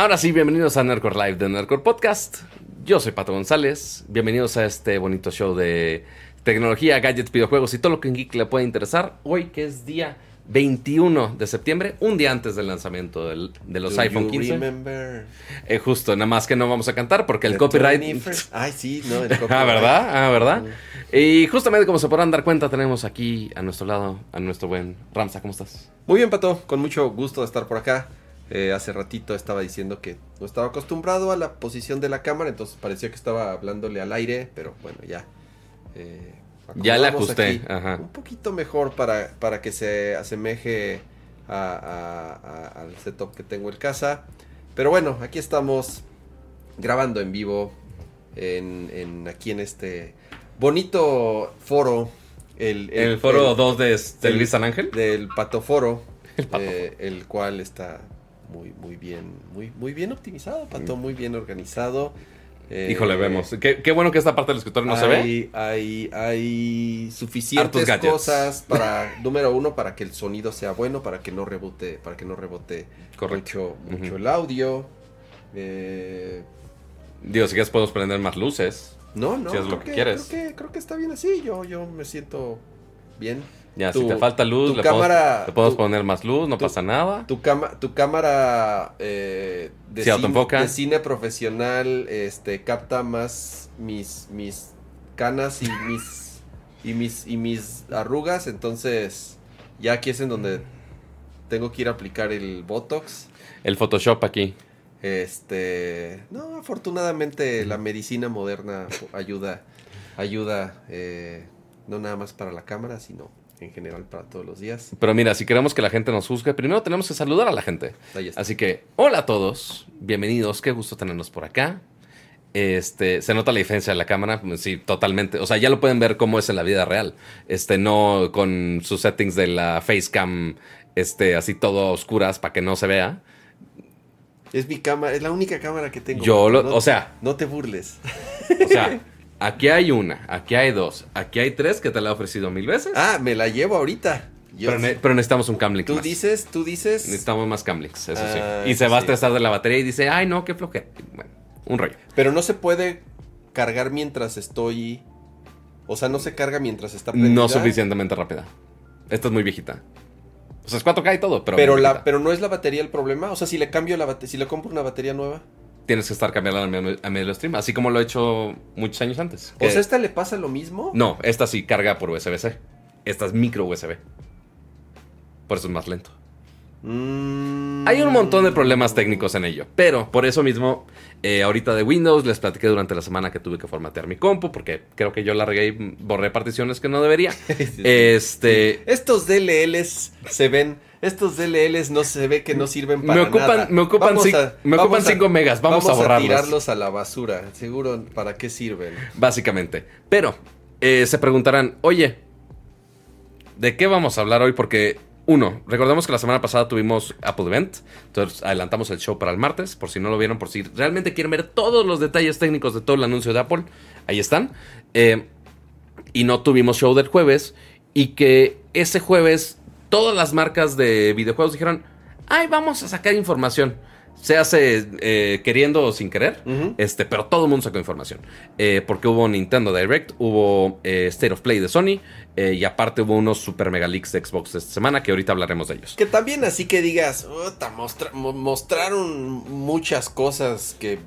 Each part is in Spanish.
Ahora sí, bienvenidos a Nerdcore Live de Nerdcore Podcast. Yo soy Pato González. Bienvenidos a este bonito show de tecnología, gadgets, videojuegos y todo lo que en Geek le puede interesar. Hoy que es día 21 de septiembre, un día antes del lanzamiento del- de los Do iPhone you 15. remember Eh, justo, nada más que no vamos a cantar porque el the copyright... 21st? Ay, sí, no, el Ah, copyright. ¿verdad? Ah, ¿verdad? Y justamente como se podrán dar cuenta, tenemos aquí a nuestro lado a nuestro buen Ramsa. ¿Cómo estás? Muy bien, Pato, con mucho gusto de estar por acá. Eh, hace ratito estaba diciendo que no estaba acostumbrado a la posición de la cámara, entonces parecía que estaba hablándole al aire, pero bueno, ya. eh, Ya acomodamos ajusté, ajá. Un poquito mejor para, para que se asemeje a- a- a- al setup que tengo en casa. Pero bueno, aquí estamos grabando en vivo en, en- aquí en este bonito foro. El, El, foro el- 2 de, de el- Luis San Ángel. del Patoforo, El Pato. eh, el cual está muy muy bien, muy muy bien optimizado, Pato, muy bien organizado. Eh, Híjole, vemos. Qué, qué bueno que esta parte del escritorio no se ve. hay, Hay, suficientes cosas para, número uno, para que el sonido sea bueno, para que no rebote, para que no rebote Correcto. mucho, mucho el audio. Eh, Digo, si quieres podemos prender más luces. no, no, Si es lo creo que quieres. Creo que, creo que está bien así, yo, yo me siento bien. Ya, Tu- si te falta luz, le cámara- podemos, le podemos tu- poner más luz, no tu- pasa nada. Tu, cama, tu cámara eh, de, Sí, cine, autoenfoca. de cine profesional este, capta más mis, mis canas y mis, y, mis, y mis arrugas. Entonces, ya aquí es en donde tengo que ir a aplicar el Botox. El Photoshop aquí. Este, no, afortunadamente la medicina moderna ayuda, ayuda eh, no nada más para la cámara, sino en general para todos los días. Pero mira, si queremos que la gente nos juzgue, primero tenemos que saludar a la gente. Ahí está. Así que, hola a todos, bienvenidos, qué gusto tenernos por acá. Este, se nota la diferencia de la cámara, Pues sí, totalmente. O sea, ya lo pueden ver cómo es en la vida real. Este, no con sus settings de la facecam, este, así todo oscuras para que no se vea. Es mi cámara, es la única cámara que tengo. Yo lo- No- o sea- No te burles. O sea, aquí hay una, aquí hay dos, aquí hay tres que te la he ofrecido mil veces. Ah, me la llevo ahorita. Pero, ne- pero necesitamos un camlink tú más. dices, tú dices. Necesitamos más camlinks, eso sí. Ah, Y se va a estresar de la batería y dice, ay no, qué flojera. Bueno, un rollo. Pero no se puede cargar mientras estoy. O sea, no se carga mientras está No prendida. suficientemente rápida. Esta es muy viejita. O sea, es 4K y todo, pero. Pero, la, pero no es la batería el problema. O sea, si le cambio la batería, si le compro una batería nueva. Tienes que estar cambiando a medio, a medio stream, así como lo he hecho muchos años antes. O sea, ¿esta le pasa lo mismo? No, esta sí carga por USB-C. Esta es micro USB. Por eso es más lento. Mm. Hay un montón de problemas técnicos en ello, pero por eso mismo, eh, ahorita de Windows les platiqué durante la semana que tuve que formatear mi compu, porque creo que yo la regué y borré particiones que no debería. Este, Estos DLLs se ven. Estos DLLs no se ve que no sirven para me ocupan, nada. me ocupan, Vamos a- me ocupan vamos a- 5 megas, vamos, a borrarlos. tirarlos a la basura. Seguro, ¿para qué sirven? Básicamente. Pero, eh, se preguntarán, oye, ¿de qué vamos a hablar hoy? Porque, uno, recordemos que la semana pasada tuvimos Apple Event, entonces adelantamos el show para el martes, por si no lo vieron, por si realmente quieren ver todos los detalles técnicos de todo el anuncio de Apple, ahí están. Eh, y no tuvimos show del jueves, y que ese jueves todas las marcas de videojuegos dijeron, ay, vamos a sacar información. Se hace eh, queriendo o sin querer, este, pero todo el mundo sacó información. Eh, porque hubo Nintendo Direct, hubo eh, State of Play de Sony, eh, y aparte hubo unos super mega leaks de Xbox esta semana que ahorita hablaremos de ellos. Que también así que digas, "Uta, mostra- mo- mostraron muchas cosas que...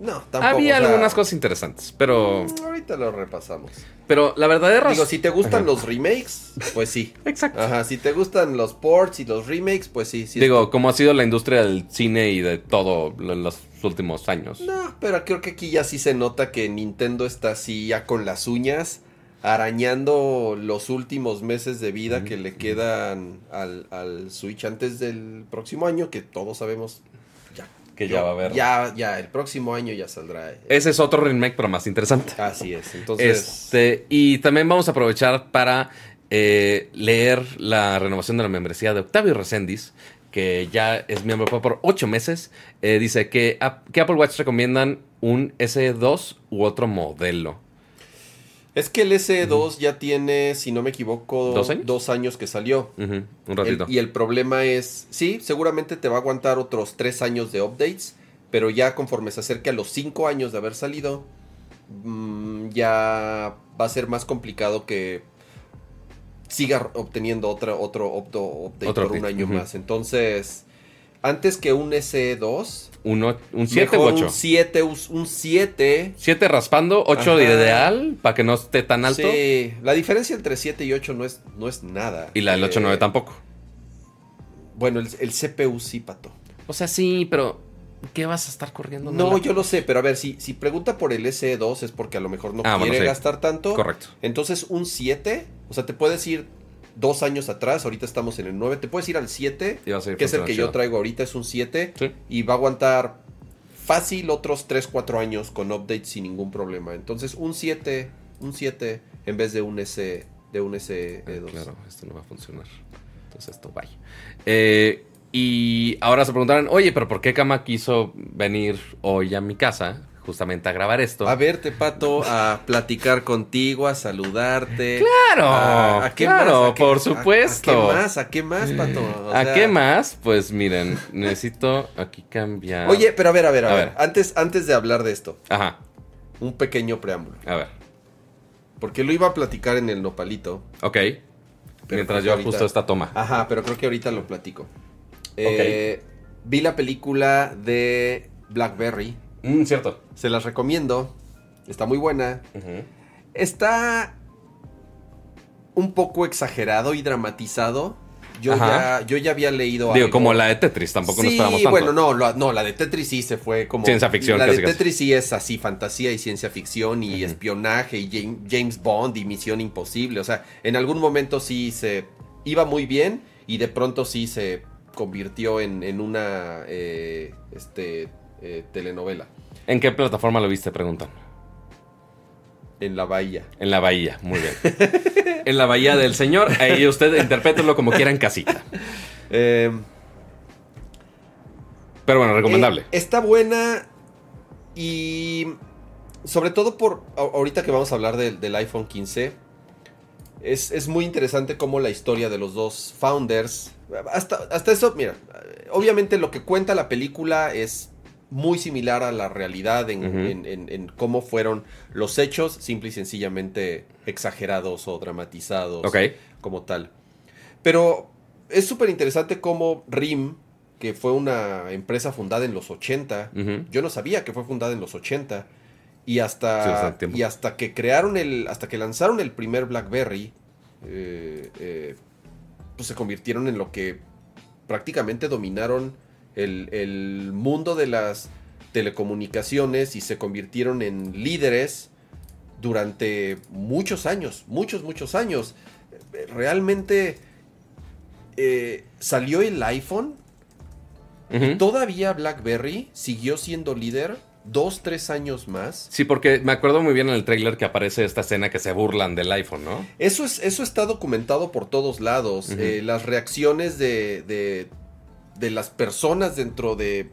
No, tampoco. Había o sea, algunas cosas interesantes, pero, mm, Ahorita lo repasamos. pero la verdadera Digo, razón- si te gustan los remakes, pues sí. Exacto. Ajá, si te gustan los ports y los remakes, pues sí. sí Digo, como ha sido la industria del cine y de todo en los últimos años. No, pero creo que aquí ya sí se nota que Nintendo está así ya con las uñas arañando los últimos meses de vida que le quedan al, al Switch antes del próximo año, que todos sabemos Que ya va a haber. Ya, ya, el próximo año ya saldrá. Ese es otro remake, pero más interesante. Así es, entonces... Este, y también vamos a aprovechar para eh, leer la renovación de la membresía de Octavio Reséndiz, que ya es miembro por ocho meses. Eh, dice que, ap- que Apple Watch recomiendan un S2 u otro modelo. Es que el SE2 ya tiene, si no me equivoco, ¿Dos años? que salió. Un ratito. El- y el problema es, sí, seguramente te va a aguantar otros tres años de updates, pero ya conforme se acerque a los cinco años de haber salido, mm, ya va a ser más complicado que siga obteniendo otra, otro opto- update Otro por un año más. Entonces, antes que un SE2, Un, o- un 7 u mejor 8. un 7, un 7 7 raspando, 8 de Ajá. ideal, para que no esté tan alto. Sí, la diferencia entre 7 y 8 no es, no es nada. Y la del 8 Eh, 9 tampoco. Bueno, el, el CPU sí, pato. O sea, sí, pero ¿qué vas a estar corriendo? No, Nala? yo lo sé, pero a ver, si, si pregunta por el SE2 es porque a lo mejor no Ah, bueno, quiere sí. gastar tanto. Correcto. Entonces, un 7, o sea, te puedes ir dos años atrás, ahorita estamos en el 9, te puedes ir al 7, Y va a seguir que es el que yo traigo ahorita, es un 7, Sí. y va a aguantar fácil otros 3, 4 años con updates sin ningún problema. Entonces, un 7, un 7 en vez de un S, de un SE2. Ah, claro, esto no va a funcionar. Entonces esto vaya. Eh, y ahora se preguntarán, oye, pero ¿por qué Kama quiso venir hoy a mi casa justamente a grabar esto? A verte, Pato, a platicar contigo, a saludarte. Claro, ¿A, a qué claro, más? ¿A qué- por supuesto. ¿A, qué más? ¿A qué más, Pato? O ¿A sea- qué más? Pues miren, necesito aquí cambiar. Oye, pero a ver, a ver, a, ver. ver. Antes, antes de hablar de esto, Ajá, un pequeño preámbulo. a ver. Porque lo iba a platicar en el nopalito. Ok. Pero Mientras yo ajusto ahorita- esta toma. Ajá, pero creo que ahorita lo platico. Eh, vi la película de Blackberry. Mm, cierto. Se las recomiendo. Está muy buena. Está un poco exagerado y dramatizado. Yo, ya, yo ya había leído Digo, algo. como la de Tetris, tampoco nos sí, esperamos tanto. bueno, no, la, no, la de Tetris sí se fue como... Ciencia ficción, La casi, de casi. Tetris sí es así, fantasía y ciencia ficción y espionaje y Jam- James Bond y Misión Imposible. O sea, en algún momento sí se iba muy bien y de pronto sí se convirtió en, en una eh, este, eh, telenovela ¿En qué plataforma lo viste? Preguntan. en la bahía. En la bahía, muy bien. en la bahía del señor, ahí usted interprételo como quiera en casita. Eh, Pero bueno, recomendable. Eh, está buena y sobre todo por ahorita que vamos a hablar del, del iPhone 15. Es, es muy interesante cómo la historia de los dos founders. Hasta, hasta eso, mira, obviamente lo que cuenta la película es muy similar a la realidad en, Ujú. en- en- en cómo fueron los hechos, simple y sencillamente exagerados o dramatizados ok. como tal. Pero es súper interesante cómo RIM, que fue una empresa fundada en los 80, Ujú. yo no sabía que fue fundada en los 80, y hasta, y hasta que crearon el, hasta que lanzaron el primer BlackBerry, eh, eh, pues se convirtieron en lo que prácticamente dominaron el, el mundo de las telecomunicaciones y se convirtieron en líderes durante muchos años, muchos, muchos años. Realmente eh, salió el iPhone, Ujú. todavía BlackBerry siguió siendo líder dos, tres años más. Sí, porque me acuerdo muy bien en el tráiler que aparece esta escena que se burlan del iPhone, ¿no? Eso, es, eso está documentado por todos lados. Eh, las reacciones de, de, de las personas dentro de,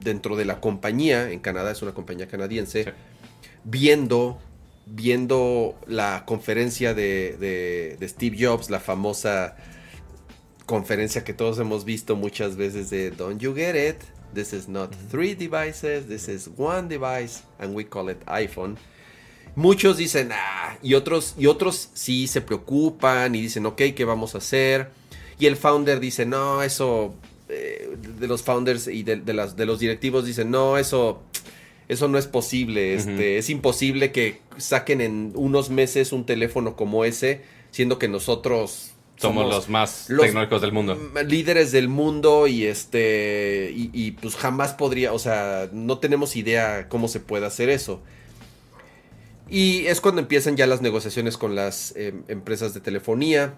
dentro de la compañía, en Canadá es una compañía canadiense, Sí. viendo, viendo la conferencia de, de- de Steve Jobs, la famosa conferencia que todos hemos visto muchas veces de Don't you get it? This is not three devices, this is one device, and we call it iPhone. Muchos dicen, ah, y otros, y otros sí se preocupan y dicen, ok, ¿qué vamos a hacer? Y el founder dice, no, eso, eh, de los founders y de, de las, de los directivos dicen, no, eso, eso no es posible, este, es imposible que saquen en unos meses un teléfono como ese, siendo que nosotros Somos, los más los- tecnológicos del mundo. líderes del mundo y este y, y, pues jamás podría, o sea, no tenemos idea cómo se puede hacer eso. Y es cuando empiezan ya las negociaciones con las em, empresas de telefonía.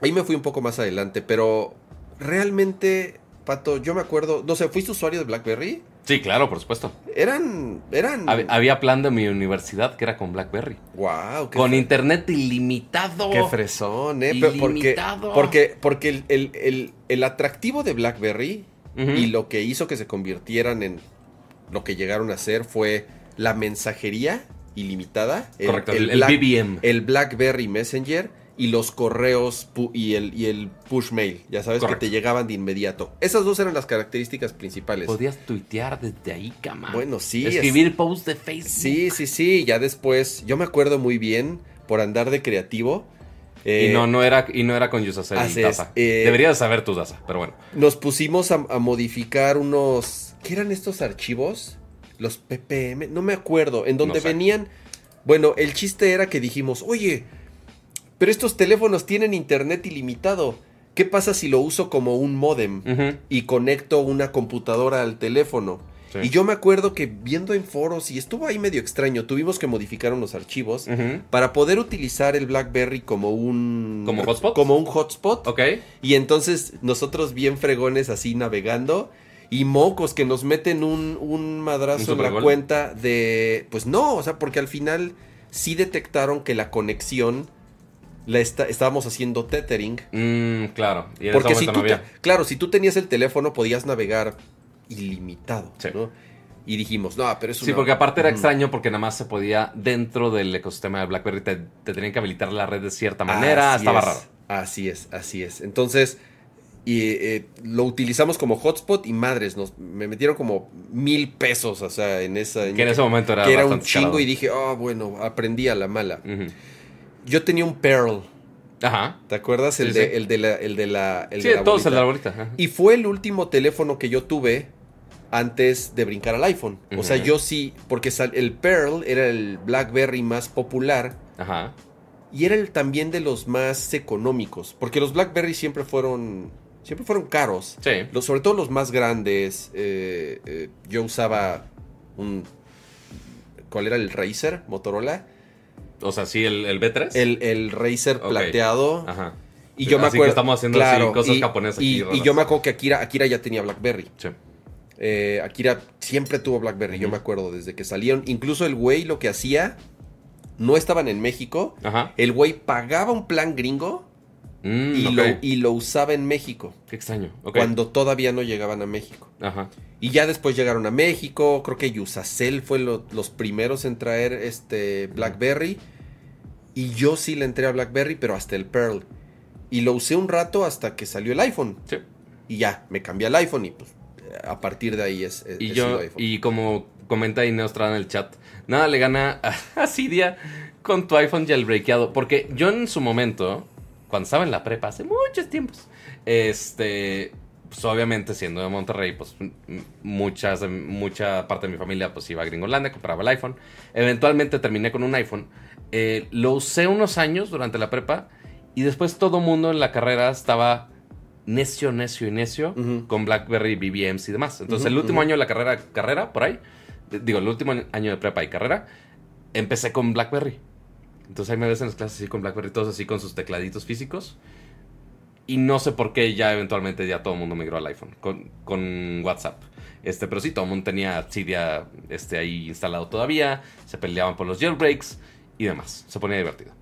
Ahí me fui un poco más adelante, pero realmente, Pato, yo me acuerdo, no sé, ¿fuiste usuario de BlackBerry? Sí, claro, por supuesto. Eran, eran... Hab- Había plan de mi universidad que era con BlackBerry. wow, qué Con internet ilimitado. Qué fresón, ¿eh? Pero Porque, Ilimitado. porque, porque el, el- el- el atractivo de BlackBerry y lo que hizo que se convirtieran en lo que llegaron a ser fue la mensajería ilimitada. Correcto, el, el BBM. El BlackBerry Messenger y los correos y el, y el push mail, ya sabes, Correcto. que te llegaban de inmediato. Esas dos eran las características principales. Podías tuitear desde ahí, cama. Bueno, sí, Escribir post de Facebook. Sí, sí, sí, ya después, yo me acuerdo muy bien, por andar de creativo. Y eh, no, no era, y no era con Yusacel así y es, Daza. eh, Deberías saber tu Daza, pero bueno. Nos pusimos a, a modificar unos... ¿Qué eran estos archivos? Los PPM, no me acuerdo, en donde No sé. venían... Bueno, el chiste era que dijimos, oye, pero estos teléfonos tienen internet ilimitado. ¿Qué pasa si lo uso como un modem y conecto una computadora al teléfono? Sí. Y yo me acuerdo que viendo en foros, y estuvo ahí medio extraño, tuvimos que modificar unos archivos para poder utilizar el BlackBerry como un... ¿Como hotspot? Como un hotspot. Ok. Y entonces nosotros bien fregones así navegando y mocos que nos meten un, un madrazo ¿Un en la cuenta de... Pues no, o sea, porque al final sí detectaron que la conexión la está- estábamos haciendo tethering. Mm, claro. Y Porque si tú, no había. te- claro, si tú tenías el teléfono podías navegar ilimitado, Sí. ¿no? Y dijimos, no, pero es Sí, porque aparte era extraño porque nada más se podía, dentro del ecosistema de BlackBerry, te, te tenían que habilitar la red de cierta manera. Así Estaba es, raro. Así es, así es. Entonces, y, eh, lo utilizamos como hotspot y madres, nos, me metieron como mil pesos, o sea, en esa... Que en ese momento era que era un chingo y dije, oh, bueno, aprendí a la mala. Ujú. Yo tenía un Pearl, Ajá. ¿te acuerdas? El, Sí, de, sí. el de la... El de la el Sí, de la todos el de la bolita. ajá. Y fue el último teléfono que yo tuve antes de brincar al iPhone. O sea, yo sí, porque el Pearl era el BlackBerry más popular Ajá. y era el también de los más económicos, porque los BlackBerry siempre fueron siempre fueron caros. Sí. Los, sobre todo los más grandes. eh, eh, yo usaba un ¿cuál era el Razer Motorola? O sea, sí, el, el B3. El, el Razer plateado. Ajá. Y yo me Así que acuerdo. estamos haciendo así cosas japonesas Y, aquí y raras. yo me acuerdo que Akira, Akira ya tenía BlackBerry. Sí. Eh, Akira siempre tuvo BlackBerry, yo me acuerdo, desde que salieron. Incluso el güey lo que hacía, no estaban en México. Ajá. El güey pagaba un plan gringo Mm, y, lo, y lo usaba en México, Qué extraño. Cuando todavía no llegaban a México. Ajá. Y ya después llegaron a México, creo que Yusacel fue lo- los primeros en traer este BlackBerry. Y yo sí le entré a BlackBerry, pero hasta el Pearl. Y lo usé un rato hasta que salió el iPhone. Sí. Y ya, me cambié al iPhone y pues a partir de ahí es, es- Y yo, iPhone. y como comenta ahí Neostrada en el chat, nada le gana a, Cydia con tu iPhone jailbreakeado. Porque yo en su momento, cuando estaba en la prepa, hace muchos tiempos, este, pues obviamente siendo de Monterrey, pues muchas, mucha parte de mi familia pues iba a Gringolandia, compraba el iPhone. Eventualmente terminé con un iPhone. Eh, lo usé unos años durante la prepa y después todo mundo en la carrera estaba necio, necio y necio con BlackBerry, BBMs y demás. Entonces, el último año de la carrera, carrera, por ahí, digo, el último año de prepa y carrera, empecé con BlackBerry. Entonces ahí me ves en las clases así con BlackBerry, todos así con sus tecladitos físicos. Y no sé por qué ya eventualmente ya todo el mundo migró al iPhone con, WhatsApp. Este, pero sí, todo el mundo tenía Cydia este, ahí instalado todavía. Se peleaban por los jailbreaks y demás. Se ponía divertido.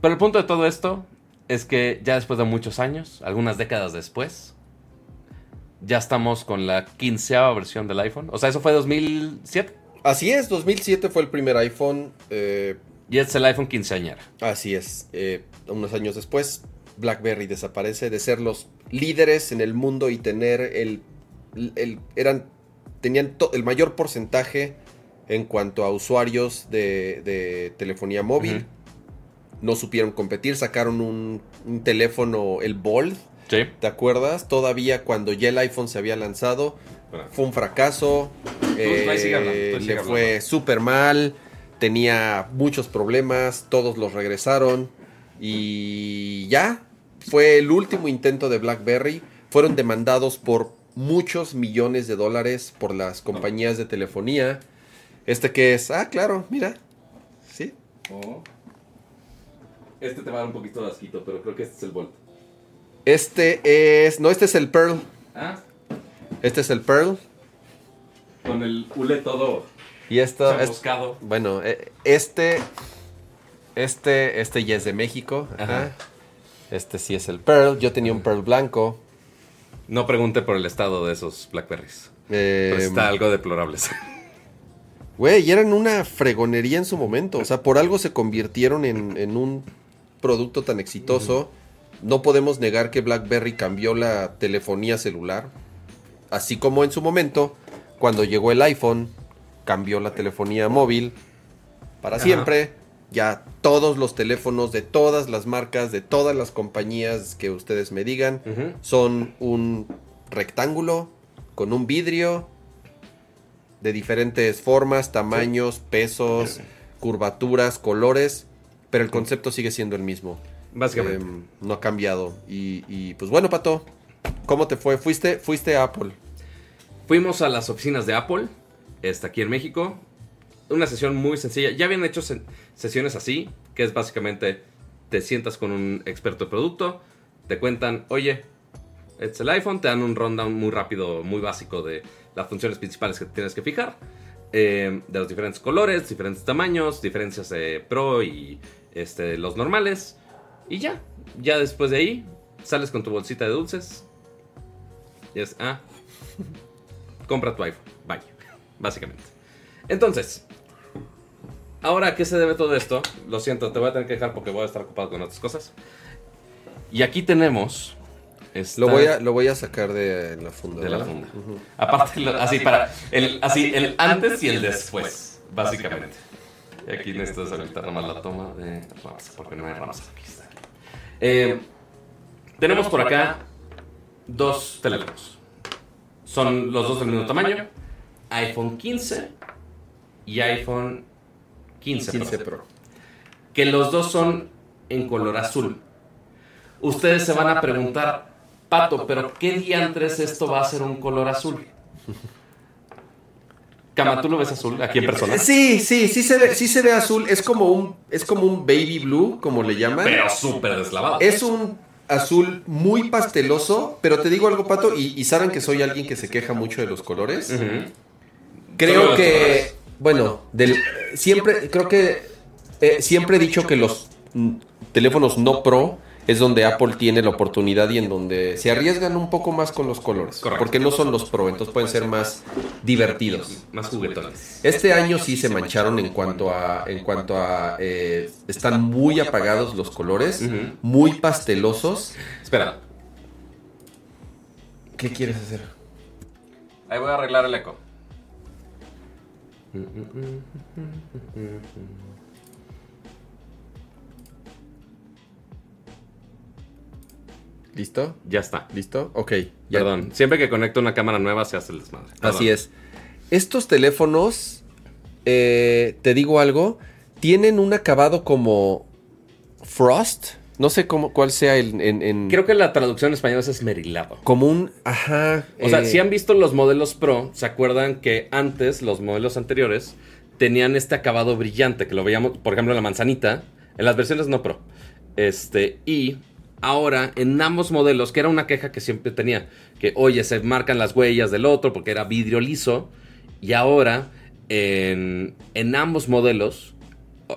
Pero el punto de todo esto es que ya después de muchos años, algunas décadas después, ya estamos con la quinceava versión del iPhone. O sea, eso fue 2007. Así es, 2007 fue el primer iPhone. eh, Y es el iPhone quinceañera. así es, eh, unos años después, BlackBerry desaparece de ser los líderes en el mundo y tener el, el- eran tenían to- el mayor porcentaje en cuanto a usuarios de, de telefonía móvil. No supieron competir, sacaron un, un teléfono, el Bold, Sí. ¿te acuerdas? Todavía cuando ya el iPhone se había lanzado, fue un fracaso. eh, ahí sigue hablando, tú ahí sigue le fue súper mal. Tenía muchos problemas. Todos los regresaron. Y ya. Fue el último intento de BlackBerry. Fueron demandados por muchos millones de dólares por las compañías de telefonía. Este que es. Ah, claro, mira. Sí. Este te va a dar un poquito de asquito, pero creo que este es el Volt. Este es. No, este es el Pearl. Ah, Este es el Pearl. con el hule todo Y esto es. Bueno, eh, este. Este, este ya es de México. Ajá. Este sí es el Pearl. Yo tenía un Pearl blanco. No pregunte por el estado de esos Blackberries. Eh, Pero está algo deplorables. Güey, eran una fregonería en su momento. O sea, por algo se convirtieron en, en un producto tan exitoso. No podemos negar que BlackBerry cambió la telefonía celular. Así como en su momento, cuando llegó el iPhone, cambió la telefonía móvil para Ajá. siempre. Ya todos los teléfonos de todas las marcas, de todas las compañías que ustedes me digan, son un rectángulo con un vidrio de diferentes formas, tamaños, pesos, curvaturas, colores, pero el concepto sigue siendo el mismo. Básicamente. Em, no ha cambiado. Y, y, pues bueno, Pato, ¿cómo te fue? Fuiste, fuiste a Apple. Fuimos a las oficinas de Apple, está aquí en México. Una sesión muy sencilla. Ya habían hecho se- sesiones así, que es básicamente te sientas con un experto de producto, te cuentan, oye, es el iPhone, te dan un rundown muy rápido, muy básico de las funciones principales que tienes que fijar, eh, de los diferentes colores, diferentes tamaños, diferencias de Pro y este, los normales. Y ya, ya después de ahí, sales con tu bolsita de dulces. Y es, ah, compra tu iPhone. Básicamente. Entonces, ahora a qué se debe todo esto, lo siento, te voy a tener que dejar porque voy a estar ocupado con otras cosas. Y aquí tenemos. esta- Lo voy a, lo voy a sacar de la funda. de la funda. Aparte, lo- así para. El, así, el antes y el después, básicamente. Y aquí necesito ahorita nomás la toma de ramas, porque no hay ramas. Aquí está. Eh, tenemos por acá dos teléfonos. Son los dos del mismo tamaño: iPhone 15 y iPhone 15, 15 Pro. Pro. Que los dos son en color azul. Ustedes se van a preguntar, Pato, pero ¿qué diantres esto va a ser un color azul? Cama, ¿tú lo ves azul aquí en persona? Sí, sí, sí se ve, sí se ve azul. Es como un, es como un baby blue, como le llaman. Pero súper deslavado. Es un azul muy pasteloso, pero te digo algo, Pato, y, y saben que soy alguien que se queja mucho de los colores. Creo que, bueno, del, siempre, creo que eh, siempre he dicho que los teléfonos no Pro es donde Apple tiene la oportunidad y en donde se arriesgan un poco más con los colores. Correcto. Porque no son los Pro, entonces pueden ser más divertidos. Más juguetones. Este año sí se mancharon en cuanto a, en cuanto a, eh, están muy apagados los colores, muy pastelosos. Espera, ¿Qué quieres hacer? ahí voy a arreglar el eco. ¿Listo? Ya está. ¿Listo? Ok. ya. Perdón, siempre que conecto una cámara nueva se hace el desmadre. Perdón. Así es. Estos teléfonos, eh, te digo algo, tienen un acabado como Frost. No sé cómo, cuál sea el, en, en- Creo que la traducción en español es esmerilado. como un, ajá. O sea, eh, si han visto los modelos Pro, ¿se acuerdan que antes los modelos anteriores tenían este acabado brillante que lo veíamos, por ejemplo, en la manzanita, en las versiones no Pro? Este, y ahora en ambos modelos, que era una queja que siempre tenía, que oye, se marcan las huellas del otro porque era vidrio liso, y ahora en, en ambos modelos,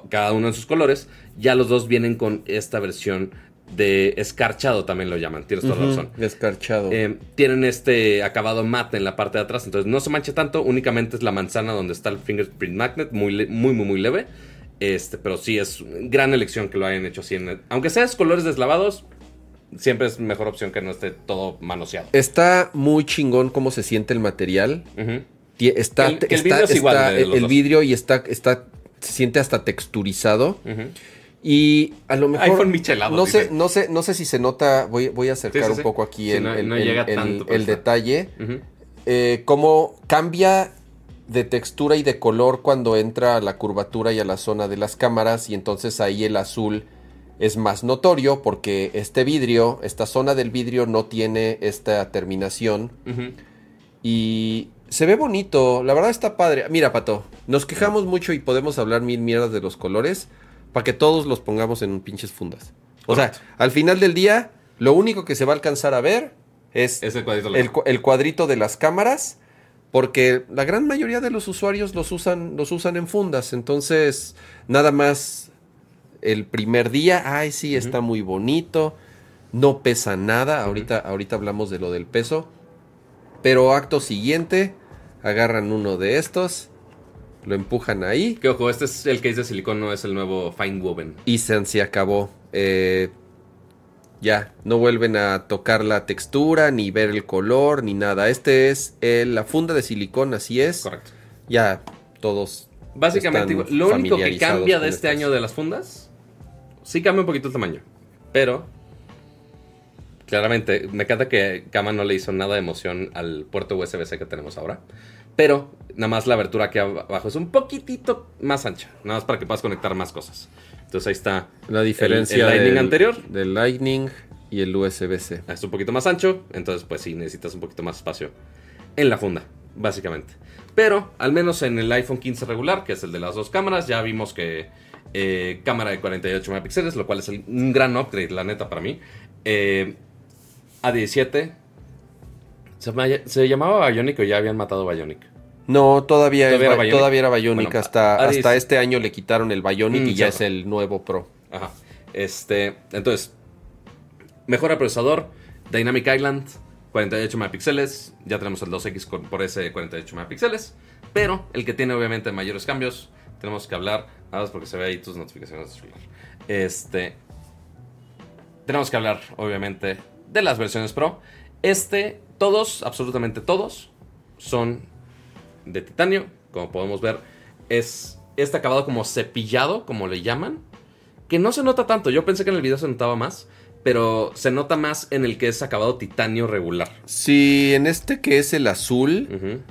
cada uno en sus colores, ya los dos vienen con esta versión de escarchado, también lo llaman, tienes toda la razón. Descarchado. Eh, tienen este acabado mate en la parte de atrás, entonces no se mancha tanto, únicamente es la manzana donde está el fingerprint magnet, muy, muy, muy, muy leve. Este, pero sí es gran elección que lo hayan hecho así. en- aunque seas colores deslavados, siempre es mejor opción que no esté todo manoseado. Está muy chingón cómo se siente el material. Está, El- el está- vidrio es está- el vidrio y está, está, se siente hasta texturizado. Y a lo mejor. iPhone michelado, No sé, no sé, no sé si se nota. Voy, voy a acercar Sí, sí, un poco aquí el, no- el- no tanto, detalle. Eh, cómo cambia de textura y de color cuando entra a la curvatura y a la zona de las cámaras. Y entonces ahí el azul es más notorio porque este vidrio, esta zona del vidrio no tiene esta terminación. Y se ve bonito, la verdad está padre. Mira, Pato, nos quejamos mucho y podemos hablar mil mierdas de los colores para que todos los pongamos en pinches fundas. O sea, al final del día, lo único que se va a alcanzar a ver es Es el cuadrito el, cu- el cuadrito de las cámaras, porque la gran mayoría de los usuarios los usan, los usan en fundas. Entonces, nada más el primer día, ay, sí, está muy bonito, no pesa nada. Ahorita, ahorita hablamos de lo del peso. Pero acto siguiente, agarran uno de estos lo empujan ahí Que ojo, este es el case de silicón, no es el nuevo Fine Woven. y se, se acabó. Eh, ya, no vuelven a tocar la textura, ni ver el color, ni nada. Este es el- la funda de silicón, así es. Correcto. Ya todos. Básicamente, están lo único que cambia de este año de las fundas, sí cambia un poquito el tamaño. Pero, claramente, me encanta que Kama no le hizo nada de emoción al puerto USB-C que tenemos ahora. Pero, nada más la abertura aquí abajo es un poquitito más ancha. Nada más para que puedas conectar más cosas. Entonces ahí está. La diferencia el Lightning del, anterior. del Lightning y el USB-C. Es un poquito más ancho, entonces pues sí, necesitas un poquito más espacio en la funda, básicamente. Pero al menos en el iPhone 15 regular, que es el de las dos cámaras, ya vimos que eh, cámara de 48 megapíxeles, lo cual es el- un gran upgrade, la neta, para mí. Eh, A17. ¿Se, ma- se llamaba Bionic o ya habían matado Bionic? No, todavía, ¿Todavía es era Bi- Bionic? todavía era Bionic. Bueno, hasta, Aris- hasta este año le quitaron el Bionic Mm, y ya cierto. es el nuevo Pro. Ajá. Este, entonces, mejora procesador, Dynamic Island, 48 megapíxeles, ya tenemos el 2X con- por ese 48 megapíxeles, pero el que tiene obviamente mayores cambios, tenemos que hablar, nada más porque se ve ahí tus notificaciones de celular. Este, tenemos que hablar obviamente de las versiones Pro. Este, todos, absolutamente todos, son de titanio, como podemos ver, es este acabado como cepillado, como le llaman, que no se nota tanto. Yo pensé que en el video se notaba más, pero se nota más en el que es acabado titanio regular. Sí, en este que es el azul,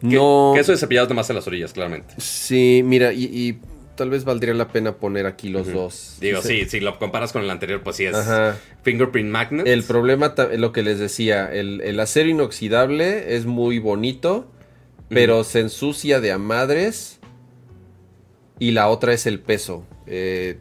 no. Que eso de cepillado es más en las orillas, claramente. Sí, mira, y, y tal vez valdría la pena poner aquí los dos. Digo, Sí. sí, si lo comparas con el anterior, pues sí es Ajá. fingerprint magnet. El problema, lo que les decía, el, el acero inoxidable es muy bonito, pero se ensucia de a madres. Y la otra es el peso. Eh,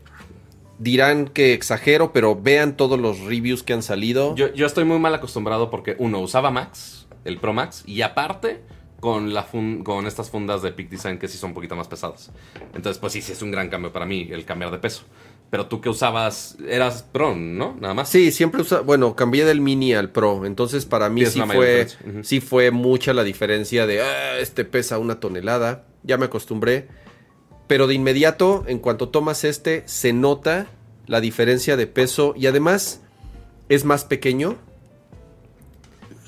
dirán que exagero, pero vean todos los reviews que han salido. Yo, yo estoy muy mal acostumbrado porque, uno, usaba Max, el Pro Max, y aparte con, la fun- con estas fundas de Peak Design que sí son un poquito más pesadas. Entonces, pues sí, sí es un gran cambio para mí el cambiar de peso. Pero tú que usabas, eras Pro, ¿no? Nada más. Sí, siempre usa, bueno, cambié del mini al pro, entonces para mí Sí, fue, sí fue mucha la diferencia de, "Ah, este pesa una tonelada, ya me acostumbré, pero de inmediato, en cuanto tomas este, se nota la diferencia de peso y además es más pequeño.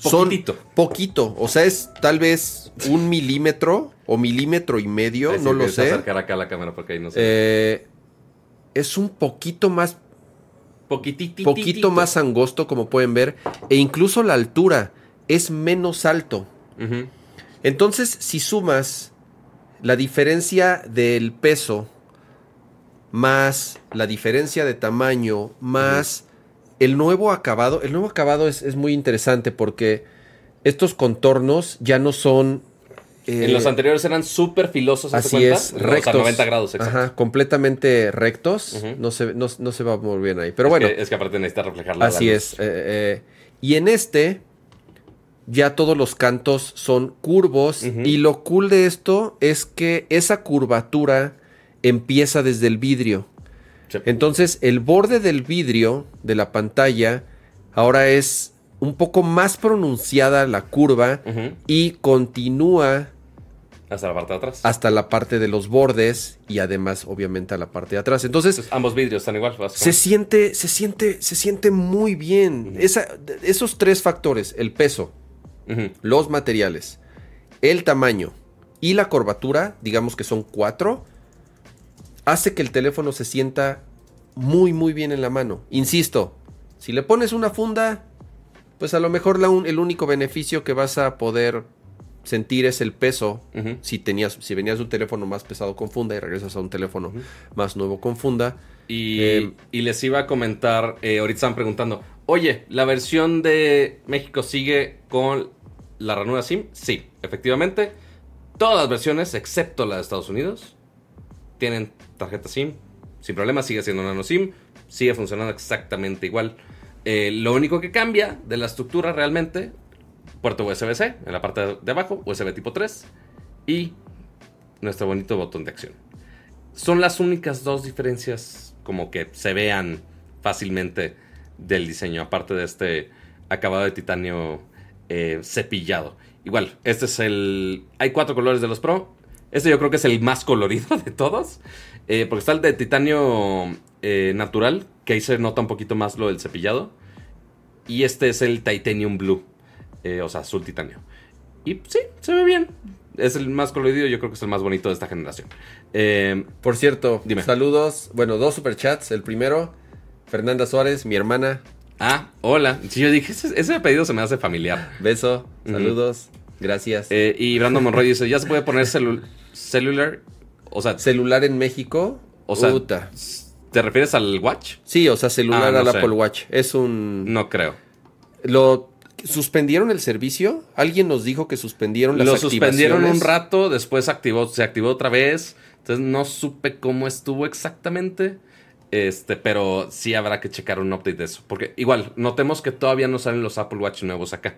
Poquitito. Son poquito, o sea, es tal vez un milímetro o milímetro y medio, Ahí no lo sé. acercar acá a la cámara porque ahí no sé. Eh, es un poquito más Poquititito. poquito más angosto, como pueden ver, e incluso la altura es menos alto. Entonces, si sumas la diferencia del peso más la diferencia de tamaño más el nuevo acabado, el nuevo acabado es, es muy interesante porque estos contornos ya no son... eh, En los anteriores eran súper filosos, ¿haz de Así cuenta? es, O sea, rectos. 90 grados, exacto. Ajá, completamente rectos. No, se, no, no se va muy bien ahí. Pero Es bueno, que- es que aparte necesita reflejar la Así la es. eh, eh, y en este, ya todos los cantos son curvos. Y lo cool de esto es que esa curvatura empieza desde el vidrio. Sí. Entonces, el borde del vidrio de la pantalla ahora es un poco más pronunciada la curva y continúa Hasta la parte de atrás. hasta la parte de los bordes y además, obviamente, a la parte de atrás. Entonces, Entonces, ambos vidrios están igual. se siente, se siente, se siente muy bien. Esa- esos tres factores, el peso, los materiales, el tamaño y la curvatura, digamos que son cuatro, hace que el teléfono se sienta muy, muy bien en la mano. Insisto, si le pones una funda, pues a lo mejor la un- el único beneficio que vas a poder sentir es el peso. Si tenías, si venías de un teléfono más pesado con funda y regresas a un teléfono más nuevo con funda. Y, Eh, y les iba a comentar, eh, ahorita estaban preguntando, oye, ¿la versión de México sigue con la ranura SIM? Sí, efectivamente. Todas las versiones, excepto la de Estados Unidos, tienen tarjeta SIM. Sin problema, sigue siendo nano SIM. Sigue funcionando exactamente igual. Eh, lo único que cambia de la estructura realmente, puerto USB-C en la parte de abajo, USB tipo 3 y nuestro bonito botón de acción. Son las únicas dos diferencias como que se vean fácilmente del diseño, aparte de este acabado de titanio eh, cepillado. Igual, este es el... Hay cuatro colores de los Pro. Este yo creo que es el más colorido de todos. Eh, porque está el de titanio eh, natural, que ahí se nota un poquito más lo del cepillado. Y este es el Titanium Blue, eh, o sea, azul titanio. Y sí, se ve bien. Es el más colorido, yo creo que es el más bonito de esta generación. Por cierto, Dime. saludos. Bueno, dos superchats. El primero, Fernanda Suárez, mi hermana. ah, hola. Sí, yo dije, ese, ese pedido se me hace familiar. Beso, saludos, gracias. Y Brandon Monroy dice, ya se puede poner celu- celular. O sea, Celular en México. O sea. ¿te refieres al watch? Sí, o sea, celular Ah, no al sé. Apple Watch. Es un... No creo. ¿Lo suspendieron el servicio? ¿Alguien nos dijo que suspendieron las Lo suspendieron un rato, después activó, se activó otra vez. Entonces no supe cómo estuvo exactamente. Este, pero sí habrá que checar un update de eso. Porque igual, notemos que todavía no salen los Apple Watch nuevos acá.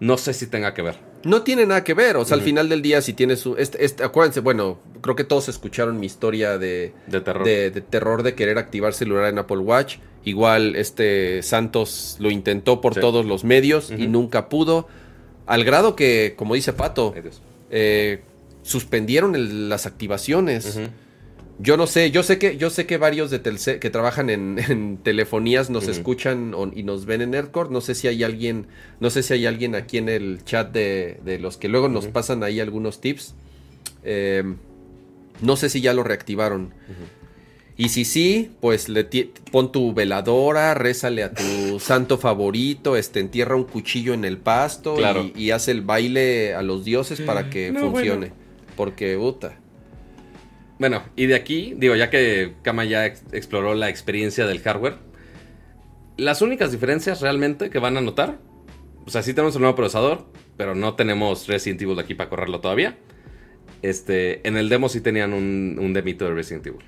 No sé si tenga que ver. No tiene nada que ver. O sea, al final del día, si tienes un... Este, este- acuérdense, bueno, creo que todos escucharon mi historia de... De terror. De, de terror de querer activar celular en Apple Watch. Igual este Santos lo intentó por Sí. todos los medios y nunca pudo. Al grado que, como dice Pato, eh, suspendieron el- las activaciones. Yo no sé, yo sé que, yo sé que varios de Telcel que trabajan en, en telefonías nos escuchan o- y nos ven en Aircore. No sé si hay alguien, no sé si hay alguien aquí en el chat de, de los que luego nos pasan ahí algunos tips. Eh, no sé si ya lo reactivaron. Y si sí, pues le pon tu veladora, rézale a tu santo favorito, este, entierra un cuchillo en el pasto Claro. y, y hace el baile a los dioses para que No, funcione. bueno. Porque, puta. Bueno, y de aquí, digo, ya que Kama ya ex- exploró la experiencia del hardware, las únicas diferencias realmente que van a notar, o sea, sí tenemos un nuevo procesador, pero no tenemos Resident Evil aquí para correrlo todavía. Este, en el demo sí tenían un, un demito de Resident Evil.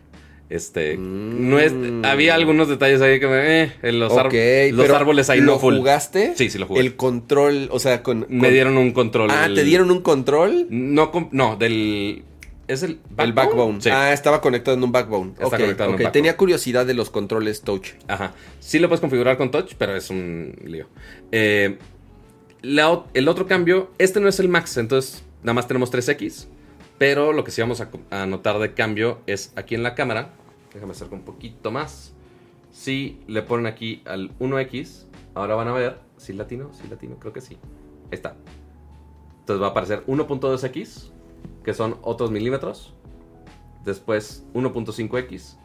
Este, no es, Mm. había algunos detalles ahí que me, eh, en los, los árboles ahí ¿lo no full. jugaste? Sí, sí lo jugué. El control, o sea, con... Me dieron un control. Ah, ¿te dieron un control? No, no, del... ¿Es el El backbone. Sí. Ah, estaba conectado en un backbone. Está conectado en un backbone. Tenía curiosidad de los controles touch. Ajá. Sí lo puedes configurar con touch, pero es un lío. Eh, la el otro cambio, este no es el max, entonces nada más tenemos 3X. Pero lo que sí vamos a, a notar de cambio es aquí en la cámara. Déjame acercar un poquito más. Si le ponen aquí al 1X, ahora van a ver. Si latino, si latino, creo que sí. Ahí está. Entonces va a aparecer 1.2X, que son otros milímetros. Después 1.5X.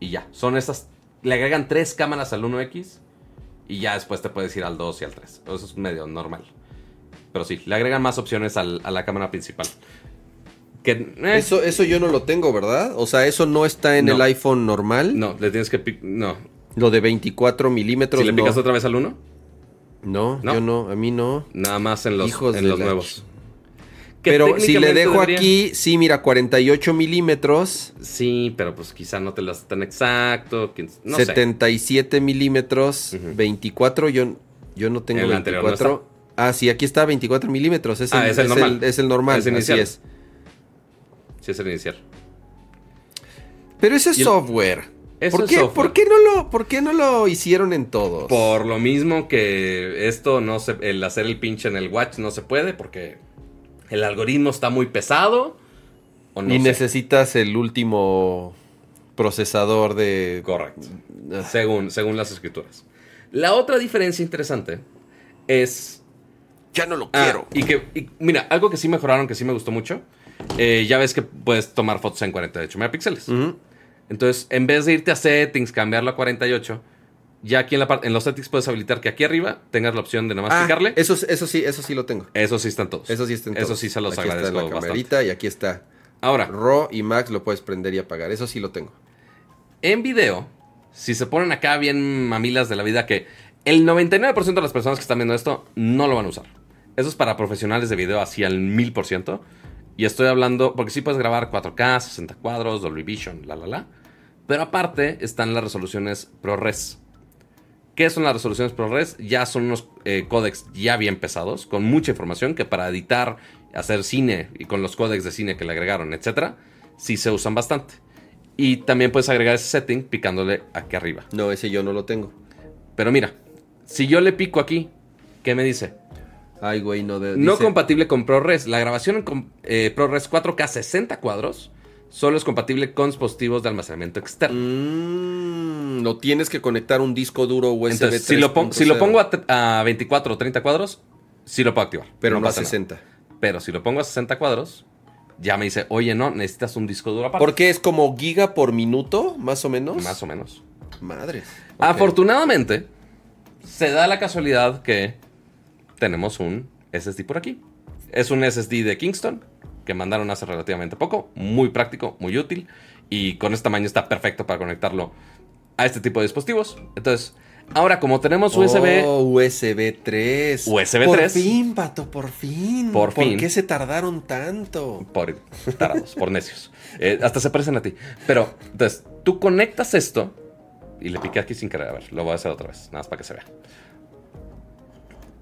Y ya. Son estas. Le agregan tres cámaras al 1X. Y ya después te puedes ir al 2 y al 3. Eso es medio normal. Pero sí, le agregan más opciones al- a la cámara principal. Que. eh, Eso, eso yo no lo tengo, ¿verdad? O sea, eso no está en No. el iPhone normal. No, le tienes que. No. Lo de 24 milímetros. Si le no. picas otra vez al 1, No, No. yo no, a mí no. nada más en los, Hijos en de los la nuevos. Pero si le dejo debería- aquí, sí, mira, 48 milímetros, Sí, pero pues quizá no te lo hace tan exacto. quién- No sé. 77 milímetros, Ujú. 24, yo, yo no tengo El anterior no 24. ah, sí, aquí está 24 milímetros, es el, Ah, es el normal. es el normal, Es el así inicial. es. Sí, es el inicial. Pero ese es Y el- software. Eso ¿Por es qué, software. ¿Por qué no lo, por qué no lo hicieron en todos? Por lo mismo que esto no se. El hacer el pinche en el watch no se puede porque el algoritmo está muy pesado. O no y sé. necesitas el último procesador de... Correcto. Ah. Según, según las escrituras. La otra diferencia interesante es. Ya no lo ah, quiero. y que, y mira, algo que sí mejoraron, que sí me gustó mucho. eh, ya ves que puedes tomar fotos en 48 megapíxeles. Entonces, en vez de irte a settings, cambiarlo a 48, ya aquí en, la parte, en los settings puedes habilitar que aquí arriba tengas la opción de nada más Ah, picarle. eso, eso sí, eso sí lo tengo. Eso sí están todos. Eso sí está en Eso todos. sí se los Aquí agradezco está la bastante. camarita y aquí está. Ahora, RAW y Max lo puedes prender y apagar. Eso sí lo tengo. en video, si se ponen acá bien mamilas de la vida, que el 99% de las personas que están viendo esto no lo van a usar. Eso es para profesionales de video así al 1000%. Y estoy hablando, porque sí puedes grabar 4K, 60 cuadros, Dolby Vision, la la la. Pero aparte están las resoluciones ProRes. ¿Qué son las resoluciones ProRes? Ya son unos eh, códecs ya bien pesados, con mucha información que para editar, hacer cine y con los códecs de cine que le agregaron, etcétera, sí se usan bastante. Y también puedes agregar ese setting picándole aquí arriba. No, ese yo no lo tengo. Pero mira, si yo le pico aquí, ¿qué me dice? Ay, güey, no de, No dice- compatible con ProRes. La grabación en eh, ProRes 4K 60 cuadros solo es compatible con dispositivos de almacenamiento externo. Mm, lo tienes que conectar un disco duro USB Entonces, si lo, pon- si lo 3.0, pongo a, tre- a 24 o 30 cuadros, sí lo puedo activar. pero no, a pasa nada. 60. Pero si lo pongo a 60 cuadros, ya me dice, oye, no, necesitas un disco duro aparte. Porque es como giga por minuto, más o menos. Más o menos. Madres. Ok. Afortunadamente, se da la casualidad que tenemos un SSD por aquí. Es un SSD de Kingston que mandaron hace relativamente poco, muy práctico, muy útil y con este tamaño está perfecto para conectarlo a este tipo de dispositivos. Entonces, ahora como tenemos USB, Oh, USB 3. USB por 3. fin, pato, por fin. Por fin. qué se tardaron tanto? por tarados, por necios, eh, hasta se parecen a ti. Pero, entonces, tú conectas esto y le piqué aquí sin querer, a ver, lo voy a hacer otra vez, nada más para que se vea.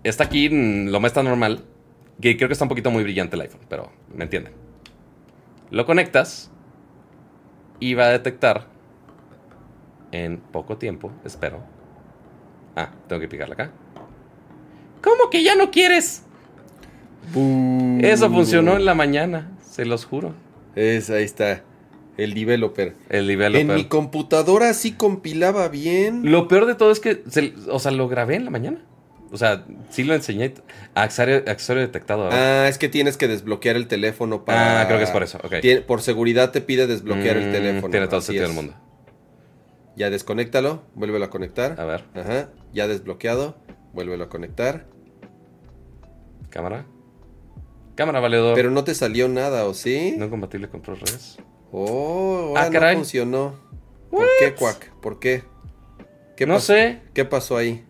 Está aquí, mm, lo más está normal, que creo que está un poquito muy brillante el iPhone, pero me entienden. Lo conectas y va a detectar en poco tiempo, espero. Ah, tengo que picarle acá. ¿Cómo que ya no quieres? Eso funcionó en la mañana, se los juro. Es, ahí está. El developer. El developer. En mi computadora sí compilaba bien. Lo peor de todo es que, se- o sea, lo grabé en la mañana. O sea, sí lo enseñé accesorio, accesorio detectado. Ah, es que tienes que desbloquear el teléfono para. Ah, creo que es por eso, ok. Tien- por seguridad te pide desbloquear el Mm, teléfono. Tiene todo sentido del mundo. Ya desconéctalo, vuélvelo a conectar. A ver, Ajá. Ya desbloqueado, vuélvelo a conectar. cámara. Cámara valedor. Pero no te salió nada, ¿o sí? No compatible con ProRes. Oh, Ah, caray. no funcionó. ¿Por qué, Quack? ¿Por qué? ¿Qué No pasó? sé, ¿Qué pasó ahí?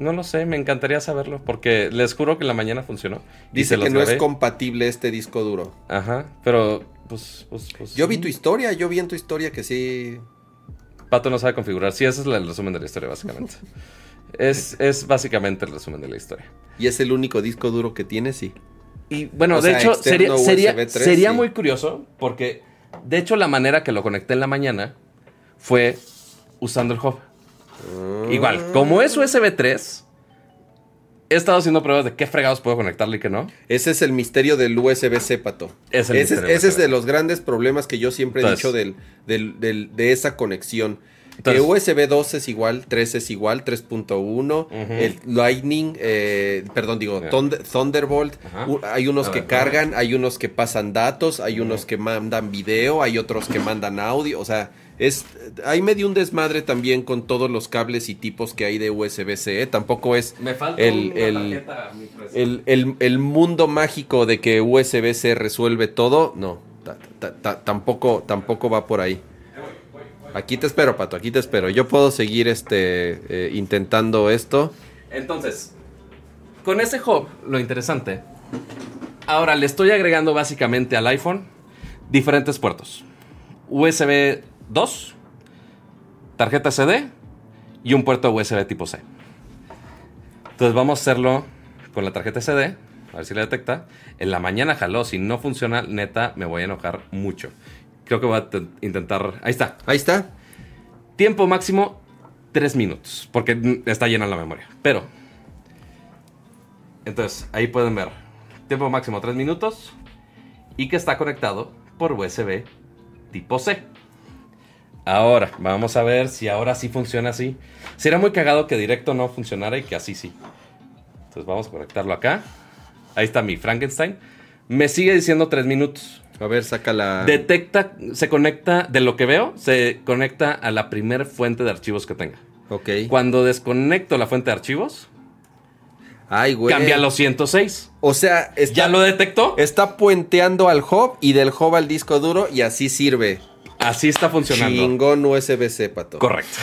No lo sé, me encantaría saberlo. Porque les juro que en la mañana funcionó. Dice que no es compatible este disco duro. Ajá, pero pues, pues, pues. Yo vi sí. tu historia, yo vi en tu historia que sí. Pato no sabe configurar. Sí, ese es el resumen de la historia, básicamente. es, es básicamente el resumen de la historia. Y es el único disco duro que tiene, sí. Y bueno, O de sea, hecho, sería, sería, USB 3, sería sí. muy curioso porque, de hecho, la manera que lo conecté en la mañana fue usando el hub. Igual, como es USB 3, he estado haciendo pruebas de qué fregados puedo conectarle y qué no. Ese es el misterio del USB-C, Pato. Es el ese, misterio ese es de los grandes problemas que yo siempre he Entonces- dicho del, del- del- de esa conexión. Entonces- que USB 2 es igual, 3 es igual, 3.1, Ujú. el Lightning, eh, perdón, digo, Thunderbolt, hay unos que cargan, hay unos que pasan datos, hay unos que mandan video, hay otros que mandan audio, o sea, es, hay medio un desmadre también con todos los cables y tipos que hay de USB-C, ¿eh? tampoco es Me falta El- el- el, el- el mundo mágico de que USB-C resuelve todo, no, ta- ta- ta- tampoco, tampoco va por ahí. Aquí te espero, Pato, aquí te espero. Yo puedo seguir este eh, intentando esto. Entonces, con ese hub, lo interesante. Ahora le estoy agregando básicamente al iPhone diferentes puertos: USB 2, tarjeta SD y un puerto USB tipo C. Entonces, vamos a hacerlo con la tarjeta SD. A ver si la detecta. En la mañana jaló. Si no funciona, neta, me voy a enojar mucho. Creo que voy a te- intentar. Ahí está. Ahí está. Tiempo máximo 3 minutos, porque está llena la memoria. Pero, entonces, ahí pueden ver. Tiempo máximo 3 minutos y que está conectado por USB tipo C. Ahora, vamos a ver si ahora sí funciona así. Sería muy cagado que directo no funcionara y que así sí. Entonces vamos a conectarlo acá. Ahí está mi Frankenstein. Me sigue diciendo 3 minutos. A ver, saca la. Detecta, se conecta, de lo que veo, se conecta a la primer fuente de archivos que tenga. Ok. Cuando desconecto la fuente de archivos, Ay, güey. cambia a los 106. O sea, está, ¿Ya lo detectó? está puenteando al hub y del hub al disco duro y así sirve. Así está funcionando. Chingón USB-C, Pato. Correcto.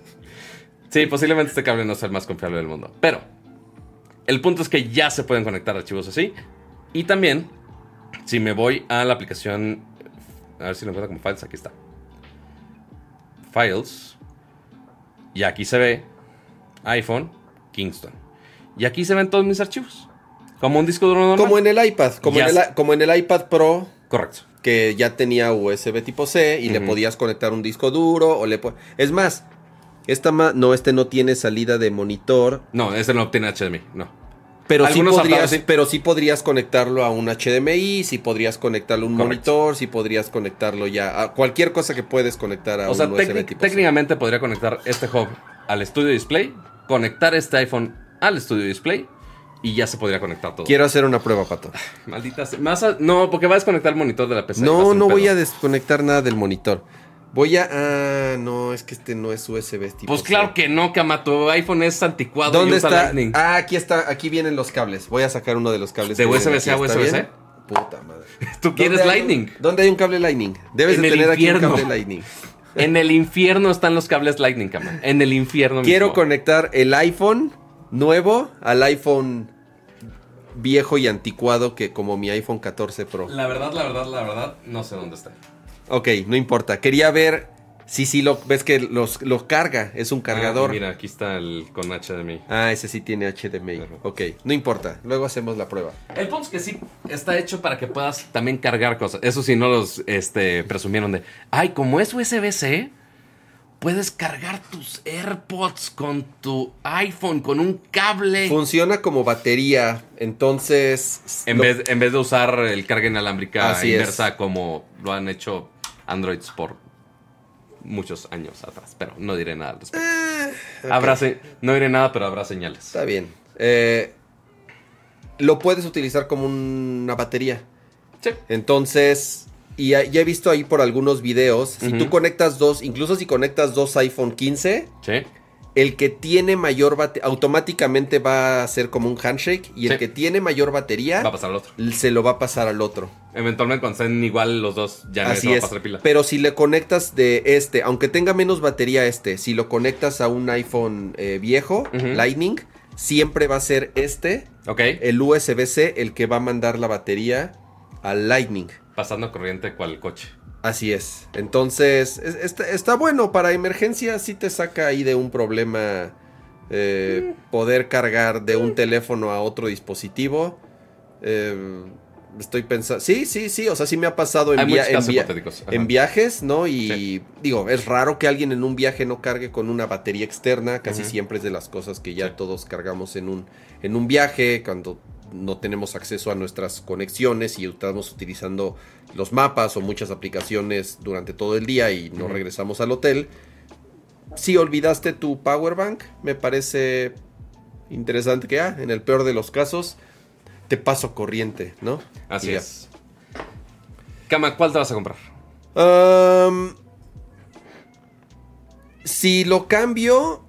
sí, posiblemente este cable no sea el más confiable del mundo. Pero el punto es que ya se pueden conectar archivos así. Y también, si me voy a la aplicación, a ver si lo encuentro como files, aquí está. Files. Y aquí se ve iPhone, Kingston. Y aquí se ven todos mis archivos. Como un disco duro normal. Como en el iPad, como Ya en el, sé. como en el iPad Pro, Correcto. Que ya tenía USB tipo C y le podías conectar un disco duro o le Es más, esta ma- no este no tiene salida de monitor. No, este no tiene HDMI, no. Pero sí, podrías, sí. pero sí podrías conectarlo a un HDMI, sí podrías conectarlo a un monitor, sí podrías conectarlo ya a cualquier cosa que puedes conectar a O sea, un USB tipo C. técnicamente podría conectar este hub al Studio Display, conectar este iPhone al Studio Display y ya se podría conectar todo. Quiero hacer una prueba, Pato. Maldita sea. Más a- no, porque va a desconectar el monitor de la PC. No, no voy a desconectar nada del monitor. Voy a... Ah, no, es que este no es USB tipo Pues C. claro que no, Cama. Tu iPhone es anticuado y ¿Dónde usa está? Lightning. Ah, aquí está, aquí vienen los cables. Voy a sacar uno de los cables. ¿De USB-C a aquí, ¿está USB-C? Puta madre. Tú quieres ¿Dónde hay un- Lightning. ¿Dónde hay un cable Lightning? Debes En de tener aquí infierno. un cable Lightning. En el infierno están los cables Lightning, Cama. En el infierno Quiero mismo. conectar el iPhone nuevo al iPhone viejo y anticuado que como mi iPhone 14 Pro. La verdad, la verdad, la verdad, no sé dónde está. Ok, no importa. Quería ver si sí lo ves que los, lo carga, es un cargador. Ah, mira, aquí está el con HDMI. Ah, ese sí tiene HDMI. Ajá. Ok, no importa. Luego hacemos la prueba. El punto es que sí está hecho para que puedas también cargar cosas. Eso sí, no los este, presumieron de. Ay, como es USB-C, puedes cargar tus AirPods con tu iPhone, con un cable. Funciona como batería, entonces... En lo- vez, en vez de usar el carga inalámbrica Así es. inversa como lo han hecho Androids por muchos años atrás. Pero no diré nada al respecto. Habrá se- no diré nada, pero habrá señales. Está bien. Eh, lo puedes utilizar como una batería. Sí. Entonces, y ya he visto ahí por algunos videos, si tú conectas dos, incluso si conectas dos iPhone 15, Sí. el que tiene mayor batería, automáticamente va a ser como un handshake, y el que tiene mayor batería, Va a pasar al otro. se lo va a pasar al otro. Eventualmente, cuando estén igual los dos, ya no se va a es. pasar pila. Pero si le conectas de este, aunque tenga menos batería este, si lo conectas a un iPhone eh, viejo. Lightning, siempre va a ser este, Ok. el USB-C, el que va a mandar la batería al Lightning. Pasando corriente cual coche. Así es. Entonces, es- está, está bueno para emergencia, sí te saca ahí de un problema eh, poder cargar de un teléfono a otro dispositivo. Eh, estoy pensando, sí, sí, sí, o sea, sí me ha pasado en, via- en via- viajes, ¿no? Y Sí. digo, es raro que alguien en un viaje no cargue con una batería externa, casi siempre es de las cosas que ya Sí. todos cargamos en un, en un viaje, cuando no tenemos acceso a nuestras conexiones y estamos utilizando los mapas o muchas aplicaciones durante todo el día y no regresamos al hotel. Si olvidaste tu power bank, me parece interesante que, ah, en el peor de los casos, te paso corriente, ¿no? Así Y ya. es. Cama, ¿cuál te vas a comprar? Si lo cambio,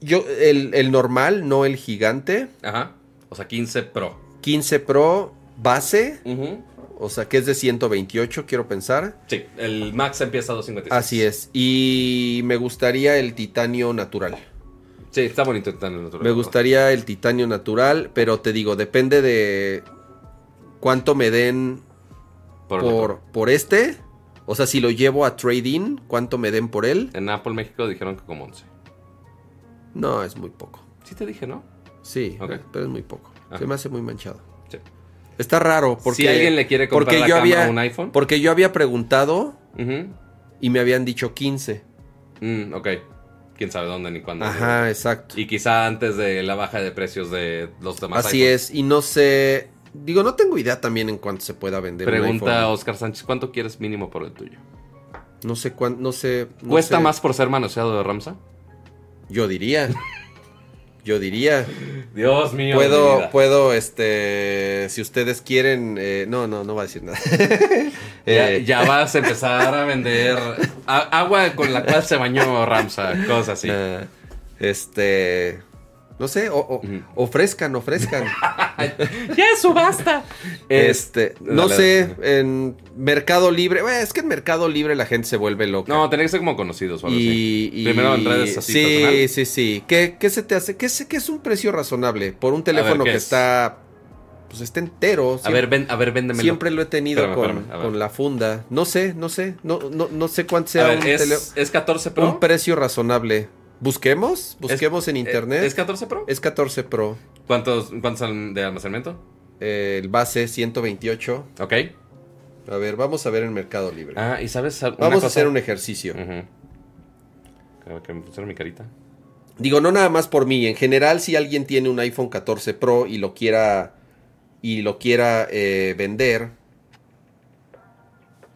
yo el, el normal, no el gigante, Ajá. O sea, 15 Pro. 15 Pro base, o sea que es de 128, quiero pensar. Sí, el Max empieza a 256. Así es. Y me gustaría el titanio natural. Sí, está bonito el Titanio natural. Me gustaría el titanio natural, pero te digo, depende de cuánto me den Por, por, por este. O sea, si lo llevo a trade-in, cuánto me den por él. En Apple México dijeron que como 11. No, es muy poco. Sí te dije, ¿no? Sí, pero es muy poco. Ah. Se me hace muy manchado. Sí. Está raro porque si alguien le quiere comprar porque la yo cámara había un iPhone. porque yo había preguntado y me habían dicho 15. Mm, ok. Quién sabe dónde ni cuándo. Ajá, exacto. Y quizá antes de la baja de precios de los demás Así iPhones. es y no sé, digo, no tengo idea también en cuánto se pueda vender un Pregunta a. Oscar Sánchez, ¿cuánto quieres mínimo por el tuyo? No sé cuánto, no sé. no ¿Cuesta sé. más por ser manoseado de Ramsa? Yo diría. Yo diría. Dios mío. Puedo, puedo, este, si ustedes quieren, eh, no, no, no va a decir nada. Ya, Eh, ya vas a empezar a vender a- agua con la cual se bañó Ramsa, cosas así. Ah, este. No sé, o- ofrezcan, ofrezcan. ¡Ya es subasta! este, no dale, sé, en Mercado Libre. bueno, es que en Mercado Libre la gente se vuelve loca. No, tenía que ser como conocidos o algo así. y, y- Primero en redes así Sí, personal. sí, sí. ¿Qué, qué se te hace? ¿Qué es, qué es un precio razonable? Por un teléfono ¿qué que es? está. Pues está entero. A ver, ven, a ver, véndemelo. Siempre lo he tenido Espérame, con, la funda. No sé, no sé. No, no, no sé cuánto A sea ver, un, ¿es, tele- ¿es 14 Pro? un precio razonable. Busquemos, busquemos en internet. ¿Es 14 Pro? Es 14 Pro. ¿Cuántos, ¿Cuántos de almacenamiento? Eh, el base 128. Ok. A ver, vamos a ver en Mercado Libre. Ah, y sabes una vamos a hacer un ejercicio. Ujú. Creo que me pusieron mi carita. Digo, no nada más por mí. En general, si alguien tiene un iPhone 14 Pro y lo quiera. Y lo quiera eh, vender.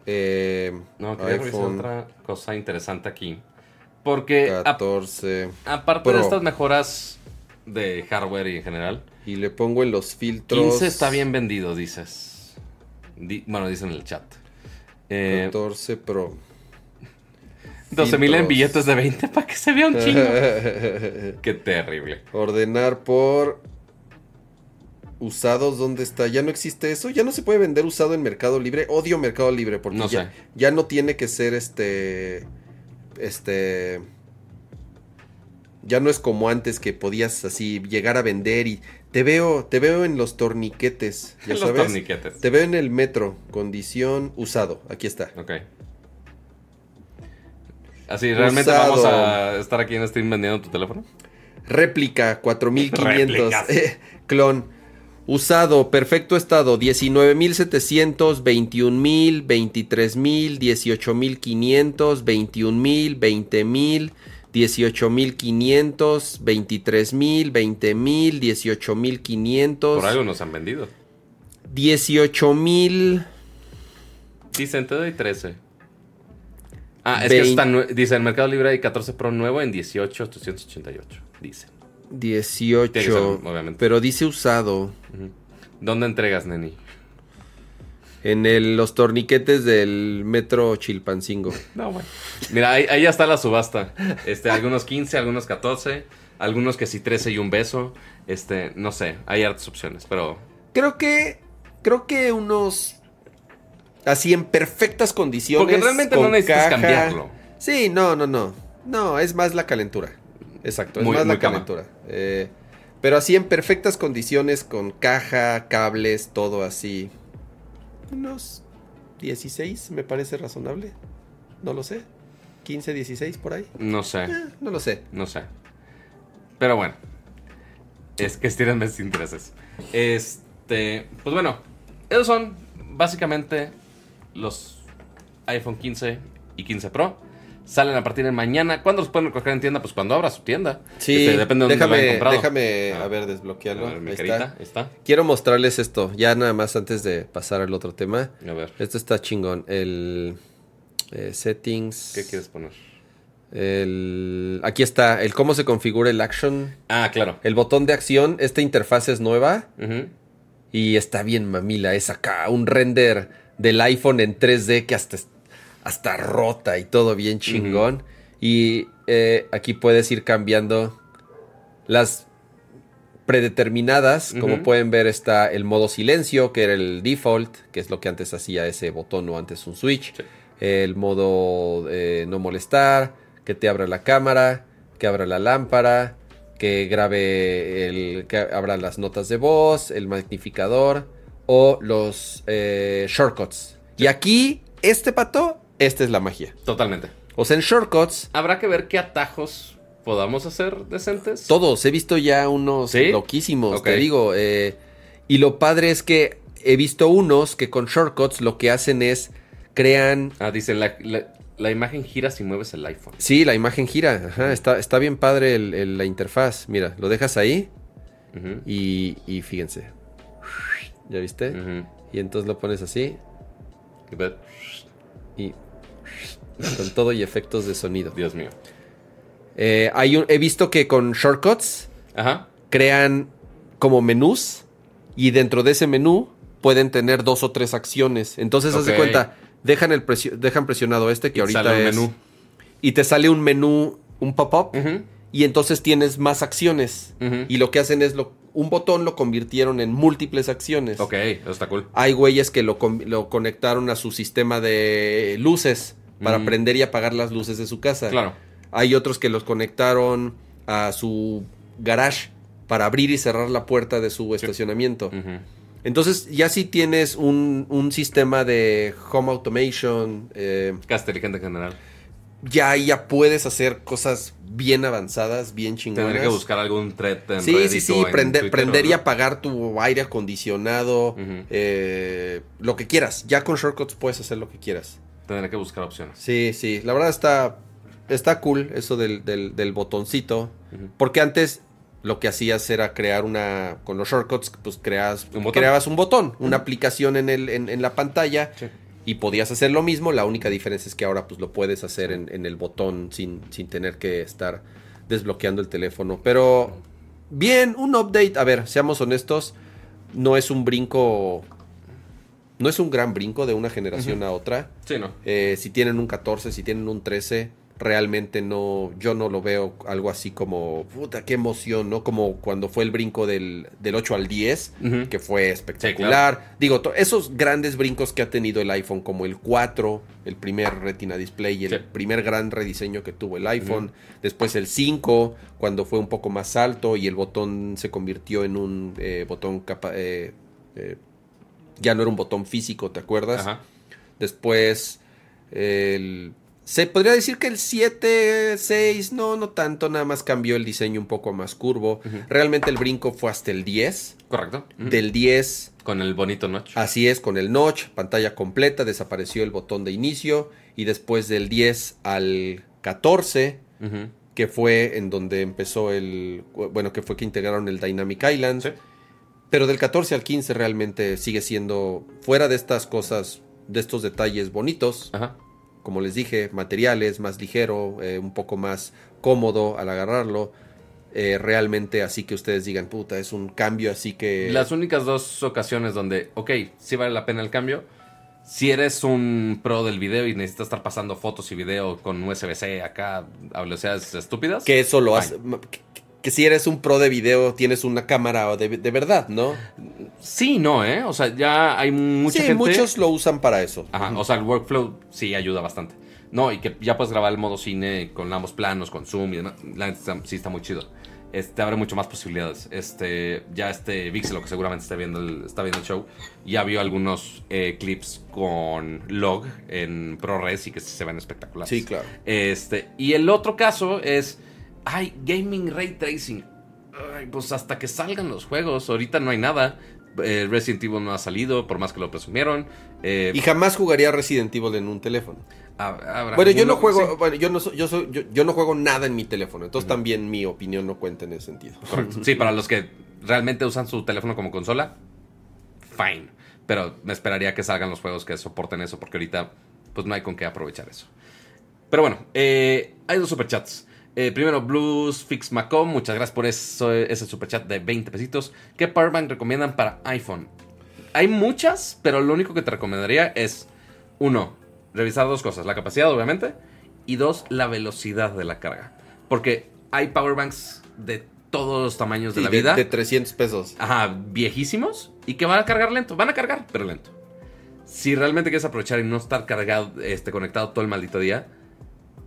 eh, No, quería revisar otra cosa interesante aquí. Porque a- 14. aparte de estas mejoras de hardware y en general, Y le pongo en los filtros. 15 está bien vendido, dices. Di- bueno, dicen en el chat. Eh, 14 Pro. 12 mil en billetes de 20 para que se vea un chingo. Qué terrible. Ordenar por usados, ¿dónde está? Ya no existe eso, ya no se puede vender usado en Mercado Libre. Odio Mercado Libre porque No ya, sé. ya no tiene que ser este este ya no es como antes que podías así llegar a vender y te veo te veo en los torniquetes, ya Los sabes. torniquetes. Te veo en el metro, condición usado. Aquí está. Ok. Así, ¿realmente Usado. vamos a estar aquí en stream vendiendo tu teléfono? Réplica 4500. Réplicas. Eh, clon. Usado, perfecto estado, 19.700, 21.000, 23.000, 18.500, 21.000, 20.000, 18.500, 23.000, 20.000, 18.500, Por algo nos han vendido. 18.000, Dicen, te doy 13. Ah, es que está dice, en Mercado Libre hay 14 Pro nuevo en 18,888. Dice. 18, Tiene que ser, obviamente. pero dice usado. ¿Dónde entregas, Neni? en el- los torniquetes del metro Chilpancingo. No, bueno. Mira, ahí, ahí ya está la subasta. Este, algunos 15, algunos 14, algunos que sí 13 y un beso. Este, no sé, hay hartas opciones, pero Creo que. Creo que unos. Así en perfectas condiciones. Porque realmente no necesitas cambiarlo. Sí, no, no, no. No, es más la calentura. Exacto, es Muy- más muy la cama. calentura. Eh, pero así en perfectas condiciones, con caja, cables, todo así. Unos 16 me parece razonable. No lo sé. 15, 16 por ahí. no sé, Eh, no lo sé. no sé. Pero bueno. Es que estiran mis intereses. Este, pues bueno, esos son básicamente los iPhone 15 y 15 Pro. Salen a partir de mañana. ¿Cuándo los pueden recoger en tienda? Pues cuando abra su tienda. Sí, Este, depende de dónde lo déjame, comprado. déjame, Ah. a ver, A desbloquearlo. ver, mi Ahí carita, está. está. Quiero mostrarles esto, ya nada más antes de pasar al otro tema. A ver, Esto está chingón. El eh, settings. ¿qué quieres poner? El, aquí está, el cómo se configura el action. Ah, claro. El botón de acción, esta interfaz es nueva y está bien mamila. Es acá un render del iPhone en 3D que hasta, hasta rota y todo bien chingón. Y eh, aquí puedes ir cambiando las predeterminadas. Como pueden ver está el modo silencio, que era el default, que es lo que antes hacía ese botón o antes un switch. Sí. El modo eh, no molestar, que te abra la cámara, que abra la lámpara, que grabe el, que abra las notas de voz, el magnificador o los eh, shortcuts. Y aquí, este pato, esta es la magia. Totalmente. O sea, en shortcuts, Habrá que ver qué atajos podamos hacer decentes. todos, he visto ya unos ¿Sí? loquísimos, te digo. eh, y lo padre es que he visto unos que con shortcuts lo que hacen es crean Ah, dicen, la, la- la imagen gira si mueves el iPhone. Sí, la imagen gira. Ajá, está, está bien padre el- el- la interfaz. Mira, lo dejas ahí y, y fíjense. ¿Ya viste? Y entonces lo pones así y con todo y efectos de sonido. Dios mío. Eh, hay un, he visto que con shortcuts Ajá. crean como menús y dentro de ese menú pueden tener dos o tres acciones. Entonces, haz de cuenta, dejan, el presio- dejan presionado este que Y ahorita sale un es... menú. Y te sale un menú, un pop-up. Y entonces tienes más acciones. Y lo que hacen es lo, un botón lo convirtieron en múltiples acciones. Ok, eso está cool. Hay güeyes que lo, lo conectaron a su sistema de luces para Mm. prender y apagar las luces de su casa. Claro. Hay otros que los conectaron a su garage para abrir y cerrar la puerta de su estacionamiento. Entonces ya si tienes un, un sistema de home automation, eh, Casa inteligente en general. ya ya puedes hacer cosas bien avanzadas, bien chingonas. Tendré que buscar algún thread en Sí, Reddit sí, sí, o en prender, Twitter prender y apagar tu aire acondicionado, eh, lo que quieras. Ya con shortcuts puedes hacer lo que quieras. Tendré que buscar opciones. Sí, sí, la verdad está está cool eso del, del, del botoncito. Porque antes lo que hacías era crear una. Con los shortcuts, pues creas, Un creabas un botón, una aplicación en, el, en, en la pantalla. Sí. Y podías hacer lo mismo. La única diferencia es que ahora pues lo puedes hacer en, en el botón sin, sin tener que estar desbloqueando el teléfono. Pero bien, un update. A ver, seamos honestos. No es un brinco. No es un gran brinco de una generación a otra. Sí, ¿no? Eh, si tienen un 14, si tienen un 13, realmente no, yo no lo veo algo así como, puta, qué emoción, ¿no? Como cuando fue el brinco del, del 8 al 10, Ujú. que fue espectacular. Digo, esos grandes brincos que ha tenido el iPhone, como el 4, el primer Retina Display, el Sí. primer gran rediseño que tuvo el iPhone, después el 5, cuando fue un poco más alto y el botón se convirtió en un eh, botón capa- eh, eh, ya no era un botón físico, ¿te acuerdas? Ajá. Después, el... Se podría decir que el 7, 6, no, no tanto, nada más cambió el diseño un poco más curvo. Realmente el brinco fue hasta el 10. Correcto. Del 10, Con el bonito notch. así es, con el notch, pantalla completa, desapareció el botón de inicio. Y después del 10 al 14, Ujú. que fue en donde empezó el... Bueno, que fue que integraron el Dynamic Island. Sí. Pero del 14 al 15 realmente sigue siendo, fuera de estas cosas, de estos detalles bonitos, Ajá. como les dije, materiales, más ligero, eh, un poco más cómodo al agarrarlo. eh, realmente así que ustedes digan, puta, es un cambio así que... Las únicas dos ocasiones donde, ok, sí vale la pena el cambio. Si eres un pro del video y necesitas estar pasando fotos y video con USB-C acá a velocidades estúpidas. que eso lo hace... que si eres un pro de video, tienes una cámara de, de verdad, ¿no? Sí, no, ¿eh? O sea, ya hay mucha sí, gente. muchos lo usan para eso. Ajá, o sea, el workflow sí ayuda bastante. No, y que ya puedes grabar el modo cine con ambos planos, con zoom y demás. La neta está- sí está muy chido. Este, abre mucho más posibilidades. Este, ya este Vixelo, que seguramente está viendo el, está viendo el show, ya vio algunos eh, clips con log en ProRes y que se ven espectaculares. Sí, claro. Este, y el otro caso es, ay, gaming ray tracing. Ay, pues hasta que salgan los juegos, ahorita no hay nada. Eh, Resident Evil no ha salido, por más que lo presumieron. Eh, Y jamás jugaría Resident Evil en un teléfono. habrá Bueno, yo no juego, sí, bueno, yo no soy- yo soy, yo, yo no juego nada en mi teléfono, entonces también mi opinión no cuenta en ese sentido. correcto. Sí, para los que realmente usan su teléfono como consola, fine. Pero me esperaría que salgan los juegos que soporten eso, porque ahorita pues no hay con qué aprovechar eso. Pero bueno, eh, hay dos superchats. Eh, primero, Blues Fix Macom, muchas gracias por eso, ese superchat de 20 pesitos. ¿Qué powerbank recomiendan para iPhone? Hay muchas, pero lo único que te recomendaría es, uno, revisar dos cosas, la capacidad obviamente, y dos, la velocidad de la carga. Porque hay powerbanks de todos los tamaños de la vida. de 300 pesos. Ajá, viejísimos y que van a cargar lento. Van a cargar, pero lento. Si realmente quieres aprovechar y no estar cargado, este, conectado todo el maldito día,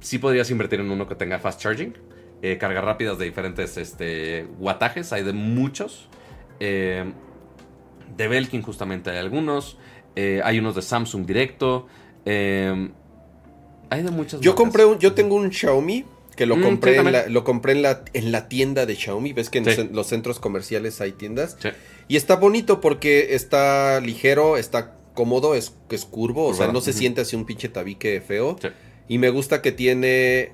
sí podrías invertir en uno que tenga fast charging. eh, cargas rápidas de diferentes este, wattajes, hay de muchos. Eh, de Belkin justamente hay algunos. eh, hay unos de Samsung directo. eh, hay de muchas Yo marcas. compré un, yo tengo un Xiaomi que lo Mm, compré, sí, en la, lo compré en la, en la tienda de Xiaomi. Ves que en Sí. los centros comerciales hay tiendas. Sí. Y está bonito porque está ligero, está cómodo, es, es curvo, o sea, no se siente así un pinche tabique feo. Y me gusta que tiene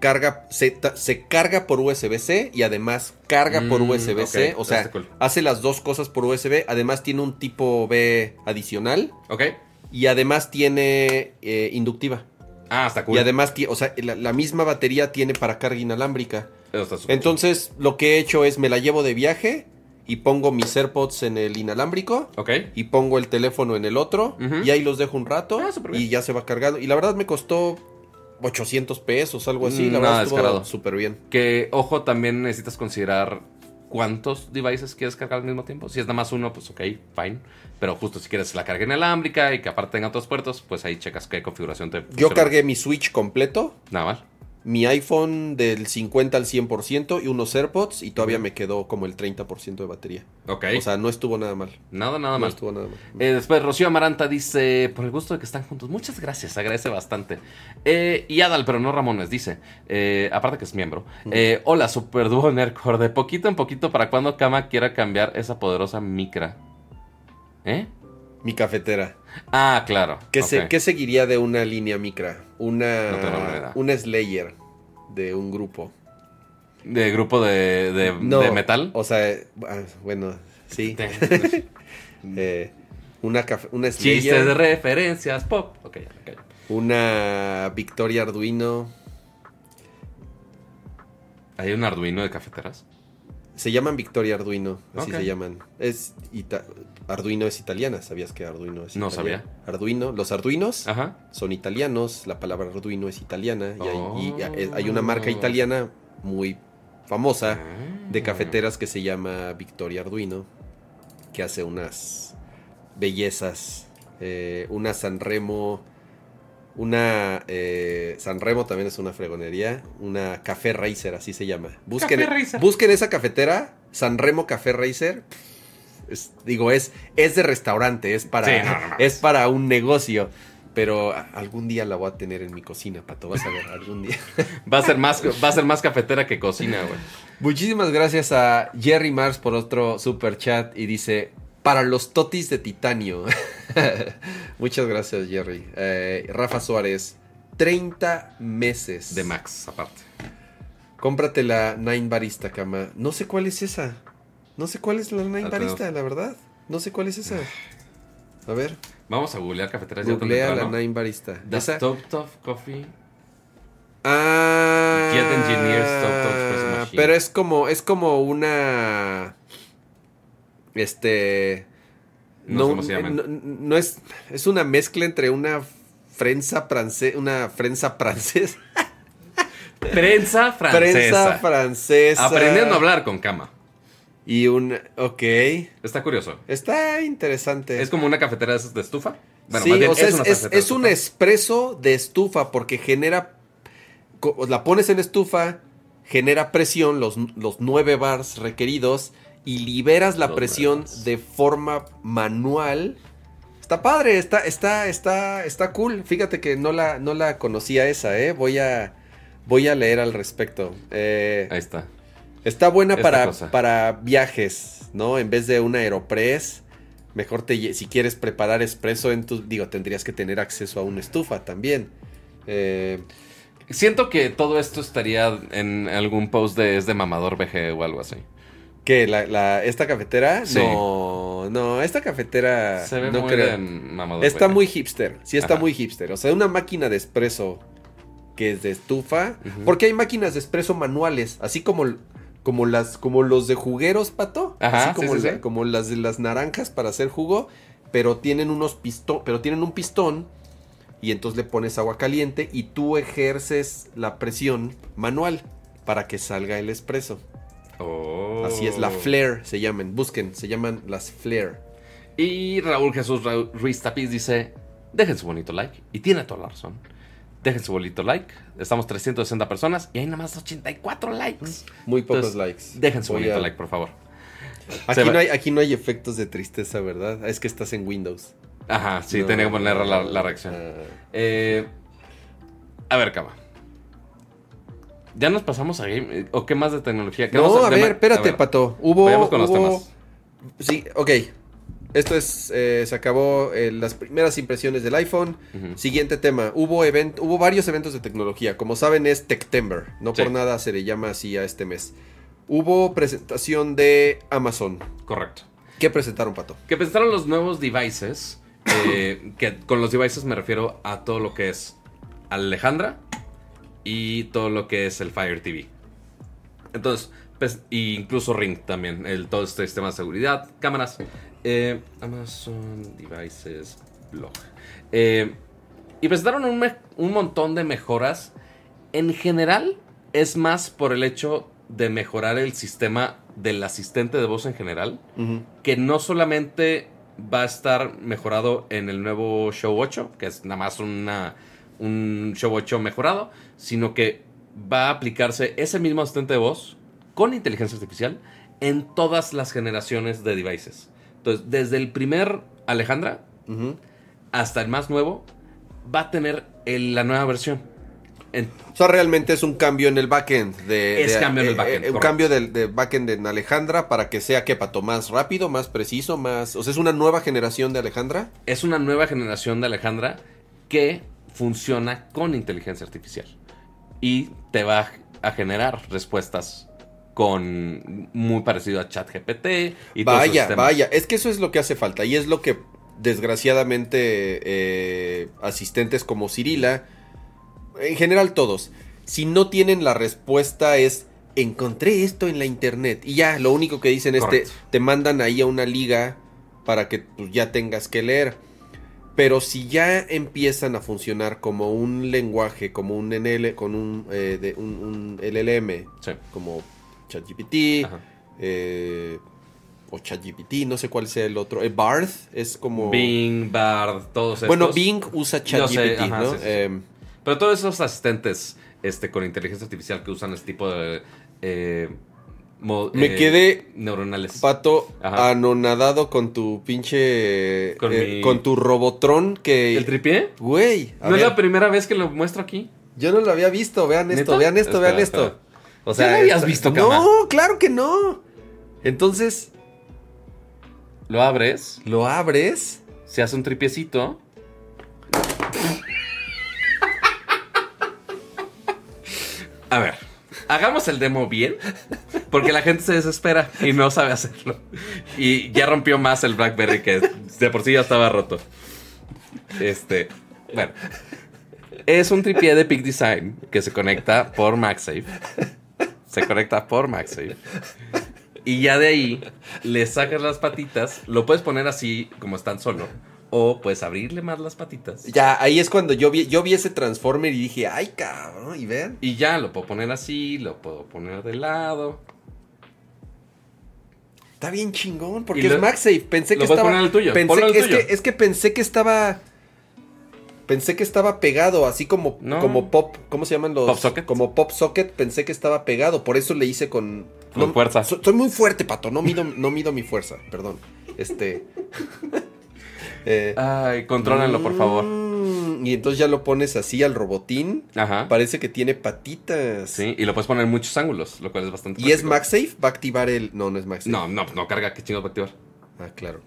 carga, se, se carga por USB-C y además carga por Mm, USB-C. o sea, cool. hace las dos cosas por USB. Además tiene un tipo B adicional Ok. y además tiene eh, inductiva. Ah, está cool. Y además, o sea, la, la misma batería tiene para carga inalámbrica. Eso está súper Entonces, lo que he hecho es me la llevo de viaje y pongo mis AirPods en el inalámbrico. Ok. y pongo el teléfono en el otro y ahí los dejo un rato Ah, y ya se va cargando. Y la verdad me costó 800 pesos, algo así. La Nada verdad estuvo descarado. súper bien. Que, ojo, también necesitas considerar cuántos devices quieres cargar al mismo tiempo. Si es nada más uno, pues ok, fine. Pero justo si quieres la carga inalámbrica y que aparte tenga otros puertos, pues ahí checas qué configuración te Yo funciona. cargué mi Switch completo, Nada mal. Mi iPhone del 50 al 100% y unos AirPods y todavía me quedó como el 30% de batería. Ok. O sea, no estuvo nada mal. nada, nada no mal. estuvo nada mal. Eh, después Rocío Amaranta dice, por el gusto de que están juntos, muchas gracias, agradece bastante. Eh, y Adal, pero no Ramones, dice, eh, aparte que es miembro, eh, hola, super dúo Nerdcore, de poquito en poquito, ¿para cuando Kama quiera cambiar esa poderosa micra? ¿Eh? Mi cafetera. Ah, claro. ¿Qué, se- qué seguiría de una línea micra? Una, No una Slayer. de un grupo. ¿De grupo de, de, No, de metal? O sea, ah, bueno, sí. Eh, una, una Chistes Slayer, de referencias pop. Ok, una Victoria Arduino. ¿Hay un Arduino de cafeteras? Se llaman Victoria Arduino, así se llaman. Es ita- Arduino es italiana, ¿sabías que Arduino es No italiana? Arduino, los Arduinos Ajá. son italianos, la palabra Arduino es italiana y hay, y hay- hay una Oh. marca italiana muy famosa Ah. de cafeteras que se llama Victoria Arduino, que hace unas bellezas, eh, una Sanremo, una eh, Sanremo también es una fregonería, una Café Racer, así se llama. Busquen, Café Racer. busquen esa cafetera, Sanremo Café Racer. Es- digo, es, es de restaurante, es para, Sí, no, no mames. es para un negocio. Pero algún día la voy a tener en mi cocina, Pato. Vas a ver, algún día. Va a ser más, va a ser más cafetera que cocina, güey. Muchísimas gracias a Jerry Mars por otro super chat y dice para los totis de titanio. Muchas gracias Jerry. Eh, Rafa Suárez, 30 meses. De Max, aparte. Cómprate la Nine Barista cama. No sé cuál es esa. No sé cuál es la Nine La Barista, la verdad. No sé cuál es esa. A ver, Vamos a googlear cafeteras googlea la temprano. Nine Barista. The Esa- Stop Top Coffee. Ah, Jet Engineer Stop Top Espresso Machine. Pero es como, es como una. Este. No sé llaman. no, no es. Es una mezcla entre una frenza francesa. Una frenza francesa. Prensa francesa. Prensa francesa. Aprendiendo a hablar con cama. Y un. Ok. Está curioso. Está interesante. Es como una cafetera de estufa. Bueno, sí, más bien o sea, es, una es- un espresso de estufa porque genera. La pones en estufa, genera presión, los, los 9 bars requeridos, y liberas la presión de forma manual. Está padre, está, está, está, está cool. Fíjate que no la, no la conocía esa, ¿eh? Voy a, voy a leer al respecto. Eh, Ahí está. Está buena para, para viajes, ¿no? En vez de una Aeropress, mejor te si quieres preparar espresso en tu... Digo, tendrías que tener acceso a una estufa también. Eh, Siento que todo esto estaría en algún post de es de mamador VG o algo así. ¿Qué? ¿La, la- esta cafetera? Sí. No, no, esta cafetera... Se ve no muy creo. mamador Está muy hipster, sí está Ajá. muy hipster. O sea, una máquina de espresso que es de estufa. Porque hay máquinas de espresso manuales, así como, como, las, como los de jugueros, pato. Ajá, así como, sí, sí, la- sí. como las de las naranjas para hacer jugo. Pero tienen unos pistón, pero tienen un pistón. Y entonces le pones agua caliente y tú ejerces la presión manual para que salga el espresso. Oh. Así es, la flare se llaman. Busquen, se llaman las flare. Y Raúl Jesús Ruiz Tapiz dice: Dejen su bonito like. Y tiene toda la razón. Dejen su bonito like. Estamos 360 personas y hay nada más 84 likes. Muy pocos Entonces, likes. Dejen su Voy bonito a- like, por favor. Aquí Se va- no, hay, aquí no hay efectos de tristeza, ¿verdad? Es que estás en Windows. Ajá, sí, No, tenía que poner la, la reacción. ah. Eh, a ver, Cama. ¿Ya nos pasamos a game? ¿O qué más de tecnología? ¿Qué No, a ver, espérate, ver, Pato. Hubo. Vayamos con los temas. Sí, ok. Esto es. eh, se acabó eh, las primeras impresiones del iPhone. Siguiente tema. Hubo, event, hubo varios eventos de tecnología. Como saben, es Techtember. No Sí. por nada se le llama así a este mes. Hubo presentación de Amazon. Correcto. ¿Qué presentaron, Pato? Que presentaron los nuevos devices. eh, que con los devices me refiero a todo lo que es Alejandra y todo lo que es el Fire TV. Entonces, pues, incluso Ring también, el, todo este sistema de seguridad, cámaras. eh, Amazon Devices Blog. Eh, y presentaron un, un montón de mejoras. En general, es más por el hecho de mejorar el sistema del asistente de voz en general que no solamente va a estar mejorado en el nuevo Show 8, que es nada más una, un Show 8 mejorado, sino que va a aplicarse ese mismo asistente de voz con inteligencia artificial en todas las generaciones de devices. Entonces, desde el primer Alejandra hasta el más nuevo, va a tener el- la nueva versión. En- O sea, realmente es un cambio en el backend. De, Es de- cambio en el eh, backend, eh, un cambio del de backend en Alejandra para que sea, ¿qué, Pato? Más rápido, más preciso, más... O sea, es una nueva generación de Alejandra. es una nueva generación de Alejandra que funciona con inteligencia artificial. Y te va, a generar respuestas con muy parecido a ChatGPT y Vaya, vaya, es que eso es lo que hace falta y es lo que desgraciadamente eh, asistentes como Cirila, en general todos, si no tienen la respuesta es encontré esto en la internet y ya, lo único que dicen es te, te mandan ahí a una liga para que pues, ya tengas que leer. Pero si ya empiezan a funcionar como un lenguaje, como un NL, con un, eh, de, un, un LLM, Sí. como ChatGPT, eh, o ChatGPT, no sé cuál sea el otro. Eh, Barth es como. Bing, Bard, todos estos. Bueno, Bing usa sé, ChatGPT, ajá, ¿no? sí, sí, sí. Em, Pero todos esos asistentes este, con inteligencia artificial que usan este tipo de... mo- Me eh, quedé, Neuronales. Pato, Ajá. anonadado con tu pinche. Con eh, mi- con tu Robotron que. ¿El tripié? Güey, ¿No es la primera vez que lo muestro aquí? yo no lo había visto. Vean esto, ¿Neta? vean esto, vean Espera, esto. O ¿Ya lo habías visto, No, Cama? claro que no. Entonces, Lo abres, lo abres. se hace un tripiecito. A ver, hagamos el demo bien, porque la gente se desespera y no sabe hacerlo. Y ya rompió más el BlackBerry que de por sí ya estaba roto. Este, bueno, es un tripié de Peak Design que se conecta por MagSafe. Se conecta por MagSafe. Y ya de ahí le sacas las patitas, lo puedes poner así como están solo, o puedes abrirle más las patitas. Ya, ahí es cuando yo vi, yo vi ese Transformer y dije, ay, cabrón, y ven. Y ya lo puedo poner así, lo puedo poner de lado. Está bien chingón, porque lo- es MagSafe. Pensé que estaba. poner en el tuyo, Pensé ponlo en que, el es, tuyo. que, es que pensé que estaba. Pensé que estaba pegado, así como, No. como pop. ¿Cómo se llaman los? Pop socket. Como pop socket. Pensé que estaba pegado. Por eso le hice con. Con fuerza. so- soy muy fuerte, pato. No mido, no mido mi fuerza. Perdón. Este. Eh, Ay, contrólenlo, por favor. mm, Y entonces ya lo pones así al robotín. Ajá. Parece que tiene patitas. Sí, y lo puedes poner en muchos ángulos, lo cual es bastante ¿Y es práctico. MagSafe? ¿Va a activar el.? No, no es MagSafe. No, no, no carga, qué chingados va a activar. Ah, claro.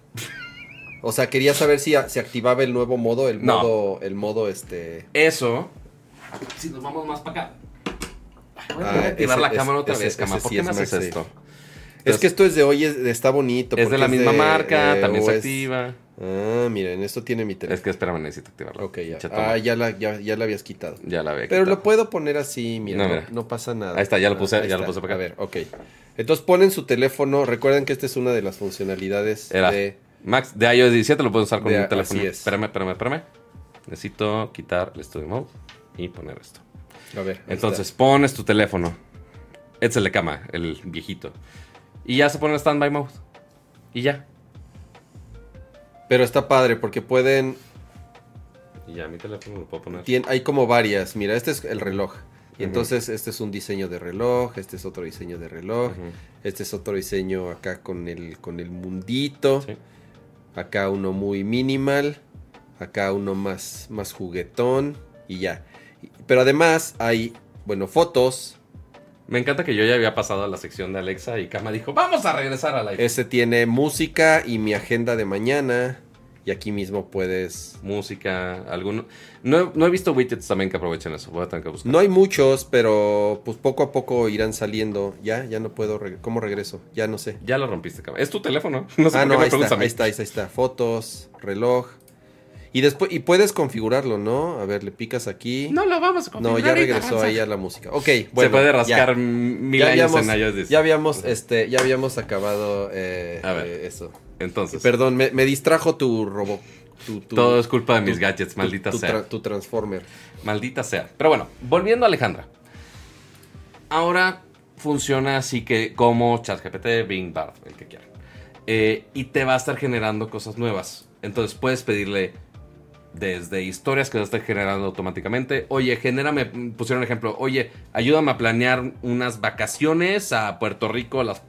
O sea, quería saber si se activaba el nuevo modo, el No. modo, el modo este. Eso. Si nos vamos más para acá. Ay, voy a Ah, activar ese- la cámara otra ese- vez, ese ¿Por sí qué es me haces MagSafe. Es que esto es de hoy, es- está bonito. Es de la misma marca, eh, también se es- activa. Ah, miren, esto tiene mi Es teléfono. que espérame, necesito activarlo. Ok, ya. Ah, ya la, ya, ya la habías quitado. Ya la ve. Pero lo puedo poner así, mira, No, no, mira. no pasa nada. Ahí está, ya lo Ah, puse, ya lo puse para acá. A ver, ok. Entonces ponen su teléfono. Recuerden que esta es una de las funcionalidades Era. de. Max, de iOS 17 lo puedes usar con De- un teléfono. así es. Espérame, espérame, espérame. Necesito quitar el Studio Mode y poner esto. A ver. Entonces, está. pones tu teléfono. Este es el de cama, el viejito. Y ya se pone en standby mode. Y ya. Pero está padre porque pueden. Y ya, mi teléfono lo puedo poner. Tien- hay como varias. Mira, este es el reloj. Y entonces este es un diseño de reloj, este es otro diseño de reloj, este es otro diseño acá con el, con el mundito, Sí. acá uno muy minimal, acá uno más, más juguetón y ya. Pero además hay, bueno, fotos. Me encanta que yo ya había pasado a la sección de Alexa y Kama dijo, vamos a regresar a la Este tiene música y mi agenda de mañana. Y aquí mismo puedes... música, alguno. No, he- no he visto widgets también que aprovechen eso. Voy a tener que buscar. No hay muchos, pero pues poco a poco irán saliendo. Ya, ya no puedo... reg- ¿Cómo regreso? Ya no sé. Ya lo rompiste, Kama. Es tu teléfono. No sé ah, por no, qué me ahí está, ahí está, ahí está, ahí está. Fotos, reloj. Y después, y puedes configurarlo, ¿no? A ver, le picas aquí. No lo vamos a No, configurar. ya ahorita, regresó ahí a la música. Ok, bueno. Se puede ya. rascar mil Ya años habíamos, en iOS 10. ya habíamos, este, ya habíamos acabado eh, A ver. eh, eso. Entonces, Perdón, me, me distrajo tu robot. Tu, tu- todo es culpa de mis tu- gadgets, maldita tu, sea. tra- tu transformer. Maldita sea. Pero bueno, volviendo a Alejandra. Ahora funciona así que como ChatGPT, Bing, Bard, el que quieran. Eh, y te va a estar generando cosas nuevas. Entonces puedes pedirle desde historias que a estar generando automáticamente. Oye, genérame, pusieron ejemplo. Oye, ayúdame a planear unas vacaciones a Puerto Rico las,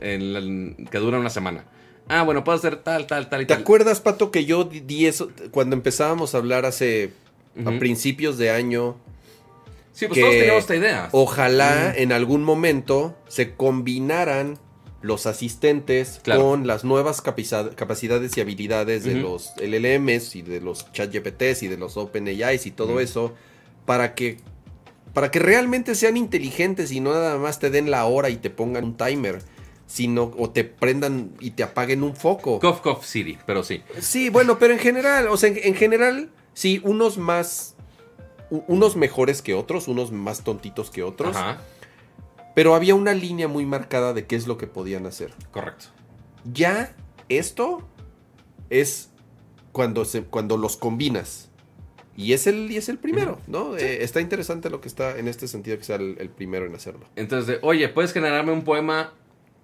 en que duran una semana. Ah, bueno, puedo hacer tal, tal, tal y ¿Te tal. acuerdas, Pato, que yo di- eso cuando empezábamos a hablar hace a principios de año? Sí, pues que todos teníamos esta idea. Ojalá en algún momento se combinaran los asistentes Claro. con las nuevas capaci- capacidades y habilidades de los LLMs y de los ChatGPTs y de los OpenAIs y todo eso para que para que realmente sean inteligentes y no nada más te den la hora y te pongan un timer, sino o te prendan y te apaguen un foco. Cough Cough City, pero sí. Sí, bueno, pero en general, o sea, en, en general, sí, unos más, unos mejores que otros, unos más tontitos que otros, Ajá, pero había una línea muy marcada de qué es lo que podían hacer. correcto. Ya esto es cuando, se, cuando los combinas. Y es el, y es el primero, ¿no? Eh, está interesante lo que está en este sentido que sea el, el primero en hacerlo. Entonces, de, oye, ¿puedes generarme un poema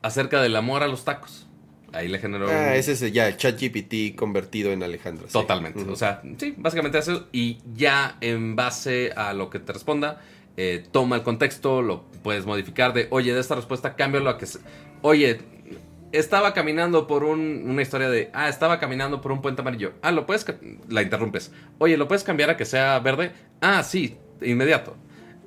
acerca del amor a los tacos? Ahí le generó... Ah, un- ese es ya el ChatGPT convertido en Alejandra. sí. Totalmente. Ujú. O sea, sí, básicamente eso. Y ya en base a lo que te responda, eh, toma el contexto, lo puedes modificar de, oye, de esta respuesta cámbialo a que... Oye, estaba caminando por un- una historia de, ah, estaba caminando por un puente amarillo. Ah, lo puedes... La interrumpes. Oye, ¿lo puedes cambiar a que sea verde? Ah, sí, inmediato.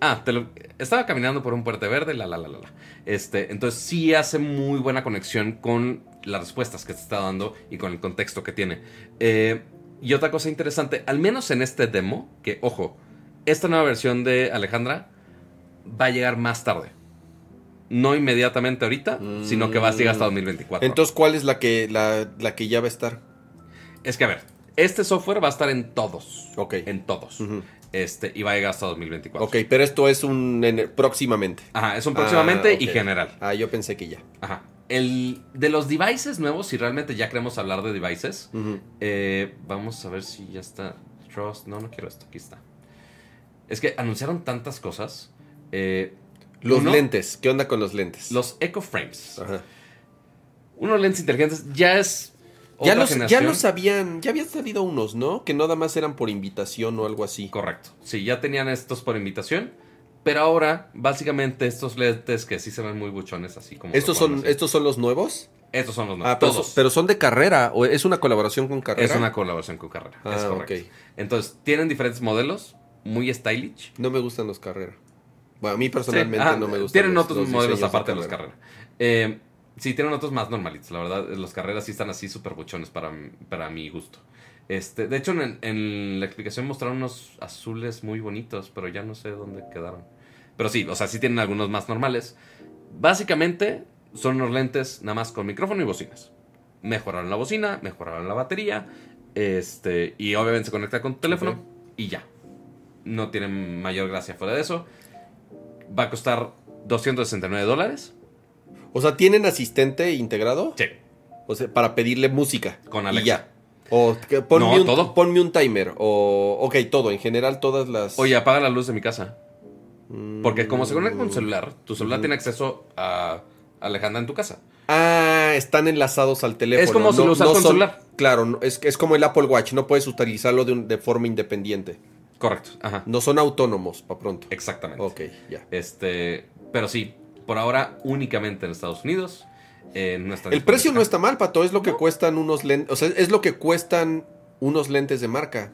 Ah, te lo- estaba caminando por un puente verde, la, la, la, la, la. Este, entonces sí hace muy buena conexión con las respuestas que te está dando y con el contexto que tiene. Eh, y otra cosa interesante, al menos en este demo, que ojo, esta nueva versión de Alejandra va a llegar más tarde. No inmediatamente ahorita, sino que va a llegar hasta 2024. Entonces, ¿cuál es la que, la, la que ya va a estar? es que a ver, este software va a estar en todos. Ok. En todos. Este, y va a llegar hasta 2024. Ok, pero esto es un en- próximamente. Ajá, es un próximamente Ah, y general. Ah, yo pensé que ya. Ajá. El, de los devices nuevos, si realmente ya queremos hablar de devices, eh, vamos a ver si ya está. Trust, no, no quiero esto, aquí está. Es que anunciaron tantas cosas. Eh, Los uno, lentes, ¿qué onda con los lentes? Los Echo Frames. Ajá. Unos lentes inteligentes ya es. Ya los, ya los habían, ya habían salido unos, ¿no? Que nada más eran por invitación o algo así. Correcto. Sí, ya tenían estos por invitación. Pero ahora, básicamente, estos lentes que sí se ven muy buchones, así como. ¿Estos son, decir. estos son los nuevos? Estos son los nuevos. Ah, pero, todos. son- pero son de carrera, o es una colaboración con carrera. Es una colaboración con Carrera. es Ah, correcto. ok. Entonces, tienen diferentes modelos, muy stylish. No me gustan los carrera. Bueno, a mí Sí, personalmente no me gustan. Tienen los- otros los modelos aparte de los Carrera. Eh, sí, tienen otros más normalitos. La verdad, los Carreras sí están así súper buchones para, para mi gusto. Este, de hecho, en, en la explicación mostraron unos azules muy bonitos, pero ya no sé dónde quedaron. Pero sí, o sea, sí tienen algunos más normales. Básicamente, son unos lentes nada más con micrófono y bocinas. Mejoraron la bocina, mejoraron la batería, este, y obviamente se conecta con tu teléfono y ya. No tienen mayor gracia fuera de eso. Va a costar 269 dólares. O sea, ¿tienen asistente integrado? Sí. O sea, para pedirle música. Con Y Alexa. ya. O que ponme, No, un, todo. ponme un timer. O. Ok, todo. En general, todas las. Oye, apaga la luz de mi casa. Mm. Porque como se conecta con un celular, tu celular tiene acceso a Alejandra en tu casa. Ah, están enlazados al teléfono. Es como si lo usas con celular. Claro, no- es, es como el Apple Watch. No puedes utilizarlo de, un- de forma independiente. Correcto. Ajá. No son autónomos, para pronto. Exactamente. Ok, ya. Este, pero sí, por ahora únicamente en Estados Unidos. eh, no El precio no está mal, Pato. Es lo que cuestan unos lentes. O sea, es lo que cuestan unos lentes de marca.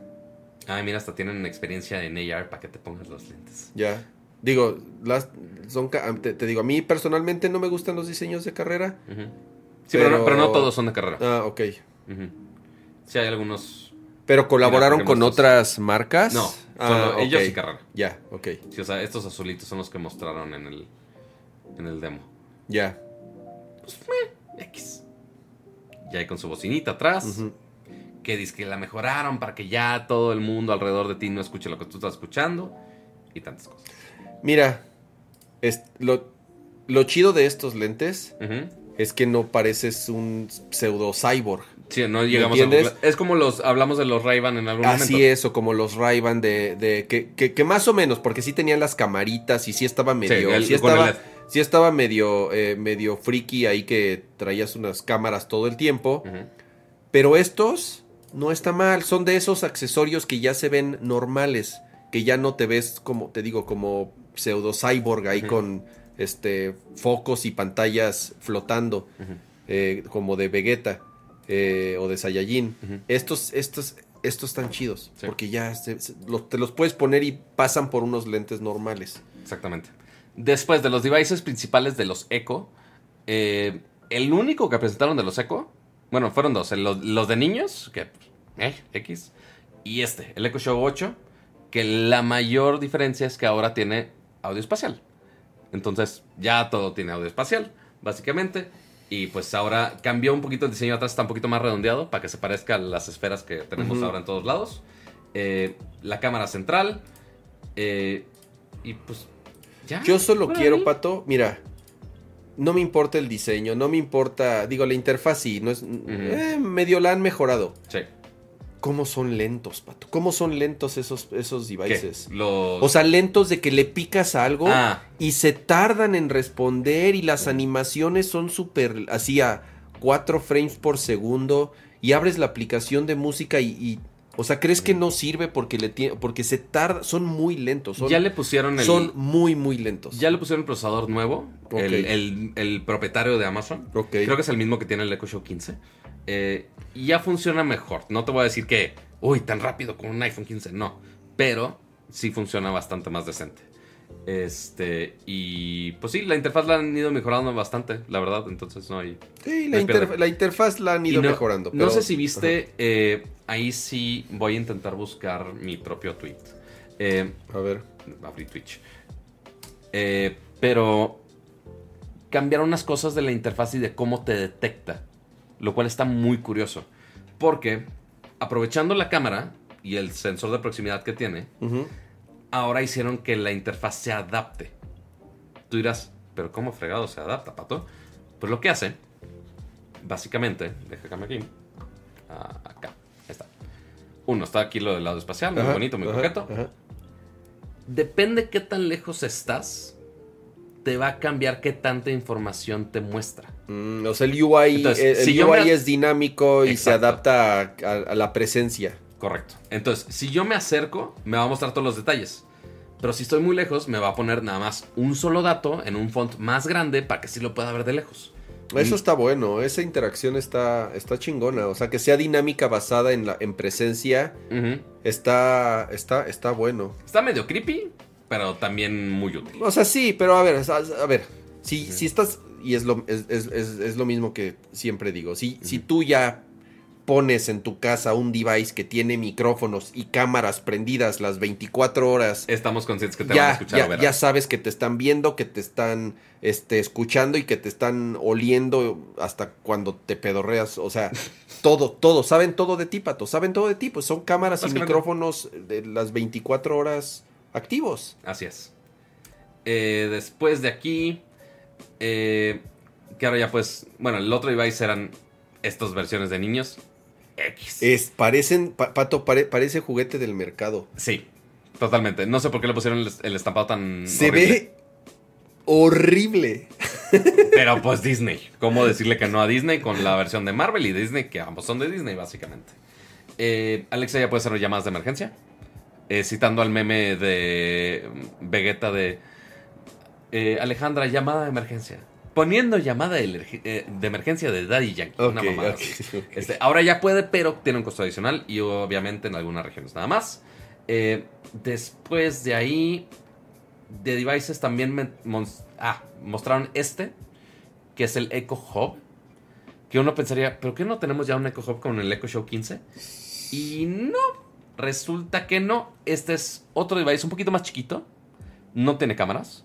Ay, mira, hasta tienen experiencia en AR para que te pongas los lentes. Ya. Digo, las son te, te digo, a mí personalmente no me gustan los diseños de carrera. Sí, pero... Pero- no, pero no todos son de carrera. Ah, ok. Ujú. Sí, hay algunos. Pero colaboraron Mira, con otras marcas. No, Ah, solo ellos ok. y carrera. Ya, ok. Sí, o sea, estos azulitos son los que mostraron en el, en el demo. Ya. X. Ya hay con su bocinita atrás. Que dice que la mejoraron para que ya todo el mundo alrededor de ti no escuche lo que tú estás escuchando. Y tantas cosas. Mira, es, lo, lo chido de estos lentes es que no pareces un pseudo cyborg. Sí, no llegamos a entiendes? Es como los hablamos de los Ray-Ban en algún Así momento. es, o como los ray de, de que, que, que más o menos, porque sí tenían las camaritas y sí estaba medio, el- sí, el estaba, sí estaba medio, eh, medio friki ahí que traías unas cámaras todo el tiempo. Pero estos no está mal, son de esos accesorios que ya se ven normales, que ya no te ves como, te digo, como pseudo cyborg ahí con este focos y pantallas flotando, eh, como de Vegeta eh, o de Saiyajin. Estos, estos, estos están chidos, Sí. porque ya se- te los puedes poner y pasan por unos lentes normales. Exactamente. Después de los devices principales de los Echo, eh, el único que presentaron de los Echo, bueno, fueron dos. el- Los, los de niños, que, eh, X, y este, el Echo Show 8, que la mayor diferencia es que ahora tiene audio espacial. Entonces ya todo tiene audio espacial, básicamente. Y pues ahora cambió un poquito el diseño de atrás, está un poquito más redondeado para que se parezca a las esferas que tenemos ahora en todos lados. Eh, la cámara central. eh, y pues ya. Yo solo quiero, ahí. Pato, mira, no me importa el diseño, no me importa, digo, la interfaz sí, no es, eh, medio la han mejorado. Sí. ¿Cómo son lentos, Pato? ¿Cómo son lentos esos, esos devices? Los... O sea, lentos de que le picas a algo Ah. y se tardan en responder y las animaciones son súper así a 4 frames por segundo y abres la aplicación de música y, y- o sea, crees que no sirve porque le tiene, porque se tarda, son muy lentos, son, ya le pusieron el... son muy muy lentos. Ya le pusieron el procesador nuevo, el, el- el propietario de Amazon. Creo que es el mismo que tiene el Echo Show 15. Eh, y ya funciona mejor. No te voy a decir que, uy, tan rápido con un iPhone 15. No. Pero sí funciona bastante más decente. Este, y pues sí, la interfaz la han ido mejorando bastante, la verdad. Entonces no hay. Sí, no la, hay pierde. interf- la interfaz la han ido no, mejorando. No sé si viste, eh, ahí sí voy a intentar buscar mi propio tweet. Eh. A ver. abrí Twitch. Eh, pero cambiaron unas cosas de la interfaz y de cómo te detecta. Lo cual está muy curioso. Porque aprovechando la cámara y el sensor de proximidad que tiene, ahora hicieron que la interfaz se adapte. Tú dirás, pero ¿cómo fregado se adapta, pato? Pues lo que hace, básicamente, déjame aquí. Ah, acá, ahí está. Uno, está aquí lo del lado espacial, muy Ajá, bonito, muy ajá, coqueto ajá. depende qué tan lejos estás, te va a cambiar qué tanta información te muestra. Mm, o sea, el UI, Entonces, el, si UI me- es dinámico y se adapta a, a- a la presencia. Correcto. Entonces, si yo me acerco, me va a mostrar todos los detalles. Pero si estoy muy lejos, me va a poner nada más un solo dato en un font más grande para que sí lo pueda ver de lejos. Eso está bueno, esa interacción está, está chingona. O sea, que sea dinámica basada en, la, en presencia, está, está, está bueno. Está medio creepy, pero también muy útil. O sea, sí, pero a ver, a, a ver, si, si estás, y es lo, es, es- es- lo mismo que siempre digo, si, si tú ya pones en tu casa un device que tiene micrófonos y cámaras prendidas las 24 horas, Estamos conscientes que te van a escuchar ya, ya sabes que te están viendo, que te están este, escuchando y que te están oliendo hasta cuando te pedorreas. O sea, todo, todo, saben todo de ti, Pato, saben todo de ti. Pues son cámaras y micrófonos de las 24 horas activos. Así es. Eh, después de aquí, eh, que ahora ya pues, bueno, el otro device eran estas versiones de niños. X. Es, parecen, pa- Pato, pare- parece juguete del mercado. Sí, totalmente. No sé por qué le pusieron el, el estampado tan. Se horrible. ve horrible. Pero pues Disney. ¿Cómo decirle que no a Disney con la versión de Marvel y Disney, que ambos son de Disney, básicamente? Eh, Alexa ya puede hacer llamadas de emergencia. Eh, citando al meme de Vegeta de. Eh, Alejandra, llamada de emergencia. Poniendo llamada de, eh, de emergencia de Daddy Yankee. una mamada así. Este, ahora ya puede, pero tiene un costo adicional y obviamente en algunas regiones nada más. Eh, después de ahí, de devices también me ah, mostraron este, que es el Echo Hub. Que uno pensaría, ¿pero qué no tenemos ya un Echo Hub con el Echo Show 15? Y no, resulta que no. Este es otro device un poquito más chiquito. No tiene cámaras.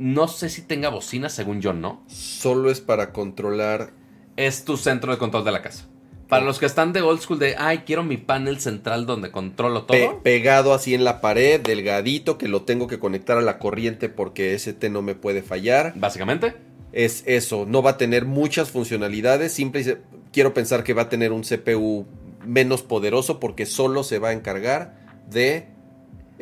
No sé si tenga bocina, según yo no Solo es para controlar. es tu centro de control de la casa. Para los que están de old school de, ay, quiero mi panel central donde controlo todo. pe- pegado así en la pared, delgadito, que lo tengo que conectar a la corriente porque ST no me puede fallar. Básicamente. es eso, no va a tener muchas funcionalidades, simple y se- quiero pensar que va a tener un CPU menos poderoso porque solo se va a encargar de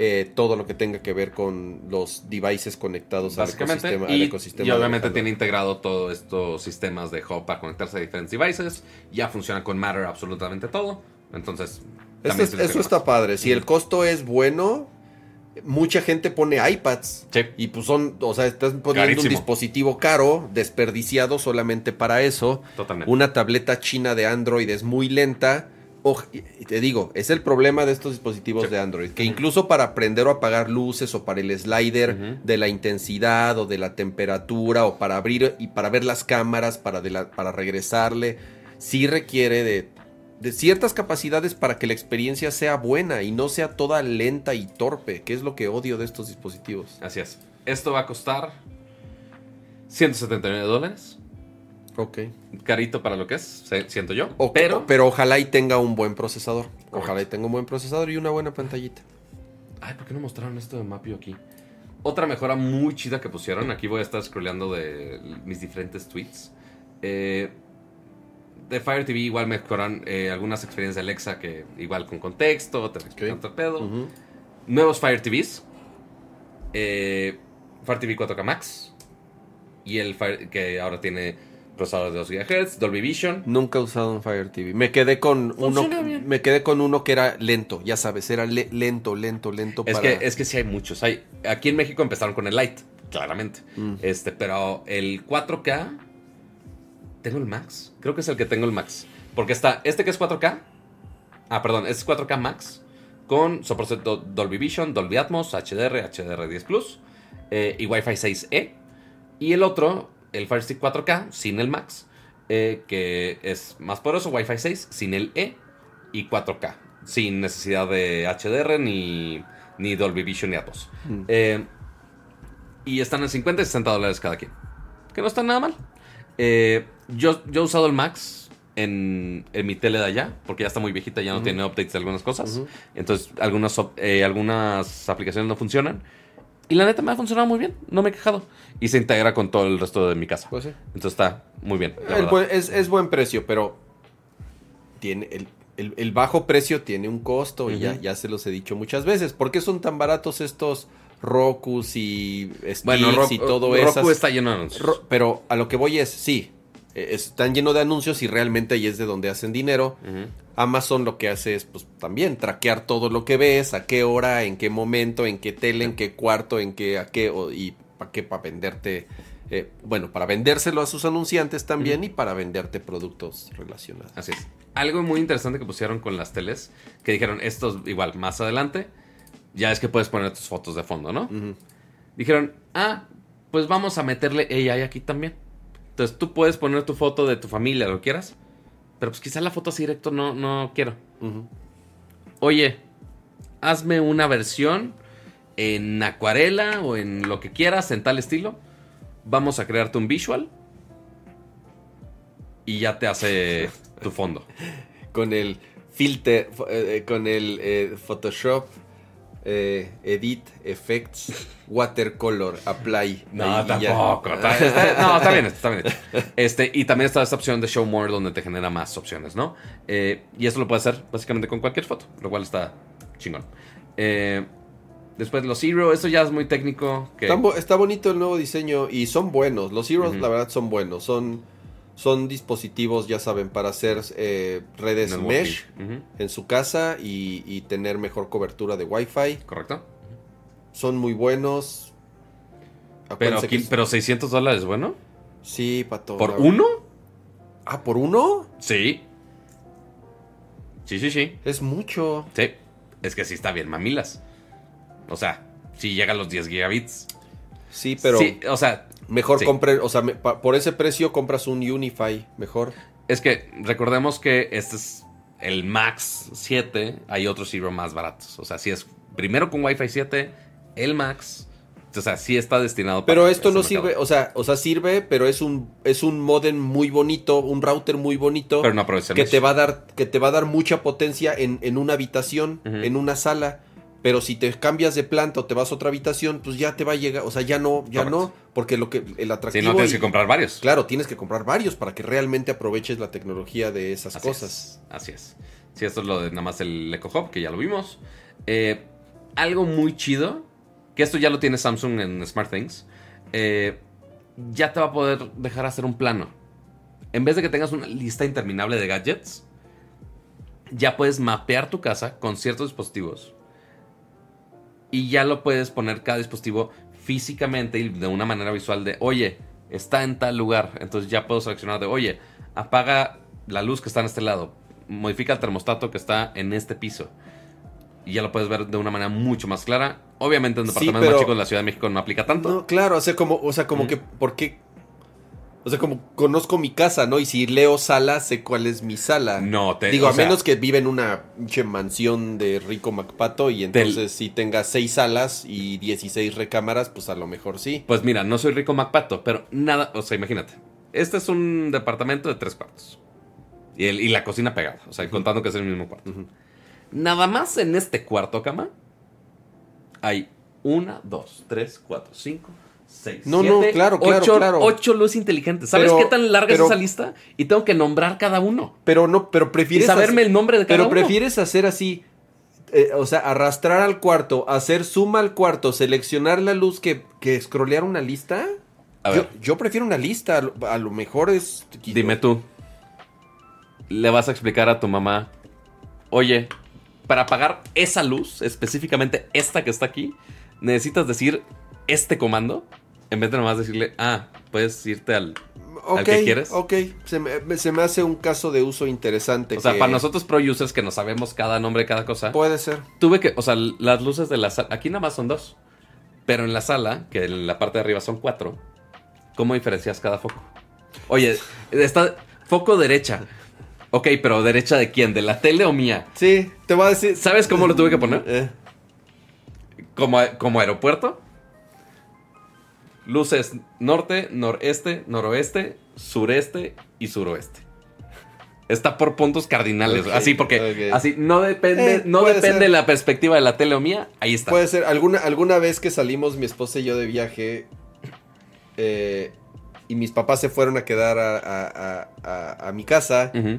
eh, todo lo que tenga que ver con los devices conectados al ecosistema. al y, ecosistema y de obviamente tiene integrado todos estos sistemas de hub para conectarse a diferentes devices. Ya funciona con Matter absolutamente todo. Entonces. Es- eso está padre, si el costo es bueno, mucha gente pone iPads. Sí. Y pues son, o sea, estás poniendo Carísimo. un dispositivo caro, desperdiciado solamente para eso. Totalmente. Una tableta china de Android es muy lenta. Y te digo, es el problema de estos dispositivos Sí. de Android. Que incluso para prender o apagar luces o para el slider de la intensidad o de la temperatura o para abrir y para ver las cámaras, para, de la- para regresarle, sí requiere de de ciertas capacidades para que la experiencia sea buena y no sea toda lenta y torpe, que es lo que odio de estos dispositivos. Así es. Esto va a costar 179 dólares. Ok. Carito para lo que es, siento yo. O- pero, pero ojalá y tenga un buen procesador. Ojalá y tenga un buen procesador y una buena pantallita. Ay, ¿por qué no mostraron esto de Mapio aquí? Otra mejora muy chida que pusieron. Aquí voy a estar scrolleando de mis diferentes tweets. Eh, de Fire TV igual mejoran eh, algunas experiencias de Alexa que igual con contexto, te explican pedo. Nuevos Fire TVs. Eh, Fire TV 4K Max. Y el Fire que ahora tiene procesador de 2 GHz, Dolby Vision. Nunca he usado un Fire TV. Me quedé con uno. Bien. Me quedé con uno que era lento, ya sabes, era le- lento, lento, lento. Es para- que, es que sí hay muchos. Hay, aquí en México empezaron con el Lite, claramente. Mm. Este, pero el 4K. Tengo el Max. Creo que es el que tengo el Max. Porque está este que es 4K. Ah, perdón, este es 4K Max. Con soporte Do- Dolby Vision, Dolby Atmos, HDR, HDR10 Plus. eh, y Wi-Fi 6E. Y el otro, el Fire Stick 4K, sin el Max. eh, que es más poderoso, Wi-Fi 6, sin el E. Y 4K. Sin necesidad de HDR ni, ni Dolby Vision ni Atmos. Mm. Eh, y están en 50 y 60 dólares cada quien. Que no está nada mal. Eh, yo, yo he usado el Max en, en mi tele de allá, porque ya está muy viejita, ya no tiene updates de algunas cosas. Entonces, algunas, eh, algunas aplicaciones no funcionan. Y la neta me ha funcionado muy bien, no me he quejado. Y se integra con todo el resto de mi casa. Pues sí. Entonces está muy bien. El es, es buen precio, pero tiene el, el- el bajo precio tiene un costo y ya, ya se los he dicho muchas veces. ¿Por qué son tan baratos estos Rokus y bueno, Roku, y todo Roku esas? está lleno de anuncios. Ro- pero a lo que voy es, sí, eh, están llenos de anuncios y realmente ahí es de donde hacen dinero. Ujú. Amazon lo que hace es, pues, también traquear todo lo que ves, a qué hora, en qué momento, en qué tele, en qué cuarto, en qué, a qué, o- y para qué, para venderte, eh, bueno, para vendérselo a sus anunciantes también y para venderte productos relacionados. Así es. Algo muy interesante que pusieron con las teles, que dijeron, esto es igual, más adelante, ya es que puedes poner tus fotos de fondo, ¿no? Dijeron, ah, pues vamos a meterle AI aquí también. Entonces tú puedes poner tu foto de tu familia, lo que quieras, pero pues quizá la foto así directo no, no quiero. Oye, hazme una versión en acuarela o en lo que quieras, en tal estilo. Vamos a crearte un visual. Y ya te hace tu fondo. Con el filter, fo- eh, con el eh, Photoshop, eh, Edit, Effects, Watercolor, Apply. No, tampoco. Está, está- no, está bien, está bien. Este, y también está esta opción de Show More donde te genera más opciones, ¿no? Eh, y eso lo puedes hacer básicamente con cualquier foto, lo cual está chingón. Eh, después los Zero, eso ya es muy técnico. Que, Está, bo- está bonito el nuevo diseño y son buenos. Los Heroes, Ujú. la verdad, son buenos. Son, son dispositivos, ya saben, para hacer eh, redes networking. mesh en su casa y, y tener mejor cobertura de Wi-Fi. Correcto. Son muy buenos. Pero, aquí- pero 600 dólares, bueno. Sí, pato. ¿Por uno? Ah, ¿por uno? Sí. Sí, sí, sí. Es mucho. Sí. Es que sí está bien, mamilas. O sea, sí llega a los 10 gigabits. Sí, pero Sí, o sea, mejor sí. compre, o sea, me- pa- por ese precio compras un Unify mejor. Es que recordemos que este es el Max 7. Hay otros Zero más baratos. O sea, si es primero con Wi-Fi 7, el Max. O sea, sí está destinado para Pero esto no mercado. sirve, o sea, o sea, sirve, pero es un es un modem muy bonito, un router muy bonito Pero no que te va a dar que te va a dar mucha potencia en, en una habitación, en una sala. Pero si te cambias de planta o te vas a otra habitación, pues ya te va a llegar, o sea, ya no, ya Correcto. no, porque lo que el Si atractivo no, tienes y- que comprar varios. Claro, tienes que comprar varios para que realmente aproveches la tecnología de esas Así cosas. Es, así es. Sí, esto es lo de nada más el Echo Hub, que ya lo vimos. Eh, algo muy chido, que esto ya lo tiene Samsung en SmartThings, eh, ya te va a poder dejar hacer un plano. En vez de que tengas una lista interminable de gadgets, ya puedes mapear tu casa con ciertos dispositivos. Y ya lo puedes poner cada dispositivo físicamente y de una manera visual de, oye, está en tal lugar. Entonces ya puedo seleccionar de, oye, apaga la luz que está en este lado. Modifica el termostato que está en este piso. Y ya lo puedes ver de una manera mucho más clara. Obviamente en Sí, departamentos pero- más chicos de la Ciudad de México no aplica tanto. No, claro, o sea, como, o sea, como que, ¿por qué? O sea, como conozco mi casa, ¿no? Y si leo sala, sé cuál es mi sala. No, te Digo, a sea, menos que vive en una pinche mansión de Rico Macpato y entonces si tenga seis salas y 16 recámaras, pues a lo mejor sí. Pues mira, no soy rico MacPato, pero nada, o sea, imagínate. Este es un departamento de tres cuartos. Y, el- y la cocina pegada, o sea, contando que es el mismo cuarto. Nada más en este cuarto, cama, hay una, dos, tres, cuatro, cinco, No, no, claro, claro, ocho, claro. ocho luces inteligentes. ¿Sabes Pero- qué tan larga pero- es esa lista? Y tengo que nombrar cada uno. Pero no, pero Y prefieres saberme hacer- el nombre de cada Pero uno. prefieres hacer así, eh, o sea, arrastrar al cuarto, hacer suma al cuarto, seleccionar la luz que, que scrollear una lista. A yo, ver. yo prefiero una lista, a lo, a lo mejor es... Dime tú, le vas a explicar a tu mamá, oye, para apagar esa luz, específicamente esta que está aquí, necesitas decir este comando, en vez de nomás decirle, ah, puedes irte al... ¿al que quieres? ok, se me, se me hace un caso de uso interesante. O sea, para nosotros pro users que no sabemos cada nombre cada cosa, Puede ser. tuve que, o sea, las luces de la sala, aquí nada más son dos, pero en la sala, que en la parte de arriba son cuatro, ¿cómo diferencias cada foco? Oye, está foco derecha. Ok, pero derecha de quién, de la tele o mía? Sí, te voy a decir... ¿Sabes cómo lo tuve que poner? Eh, Como, como aeropuerto. Luces norte, noreste, noroeste, sureste y suroeste. Está por puntos cardinales. Así porque así no depende, Eh, no depende ser. la perspectiva de la tele o mía. Ahí está. Puede ser, alguna, alguna vez que salimos mi esposa y yo de viaje eh, y mis papás se fueron a quedar a, a- a- mi casa, Ujú.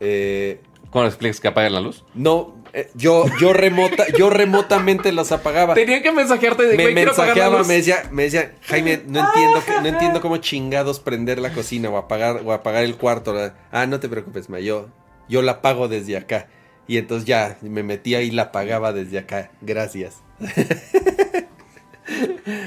eh, ¿Cómo le explicas que apaguen la luz? no, eh, yo, yo, remota, yo remotamente las apagaba. Tenían que mensajearte de Me "Güey, quiero apagar la mensajeaba, luz". me decía, me decía, Jaime, no entiendo, que- no entiendo cómo chingados prender la cocina o apagar, o apagar el cuarto. Ah, no te preocupes, ma, yo, yo la apago desde acá. Y entonces ya me metía y la apagaba desde acá. Gracias.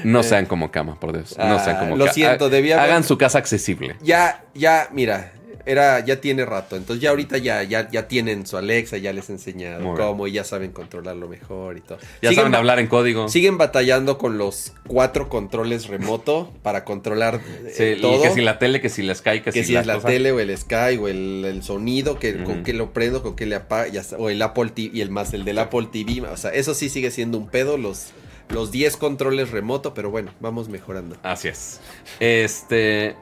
No sean como cama, por Dios. No Ah, sean como lo ca- siento, debía haber- Hagan su casa accesible. Ya, ya, mira, era, ya tiene rato. Entonces ya ahorita ya, ya, ya tienen su Alexa, ya les he enseñado Muy bien. cómo y ya saben controlarlo mejor y todo. Ya Siguen saben hablar en código. Siguen batallando con los cuatro controles remoto para controlar eh, Sí, y que si la tele, que si la Sky, que, que si la es la cosa. tele o el Sky o el, el sonido, que con Ujú. qué lo prendo, con qué le apago, está, o el Apple TV y el más el del Apple TV, o sea, eso sí sigue siendo un pedo, los, los 10 controles remoto, pero bueno, vamos mejorando. Así es. Este.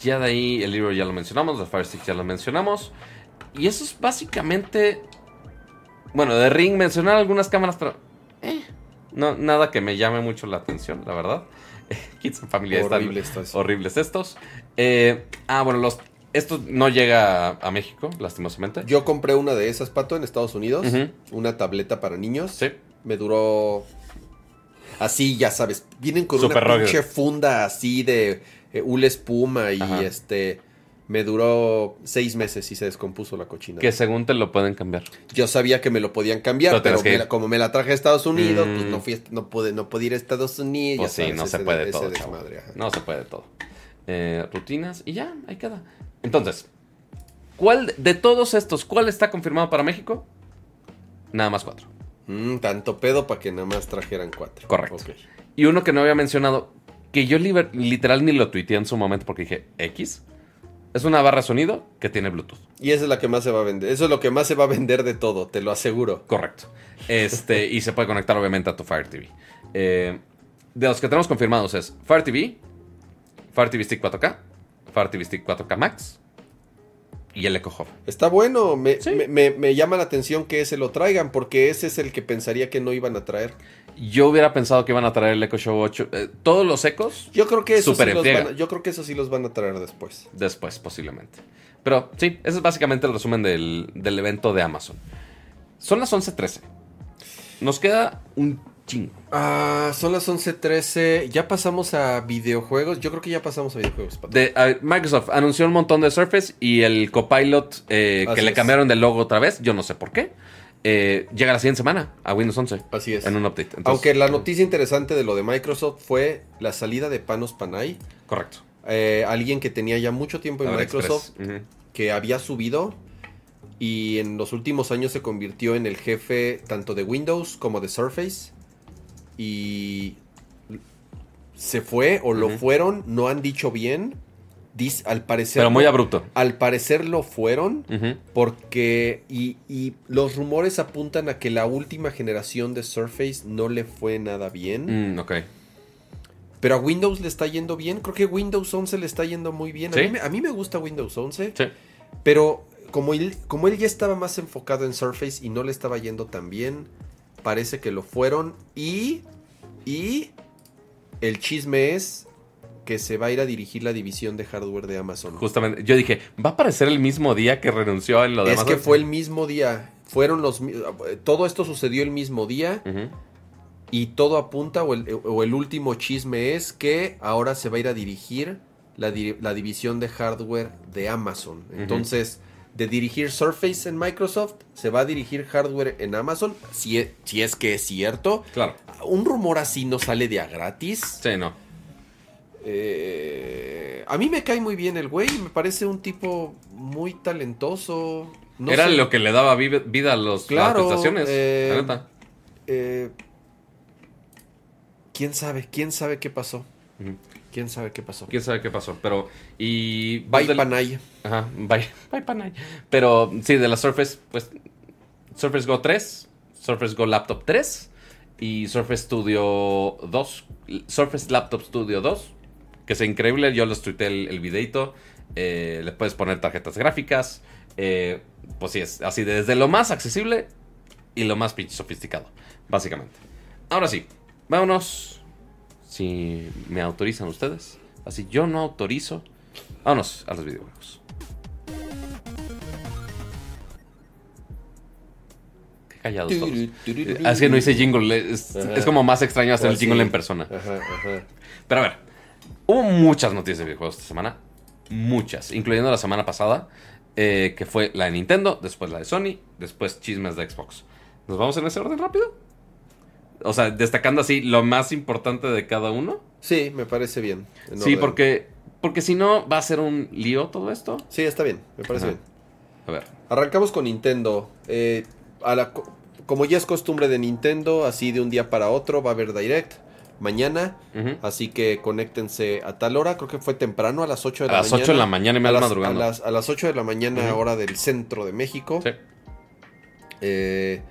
Ya de ahí el libro ya lo mencionamos, los Fire Stick ya lo mencionamos. Y eso es básicamente. Bueno, de Ring mencionar algunas cámaras, pero. eh, no, nada que me llame mucho la atención, la verdad. Kids and Family están Horrible esto es. horribles estos. Eh, ah, bueno, los. Esto no llega a, a México, lastimosamente. Yo compré una de esas, Pato, en Estados Unidos, una tableta para niños. Sí. Me duró así, ya sabes, vienen con Super una pinche funda así de eh, espuma y Ajá. este me duró seis meses y se descompuso la cochina. Que según te lo pueden cambiar. Yo sabía que me lo podían cambiar, Pero me la- como me la traje a Estados Unidos, Mm. pues no fui, no pude, no pude ir a Estados Unidos. Pues sí, sabes, no se puede ese todo. desmadre. No se puede todo. Eh, rutinas y ya, ahí queda. Entonces, ¿cuál de todos estos, cuál está confirmado para México? Nada más cuatro. Mm, tanto pedo para que nada más trajeran cuatro. Correcto. Y uno que no había mencionado, que yo literal ni lo tuiteé en su momento porque dije, X, es una barra sonido que tiene Bluetooth. Y esa es la que más se va a vender. Eso es lo que más se va a vender de todo, te lo aseguro. Correcto. Este, y se puede conectar obviamente a tu Fire TV. Eh, de los que tenemos confirmados es Fire TV, Fire TV Stick 4K, Fire TV Stick 4K Max y el Echo Hub. Está bueno, me, Sí. me- me- me llama la atención que ese lo traigan, porque ese es el que pensaría que no iban a traer. Yo hubiera pensado que iban a traer el Echo Show 8. eh, todos los ecos Yo creo que eso sí los van a, yo creo que eso sí los van a traer después. después, posiblemente. Pero sí, ese es básicamente el resumen del, del evento de Amazon. Son las 11.13. Nos queda un chingo. Ah, son las 11:13. Ya pasamos a videojuegos. Yo creo que ya pasamos a videojuegos. De, Microsoft anunció un montón de Surface y el Copilot eh, que le cambiaron de logo otra vez, yo no sé por qué. Eh, llega la siguiente semana a Windows 11 Así es. en un update. Entonces, Aunque la noticia interesante de lo de Microsoft fue la salida de Panos Panay. Correcto. Eh, alguien que tenía ya mucho tiempo en. Microsoft, que había subido y en los últimos años se convirtió en el jefe tanto de Windows como de Surface. Y se fue o lo fueron, no han dicho bien. Al parecer. Pero muy abrupto. Al parecer lo fueron. Porque. Y, y los rumores apuntan a que la última generación de Surface no le fue nada bien. Mm, ok. Pero a Windows le está yendo bien. Creo que Windows 11 le está yendo muy bien. ¿Sí? A, mí, me- a mí me gusta Windows 11. Sí. Pero como él, como él ya estaba más enfocado en Surface y no le estaba yendo tan bien, parece que lo fueron. Y, y el chisme es que se va a ir a dirigir la división de hardware de Amazon. Justamente. Yo dije, ¿va a aparecer el mismo día que renunció en lo es demás? que fue el mismo día. Fueron los todo esto sucedió el mismo día y todo apunta o el, o el último chisme es que ahora se va a ir a dirigir la, di- la división de hardware de Amazon. Entonces, de dirigir Surface en Microsoft, se va a dirigir hardware en Amazon, si e- si es que es cierto. Claro. Un rumor así no sale de a gratis. Sí, no. Eh, a mí me cae muy bien el güey, me parece un tipo muy talentoso. No Era sé, lo que le daba vi- vida a los, Claro, las prestaciones. eh, la neta. eh, ¿Quién sabe? ¿Quién sabe qué pasó? ¿Quién sabe qué pasó? ¿Quién sabe qué pasó? Pero, y... Bye del- Panay. Ajá, bye, bye Panay. Pero, sí, de la Surface, pues, Surface Go 3, Surface Go Laptop 3 y Surface Studio 2, Surface Laptop Studio 2, que es increíble, yo les tuiteé el, el videito, eh, le puedes poner tarjetas gráficas, eh, pues sí, es así desde lo más accesible y lo más pinche sofisticado, básicamente. Ahora sí, vámonos, si me autorizan ustedes, así yo no autorizo, vámonos a los videojuegos. Qué callados todos. Así que no hice jingle, es, como más extraño hacer el Pues jingle en persona. Pero a ver, hubo muchas noticias de videojuegos esta semana. Muchas, incluyendo la semana pasada, eh, que fue la de Nintendo, después la de Sony, después chismes de Xbox. ¿Nos vamos en ese orden rápido? O sea, destacando así lo más importante de cada uno. Sí, me parece bien. en sí, orden. porque, porque si no, va a ser un lío todo esto. Sí, está bien, me parece Ajá. bien. A ver. Arrancamos con Nintendo. Eh, a la co- como ya es costumbre de Nintendo, así de un día para otro va a haber Direct mañana. Así que conéctense a tal hora. Creo que fue temprano, a las 8 de A la las mañana. 8 de la mañana y me a las, madrugando. a las, a las 8 de la mañana, hora del centro de México. Sí. Eh,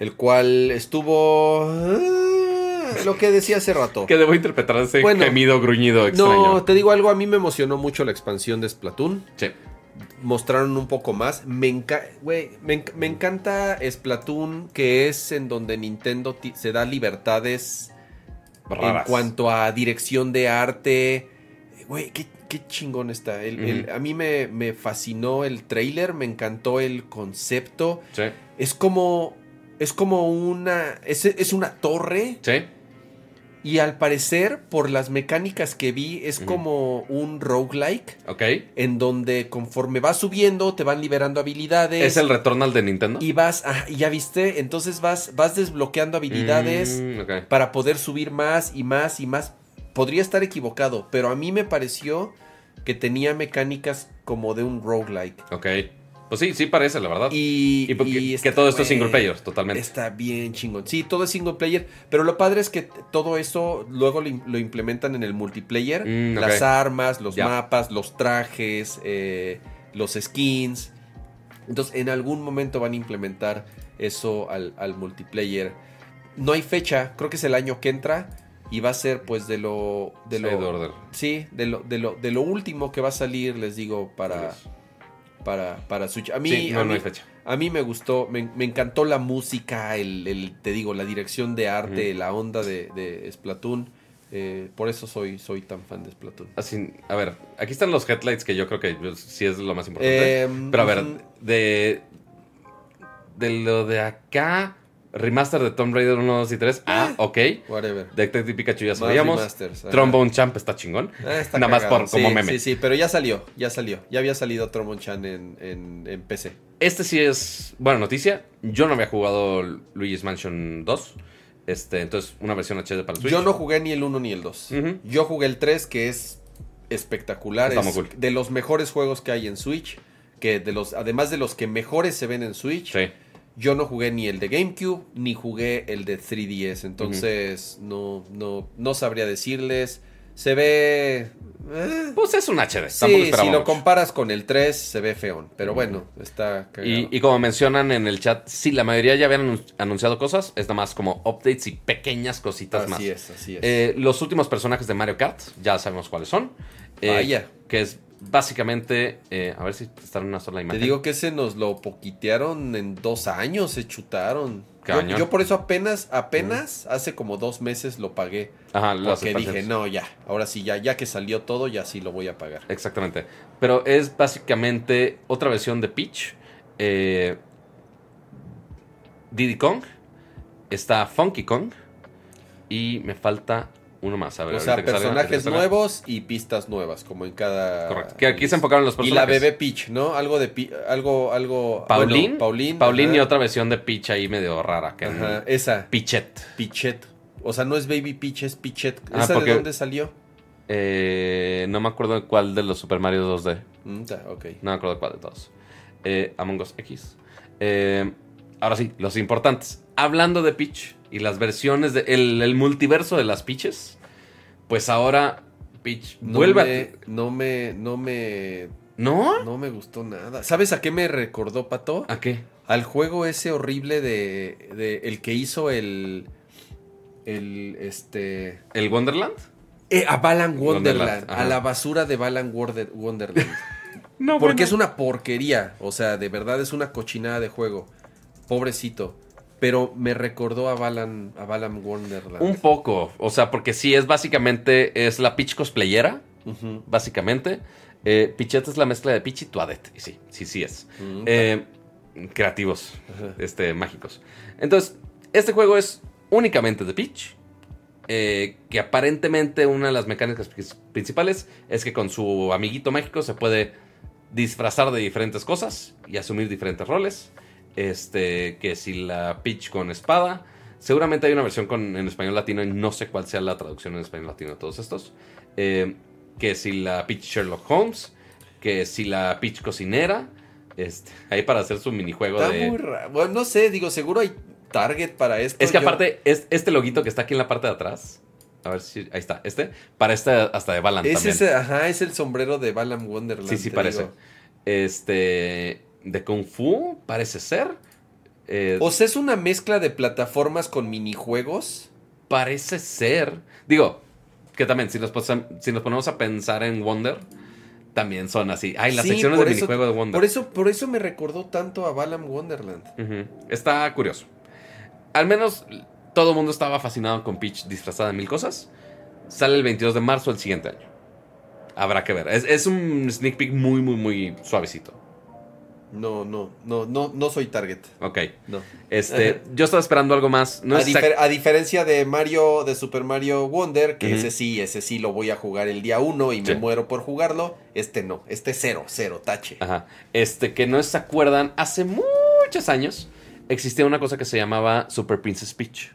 el cual estuvo. ah, lo que decía hace rato. Que debo interpretar ese Bueno, gemido gruñido extraño. No, te digo algo, a mí me emocionó mucho la expansión de Splatoon. Sí. Mostraron un poco más. Me, enca- güey, me, enc- me encanta Splatoon, que es en donde Nintendo se da libertades Raras. en cuanto a dirección de arte. Güey, qué, qué chingón está. El- el- Ujú. a mí me, me fascinó el trailer, me encantó el concepto. Sí. Es como. Es como una. Es, es una torre. Sí. Y al parecer, por las mecánicas que vi, es como un roguelike. Ok. En donde conforme vas subiendo, te van liberando habilidades. ¿Es el Returnal de Nintendo? Y vas. ah, ya viste. Entonces vas, vas desbloqueando habilidades Mm, para poder subir más y más y más. Podría estar equivocado, pero a mí me pareció que tenía mecánicas como de un roguelike. Ok. Pues sí, sí parece, la verdad. Y, Y porque- y que todo esto es single player, totalmente. Está bien chingón. Sí, todo es single player. Pero lo padre es que todo eso luego lo, im- lo implementan en el multiplayer. Mm. Las armas, los mapas, los trajes, eh, los skins. Entonces, en algún momento van a implementar eso al, al multiplayer. No hay fecha, creo que es el año que entra. Y va a ser pues de lo... De lo Order. Sí, de lo, de, lo, de lo último que va a salir, les digo, para, para, para Switch. A mí, Sí, no, a no mí- hay fecha. a mí me gustó, me, me encantó la música, el, el- te digo, la dirección de arte, la onda de, de Splatoon. Eh, por eso soy, soy tan fan de Splatoon. Así, a ver, aquí están los headlights que yo creo que pues, sí es lo más importante. Em, Pero a ver, de. De lo de acá. Remaster de Tomb Raider 1, 2 y 3. Ah, Eh. ok. Whatever. Detective Pikachu ya sabíamos. Trombone Champ está chingón. Está Nada más por como meme. Sí, sí, pero ya salió, ya salió. Ya había salido Trombone Chan en, en, en PC. Este sí es buena noticia. Yo no había jugado Luigi's Mansion 2. Este, entonces, una versión HD para el Switch. Yo no jugué ni el 1 ni el 2. Ujú. Yo jugué el 3, que es espectacular. Está es muy cool. de los mejores juegos que hay en Switch. Que de los, además de los que mejores se ven en Switch. Sí. Yo no jugué ni el de GameCube, ni jugué el de 3DS, entonces no, no, no sabría decirles. Se ve... eh, Pues es un HD. Sí, si lo mucho. comparas con el 3 se ve feón, pero bueno, está. Y, y como mencionan en el chat, sí, la mayoría ya habían anun- anunciado cosas. Es nada más como updates y pequeñas cositas así más. es, así es. Eh, los últimos personajes de Mario Kart, ya sabemos cuáles son. Eh, Vaya. Que es básicamente. eh, a ver si está en una sola Te imagen. digo que ese nos lo poquitearon en dos años, se chutaron. Yo, por eso apenas, apenas hace como dos meses lo pagué. Ajá, Porque dije, no, ya, ahora sí, ya, ya que salió todo, ya sí lo voy a pagar. Exactamente. Pero es básicamente otra versión de Peach. Eh, Diddy Kong. Está Funky Kong. Y me falta uno más. A ver, O sea, personajes salga. nuevos y pistas nuevas, como en cada... Correcto. Que aquí se enfocaron en los Y personajes. la bebé Peach, ¿no? Algo de... Pi- algo, algo... Pauline. bueno, Pauline. Pauline y otra versión de Peach ahí medio rara. Que Ajá, esa. Pichet. Pichet. O sea, no es Baby Peach, es Pichet. Ah, ¿Esa porque- de dónde salió? Eh, no me acuerdo cuál de los Super Mario 2D. Mm. No me acuerdo cuál de todos. Eh, Among Us X. Eh, ahora sí, los importantes. Hablando de Peach y las versiones de el, el multiverso de las Peaches, pues ahora Peach No vuelve me, no me, no me. ¿No? no me gustó nada. ¿Sabes a qué me recordó, Pato? ¿A qué? Al juego ese horrible de, de el que hizo el, el, este, ¿El Wonderland? eh, a Balan Wonderland, a la basura de Balan Wonder- Wonderland. No, Porque es una porquería, o sea, de verdad es una cochinada de juego. Pobrecito. Pero me recordó a Balan, a Balan Wonderland. Un poco. O sea, porque sí es básicamente... Es la Peach cosplayera, básicamente. Eh, Pichette es la mezcla de Peach y Toadette. Y sí, sí, sí es. Mm, Eh, creativos, este, mágicos. Entonces, este juego es únicamente de Peach. eh, que aparentemente una de las mecánicas principales es que con su amiguito mágico se puede disfrazar de diferentes cosas y asumir diferentes roles. Este, que si la Peach con espada. Seguramente hay una versión con, en español latino y no sé cuál sea la traducción en español latino de todos estos. Eh, que si la Peach Sherlock Holmes. Que si la Peach cocinera. Este, ahí para hacer su minijuego Está de... muy raro. Bueno, no sé, digo, seguro hay target para esto. Es que Yo- aparte, es, este loguito que está aquí en la parte de atrás. A ver si. Ahí está. Este. Para este hasta de Balan Es también. ese, ajá, es el sombrero de Balan Wonderland. sí, sí, parece. digo. Este. De Kung Fu, parece ser. Eh, O sea, es una mezcla de plataformas con minijuegos. parece ser. Digo, que también, si nos, posam- si nos ponemos a pensar en Wonder, también son así. Ay, las Sí, secciones de eso- minijuego de Wonder. Por eso, por eso me recordó tanto a Balan Wonderland. Está curioso. Al menos todo el mundo estaba fascinado con Peach disfrazada de mil cosas. Sale el 22 de marzo del siguiente año. Habrá que ver. Es, es un sneak peek muy, muy, muy suavecito. No, no, no, no, no soy target. Ok. No. Este, yo estaba esperando algo más. No a, es difer- a diferencia de Mario, de Super Mario Wonder, que ese sí, ese sí lo voy a jugar el día uno y me muero por jugarlo. Este no, este cero, cero, tache. Ajá. Este, que no se acuerdan, hace muchos años existía una cosa que se llamaba Super Princess Peach.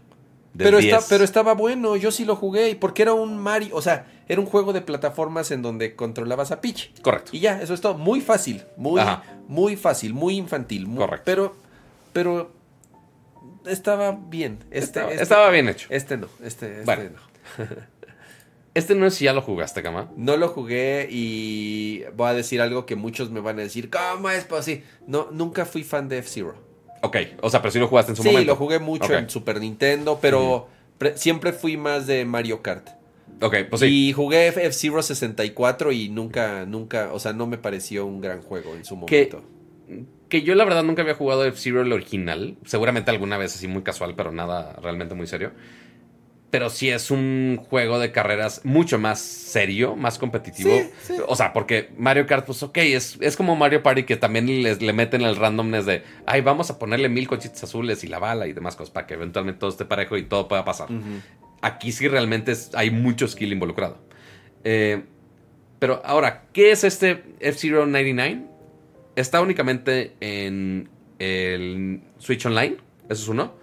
Pero, 10. está, pero estaba bueno, yo sí lo jugué, y porque era un Mario, o sea, era un juego de plataformas en donde controlabas a Peach. Correcto. Y ya, eso es todo, muy fácil, muy, Ajá. muy fácil, muy infantil. muy- Correcto. Pero, pero estaba bien. Este, estaba, este- estaba bien hecho. Este no, este, este Bueno. no. Este no es si ya lo jugaste, Cama. No lo jugué y voy a decir algo que muchos me van a decir, ¿cómo es posible? No, nunca fui fan de F-Zero. Ok. O sea, pero sí lo jugaste en su Sí, momento. lo jugué mucho en Super Nintendo, pero pre- siempre fui más de Mario Kart. Ok, pues sí. Y jugué F-Zero 64 y nunca, nunca, o sea, no me pareció un gran juego en su momento. Que yo la verdad nunca había jugado F-Zero el original. Seguramente alguna vez así muy casual, pero nada realmente muy serio. Pero sí es un juego de carreras mucho más serio, más competitivo. Sí, sí. O sea, porque Mario Kart, pues ok, es, es como Mario Party que también les- le meten el randomness de, ay, vamos a ponerle mil cochitos azules y la bala y demás cosas para que eventualmente todo esté parejo y todo pueda pasar. Aquí sí realmente es- hay mucho skill involucrado. Eh, pero ahora, ¿qué es este F-Zero 99? Está únicamente en el Switch Online, eso es uno.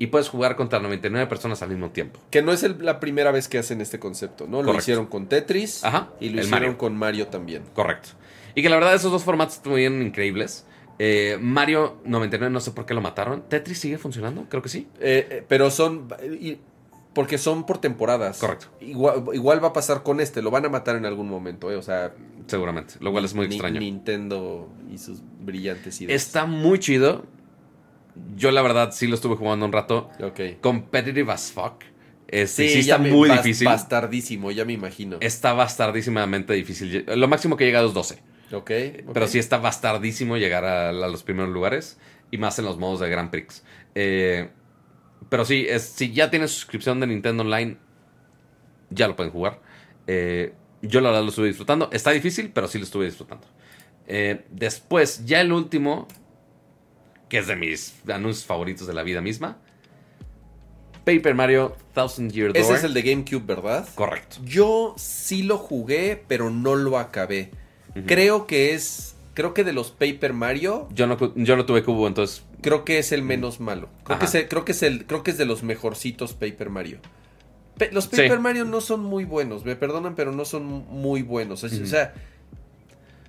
Y puedes jugar contra 99 personas al mismo tiempo. Que no es el- la primera vez que hacen este concepto, ¿no? Lo hicieron con Tetris Ajá, y lo hicieron Mario. con Mario también. Correcto. Y que la verdad esos dos formatos estuvieron increíbles. Eh, Mario 99, no sé por qué lo mataron. ¿Tetris sigue funcionando? Creo que sí. Eh, eh, pero son. y- porque son por temporadas. Correcto. Igual, igual va a pasar con este. Lo van a matar en algún momento, ¿eh? O sea. Seguramente. Lo cual es muy extraño. Nintendo y sus brillantes ideas. Está muy chido. Yo, la verdad, sí lo estuve jugando un rato. Ok. Competitive as fuck. Este, sí, está muy bas- difícil. Bastardísimo, ya me imagino. Está bastardísimamente difícil. Lo máximo que he llegado es 12. Ok. Pero sí está bastardísimo llegar a, a los primeros lugares. Y más en los modos de Grand Prix. Eh, pero sí, es, si ya tienes suscripción de Nintendo Online, ya lo pueden jugar. Eh, yo la verdad lo estuve disfrutando. Está difícil, pero sí lo estuve disfrutando. Eh, después, ya el último, que es de mis anuncios favoritos de la vida misma. Paper Mario Thousand Year Door. Ese es el de GameCube, ¿verdad? Correcto. Yo sí lo jugué, pero no lo acabé. Creo que es. Creo que de los Paper Mario, Yo no, yo no tuve cubo, entonces creo que es el menos malo. Creo que, es el- creo, que es el, creo que es de los mejorcitos Paper Mario. Pe- los Sí. Paper Mario no son muy buenos, me perdonan, pero no son muy buenos. Es-. O sea,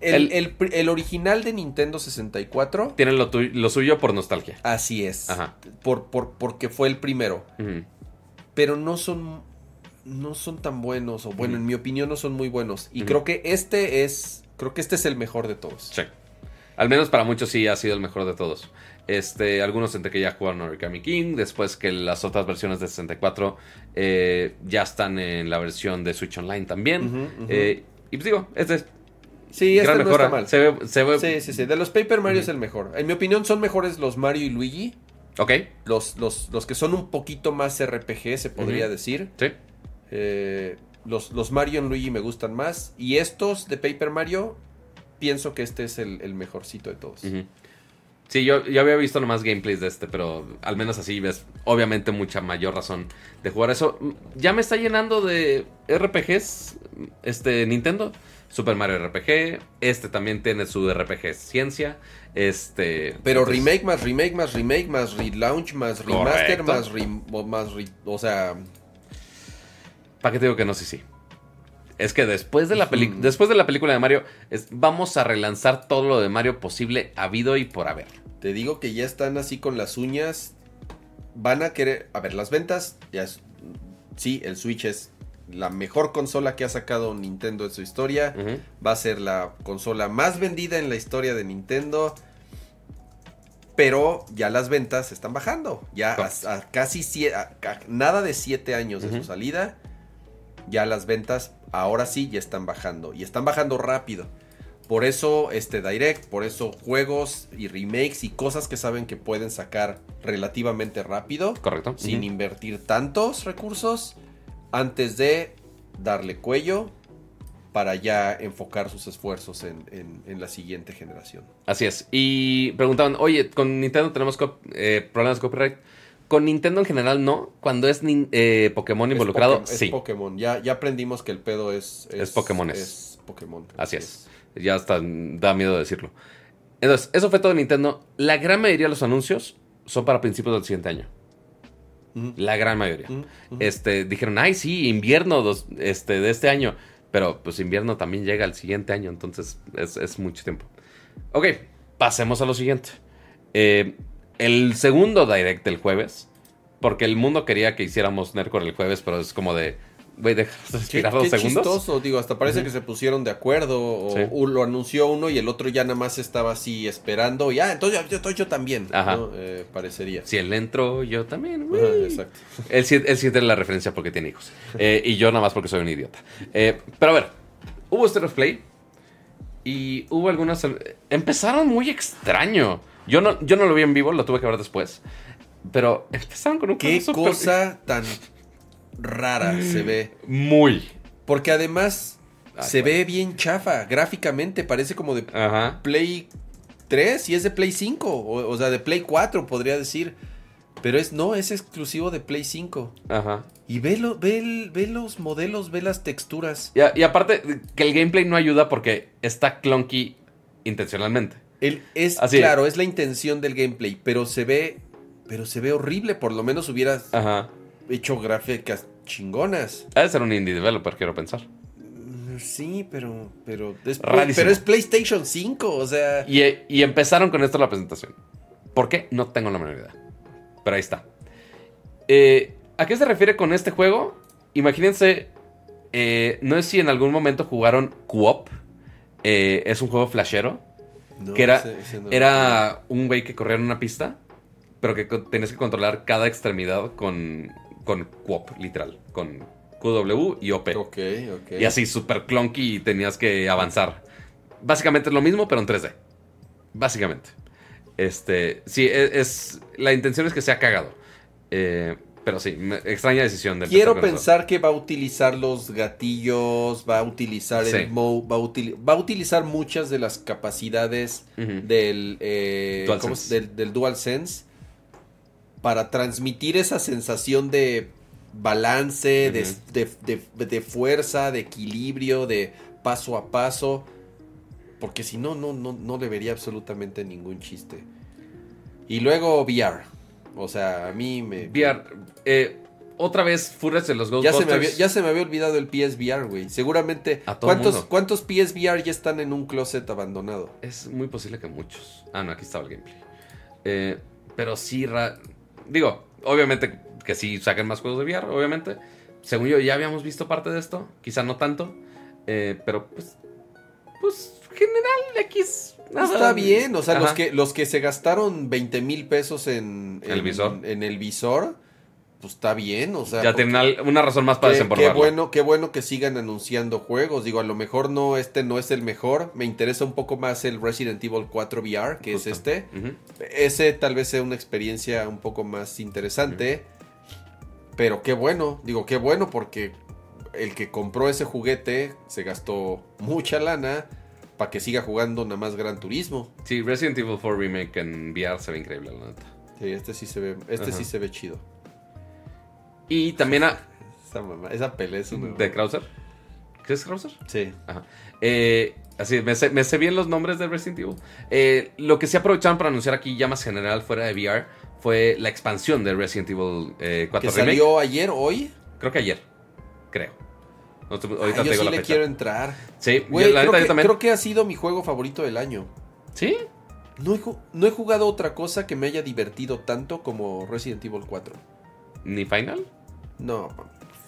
el, El- original de Nintendo 64, tienen lo, tu- lo suyo por nostalgia. así es. Ajá. Por, por, porque fue el primero. Pero no son no son tan buenos o bueno en mi opinión no son muy buenos y creo que este es creo que este es el mejor de todos Sí. Al menos para muchos sí ha sido el mejor de todos. Este, algunos entre que ya jugaron Origami King, después que las otras versiones de 64 eh, ya están en la versión de Switch Online también. Eh, y pues digo, este es sí este no está mal. Se ve, se ve- sí sí sí de los Paper Mario es el mejor. En mi opinión son mejores los Mario y Luigi. Ok, los los, los que son un poquito más RPG se podría decir. Sí. Eh, los, los Mario y Luigi me gustan más. Y estos de Paper Mario pienso que este es el, el mejorcito de todos. Ujú. Sí, yo, yo había visto nomás gameplays de este, pero al menos así ves obviamente mucha mayor razón de jugar eso. Ya me está llenando de RPGs este Nintendo. Super Mario RPG, este también tiene su RPG Ciencia, este... Pero remake más remake más remake más relaunch más remaster Correcto. más re- o sea, ¿Para qué te digo que no? Sí, sí. Es que después de la, peli- después de la película de Mario, es- vamos a relanzar todo lo de Mario posible, habido y por haber. Te digo que ya están así con las uñas. Van a querer, a ver, las ventas ya es sí, el Switch es la mejor consola que ha sacado Nintendo en su historia. Va a ser la consola más vendida en la historia de Nintendo. Pero ya las ventas están bajando. Ya a, Correcto. a casi sie- a- a nada de siete años de su salida. Ya las ventas ahora sí ya están bajando. Y están bajando rápido. Por eso este Direct, por eso juegos y remakes y cosas que saben que pueden sacar relativamente rápido. Correcto. Sin invertir tantos recursos. Antes de darle cuello. Para ya enfocar sus esfuerzos en, en- en la siguiente generación. Así es. Y preguntaban, oye, con Nintendo tenemos co- eh, problemas de copyright. Con Nintendo en general no. Cuando es eh, Pokémon involucrado, es Poké- es sí. Pokémon. Ya, ya aprendimos que el pedo es. Es Pokémones. Es Pokémon. Así es. Ya hasta da miedo decirlo. Entonces, eso fue todo de Nintendo. La gran mayoría de los anuncios son para principios del siguiente año. Ujú. La gran mayoría. Ujú, ujú. Este, dijeron, ay, sí, invierno dos- este, de este año. Pero pues invierno también llega al siguiente año, entonces es, es mucho tiempo. Ok, pasemos a lo siguiente. Eh, el segundo direct del jueves, porque el mundo quería que hiciéramos Nercor el jueves, pero es como de, güey, Qué, respirar dos qué segundos. chistoso, digo, hasta parece que se pusieron de acuerdo o Sí. lo anunció uno y el otro ya nada más estaba así esperando y ah, entonces yo, yo- yo también, Ajá. ¿no? Eh, parecería. Si él entró, yo también. Ajá, güey. exacto. Él, sí- él sí tiene la referencia porque tiene hijos. Eh, y yo nada más porque soy un idiota. Eh, pero a ver, hubo State of Play. Y hubo algunas. Empezaron muy extraño. Yo no, yo no lo vi en vivo, lo tuve que ver después. Pero empezaron con un Qué cosa tan rara se ve. Muy. Porque además Ay, se ve bien chafa gráficamente, parece como de Ajá. Play 3 y es de Play 5, o, o sea, de Play 4 podría decir. Pero es no, es exclusivo de Play 5. Ajá. Y ve, lo- ve, el- ve los modelos, ve las texturas. Y, a- y aparte, que el gameplay no ayuda porque está clunky intencionalmente. El, es Así. claro, es la intención del gameplay, pero se ve pero se ve horrible, por lo menos hubieras Ajá. Hecho gráficas chingonas. Ha de ser un indie developer, quiero pensar. Pues sí, pero, pero, es, Rarísimo. pero es PlayStation 5, o sea... Y, y empezaron con esto la presentación. ¿Por qué? No tengo la menor idea. Pero ahí está. Eh, ¿A qué se refiere con este juego? Imagínense, eh, no sé si en algún momento jugaron Co-op. Eh, es un juego flashero. no, que era, ese- ese no- era un güey que corría en una pista, pero que tenías que controlar cada extremidad con, con QWOP, literal. Con QW y OP. Ok, ok. Y así, súper clunky y tenías que avanzar. Básicamente es lo mismo, pero en 3D. Básicamente. Este, sí, es, es- la intención es que sea cagado. Eh, pero sí, extraña decisión de Quiero eso. pensar que va a utilizar los gatillos, va a utilizar Sí. el mo, va a, utili- va a utilizar muchas de las capacidades del, eh, DualSense. ¿cómo se- del, del DualSense para transmitir esa sensación de balance, de- de, de- de fuerza, de equilibrio, de paso a paso. Porque si no, no, no, no le vería absolutamente ningún chiste. Y luego VR. O sea, a mí me... VR, eh, otra vez Furious de los Ya Ghostbusters. se, me había, ya se me había olvidado el PSVR, güey. Seguramente. A todo ¿cuántos, mundo. ¿Cuántos PSVR ya están en un closet abandonado? Es muy posible que muchos. Ah, no, aquí estaba el gameplay. Eh, pero sí, ra- digo, obviamente que sí saquen más juegos de VR, obviamente. Según yo, ya habíamos visto parte de esto. Quizá no tanto. eh, pero pues, pues, general, X. nada. Está bien, o sea, los que, los que se gastaron 20 mil pesos en, El visor. en el visor, pues está bien, o sea. Ya tienen una razón más para qué, qué bueno, qué bueno que sigan anunciando juegos. Digo, a lo mejor no, este no es el mejor. Me interesa un poco más el Resident Evil 4 VR, que Justo. es este. Ese tal vez sea una experiencia un poco más interesante. Pero qué bueno, digo, qué bueno porque el que compró ese juguete se gastó mucha lana para que siga jugando nada más Gran Turismo. Sí, Resident Evil 4 Remake en VR se ve increíble, la neta. Sí, este sí se ve, este sí se ve chido. Y también a, Esa, mamá- esa pelea es una- de Krauser. ¿Qué es Krauser? Sí. Ajá. Eh, así, me sé, me sé bien los nombres de Resident Evil. Eh, lo que sí aprovecharon para anunciar aquí ya más general fuera de VR fue la expansión de Resident Evil eh, 4 Que Remake. salió ayer, hoy. Creo que ayer. Creo. No Ah, ahorita yo sí la le fecha. quiero entrar. Sí, Güey, yo, la creo, neta, yo que, también. creo que ha sido mi juego favorito del año. Sí. No he, no he jugado otra cosa que me haya divertido tanto como Resident Evil 4. ¿Ni Final? No,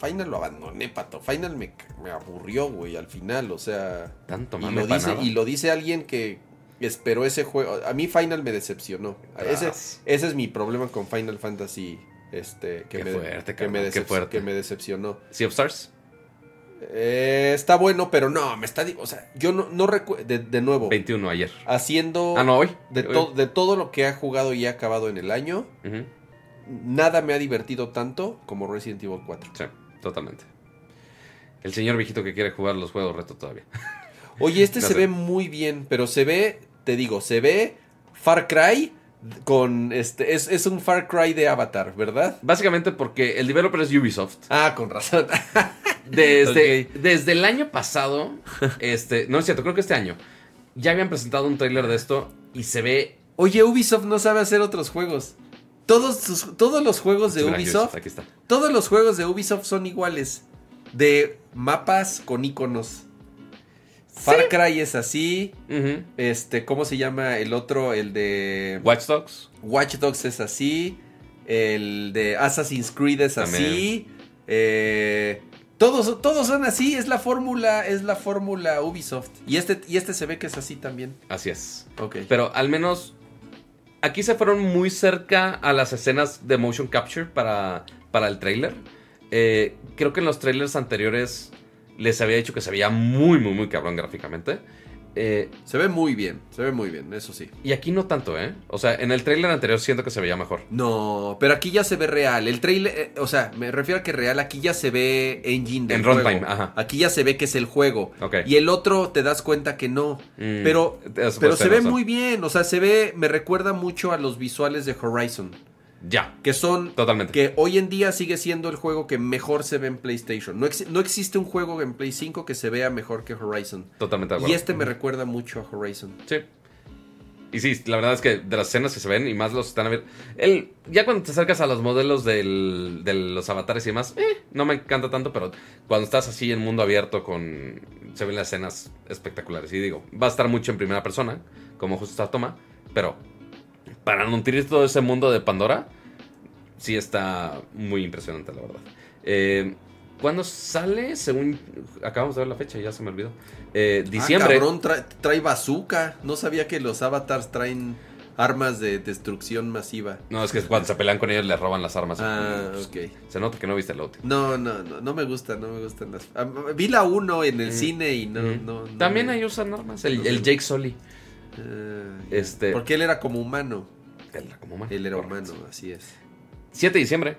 Final lo abandoné, pato. Final me, me aburrió, güey, al final. O sea, Tanto y lo, dice, nada. y lo dice alguien que esperó ese juego. A mí Final me decepcionó. Ese, Tras. ese es mi problema con Final Fantasy. Este, que, Qué me, fuerte, que, me qué fuerte. que me decepcionó. Sea of Stars. Eh, está bueno, pero no, me está. O sea, yo no, no recuerdo. De, de nuevo, 21 ayer. haciendo. Ah, no, hoy. De, Hoy. de todo lo que ha jugado y ha acabado en el año, Ujú. Nada me ha divertido tanto como Resident Evil 4. Sí, totalmente. El señor viejito que quiere jugar los juegos reto todavía. Oye, este No se sé. ve muy bien, pero se ve, te digo, se ve Far Cry con este. Es, es un Far Cry de Avatar, ¿verdad? Básicamente porque el developer es Ubisoft. Ah, con razón. Desde, Ok. desde el año pasado, este, no es cierto, creo que este año, ya habían presentado un tráiler de esto y se ve... Oye, Ubisoft no sabe hacer otros juegos. Todos, sus- todos los juegos de Ubisoft, Aquí está. todos los juegos de Ubisoft son iguales. De mapas con iconos. Far Cry es así. Este, ¿cómo se llama el otro? El de Watch Dogs. Watch Dogs es así. El de Assassin's Creed es También. así. eh, todos, todos son así. Es la fórmula, es la fórmula Ubisoft. Y este, y este se ve que es así también. Así es. Ok. Pero al menos aquí se fueron muy cerca a las escenas de motion capture para, para el tráiler. Eh, creo que en los trailers anteriores les había dicho que se veía muy, muy, muy cabrón gráficamente. Eh, Se ve muy bien, se ve muy bien, eso sí. y aquí no tanto, ¿eh? O sea, en el tráiler anterior siento que se veía mejor. No, pero aquí ya se ve real. El trailer, eh, o sea, me refiero a que real, aquí ya se ve engine del En juego. runtime, ajá. Aquí ya se ve que es el juego. Ok. Y el otro te das cuenta que no. Mm, Pero, pero se ve muy bien. O sea, se ve, me recuerda mucho a los visuales de Horizon. Ya, Que son totalmente. que hoy en día sigue siendo el juego que mejor se ve en PlayStation. No, ex- no existe un juego en Play 5 que se vea mejor que Horizon. Totalmente de Y este me recuerda mucho a Horizon. Sí. Y sí, la verdad es que de las escenas que se ven y más los están a ver. El, ya cuando te acercas a los modelos del- de los avatares y demás, eh, no me encanta tanto, pero cuando estás así en mundo abierto con. Se ven las escenas espectaculares. Y digo, va a estar mucho en primera persona, como justo esta toma, pero para nutrir todo ese mundo de Pandora, sí está muy impresionante, la verdad. Eh, ¿Cuándo sale? Según. Acabamos de ver la fecha, ya se me olvidó. Eh, diciembre. Ah, cabrón, trae, trae bazooka. No sabía que los avatars traen armas de destrucción masiva. No, es que cuando se pelean con ellos les roban las armas. Ah, ok. Se nota que no viste el outing. No, no, no, no me gusta, no me gustan las... ah, vi la 1 en el Mm. cine y no, Mm. no, no También ahí usan armas. El, el Jake Sully. Ah, Este- Porque él era como humano. Él era como humano. Él era Correcto. humano, así es. 7 de diciembre.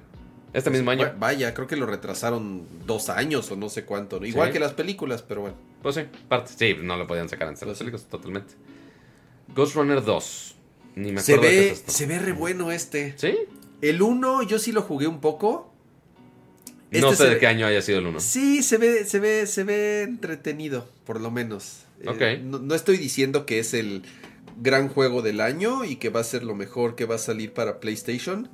Este mismo año. Va- Vaya, creo que lo retrasaron dos años o no sé cuánto. ¿no? Igual Sí. que las películas, pero bueno. Pues sí, parte. Sí, no lo podían sacar antes de los películas, totalmente. Ghost Runner 2. Ni me Se acuerdo de qué ve, es esto. se ve re bueno este. ¿Sí? El 1 yo sí lo jugué un poco. no Este sé de ve- qué año haya sido el 1. Sí, se ve, se ve, se ve entretenido, por lo menos. Eh, Ok. no, no estoy diciendo que es el gran juego del año y que va a ser lo mejor que va a salir para PlayStation.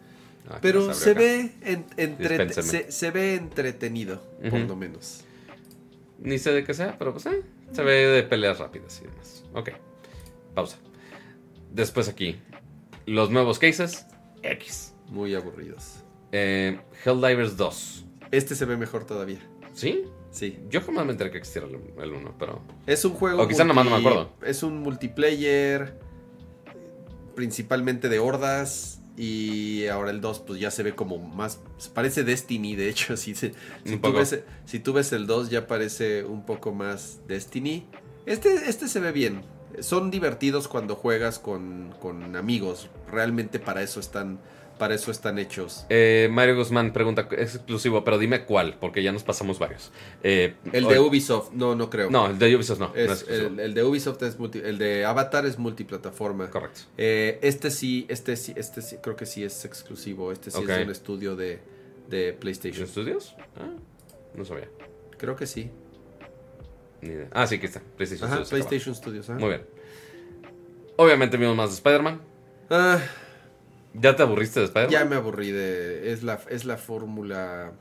Ah, Pero se ve, en- entre- Dispénseme. se, se ve entretenido, por lo menos. Ni sé de qué sea, pero pues eh, se ve de peleas rápidas y demás. Ok. Pausa. Después aquí. Los nuevos cases. X. Muy aburridos. Eh, Helldivers 2. Este se ve mejor todavía. ¿Sí? Sí. Yo jamás me enteré que existiera el 1, pero. Es un juego. O quizá nomás no me acuerdo. Es un multiplayer. Principalmente de hordas. Y ahora el 2, pues ya se ve como más. Parece Destiny, de hecho. Si, se- si, Un tú, poco. ves, si tú ves el 2, ya parece un poco más Destiny. Este, este se ve bien. Son divertidos cuando juegas con, con amigos. Realmente para eso están. Para eso están hechos. Eh, Mario Guzmán pregunta: es exclusivo, pero dime cuál, porque ya nos pasamos varios. Eh, El hoy- de Ubisoft, no, no creo. No, el de Ubisoft no. no es el, el de Ubisoft es multi, el de Avatar es multiplataforma. Correcto. Eh, este sí, este sí, este sí, creo que sí es exclusivo. Este sí es un estudio de, de ¿En PlayStation. estudios? Ah, no sabía. Creo que sí. Ni idea. Ah, sí, aquí está. PlayStation Ajá, Studios, PlayStation Studios. ajá. Muy bien. Obviamente vimos más de Spider-Man. Ah, ¿Ya te aburriste de Spider-Man? ya me aburrí de. Es la, es la fórmula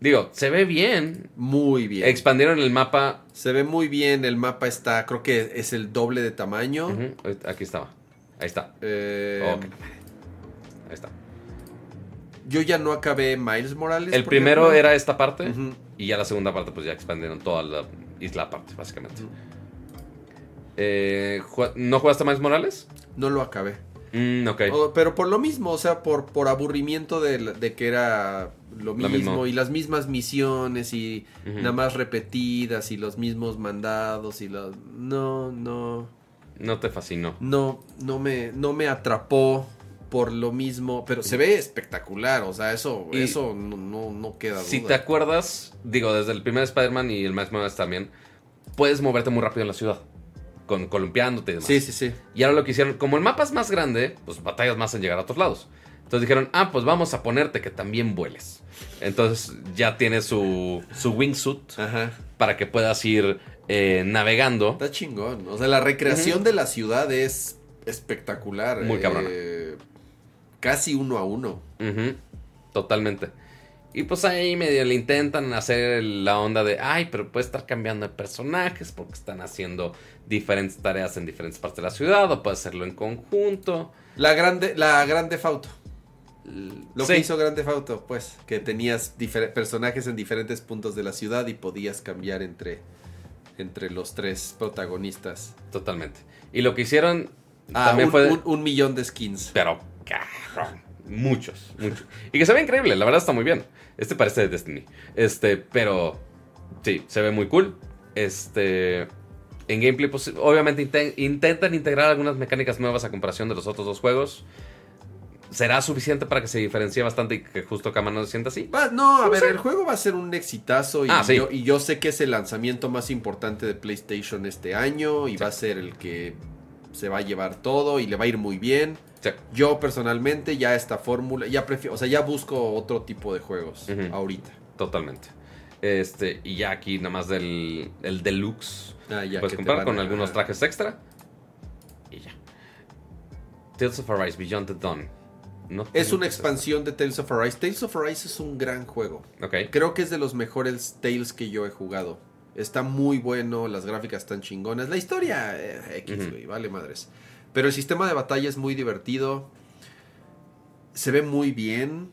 Digo, se ve bien. muy bien. Expandieron el mapa. Se ve muy bien. El mapa está, creo que es el doble de tamaño. Aquí estaba. Ahí está. Eh. Ahí está. Yo ya no acabé Miles Morales. El primero ejemplo. era esta parte. Y ya la segunda parte, pues ya expandieron toda la isla aparte, básicamente. Eh, ¿ju- ¿No jugaste Miles Morales? No lo acabé. Mm, ok. O- pero por lo mismo, o sea, por, por aburrimiento de, de que era lo Lo mismo y las mismas misiones y nada más repetidas y los mismos mandados y los... No, no, No te fascinó. no, no me, no me atrapó por lo mismo, pero se ve espectacular, o sea, eso, Y- eso no, no, no queda duda. Si te acuerdas, digo, desde el primer Spider-Man y el Miles Morales también, puedes moverte muy rápido en la ciudad. Con, columpiándote y demás. Sí, sí, sí. Y ahora lo que hicieron, como el mapa es más grande, pues batallas más en llegar a otros lados. Entonces dijeron, ah, pues vamos a ponerte que también vueles. Entonces ya tienes su, su wingsuit Ajá. para que puedas ir eh, navegando. Está chingón. O sea, la recreación de la ciudad es espectacular. Muy cabrona. eh, casi uno a uno. Totalmente. Y pues ahí medio le intentan hacer la onda de, ay, pero puede estar cambiando de personajes porque están haciendo diferentes tareas en diferentes partes de la ciudad o puede hacerlo en conjunto. La grande, la grande Fauto. Lo Sí. que hizo Grande Fauto, pues, que tenías personajes en diferentes puntos de la ciudad y podías cambiar entre, entre los tres protagonistas. Totalmente. Y lo que hicieron Ah, también un, fue... un- un millón de skins. Pero, cabrón, muchos, muchos. Y que se ve increíble, la verdad está muy bien. Este parece de Destiny. Este, pero sí, se ve muy cool. Este, en gameplay, pues obviamente inte- intentan integrar algunas mecánicas nuevas a comparación de los otros dos juegos. ¿Será suficiente para que se diferencie bastante y que justo Kama no se sienta así? No, a No ver, sé. el juego va a ser un exitazo y, Ah, sí. yo, y yo sé que es el lanzamiento más importante de PlayStation este año y Sí. va a ser el que se va a llevar todo y le va a ir muy bien. Sí. Yo personalmente ya esta fórmula, ya prefiero, o sea, ya busco otro tipo de juegos ahorita. Totalmente. Este, y ya aquí nada más del el deluxe. Ah, ya puedes comprar con a- algunos trajes extra. Tales of Arise Beyond the Dawn. No Es una expansión de Tales of Arise. Tales of Arise es un gran juego. Ok. Creo que es de los mejores Tales que yo he jugado. Está muy bueno, las gráficas están chingonas. La historia, eh, X, güey, vale madres. Pero el sistema de batalla es muy divertido. Se ve muy bien.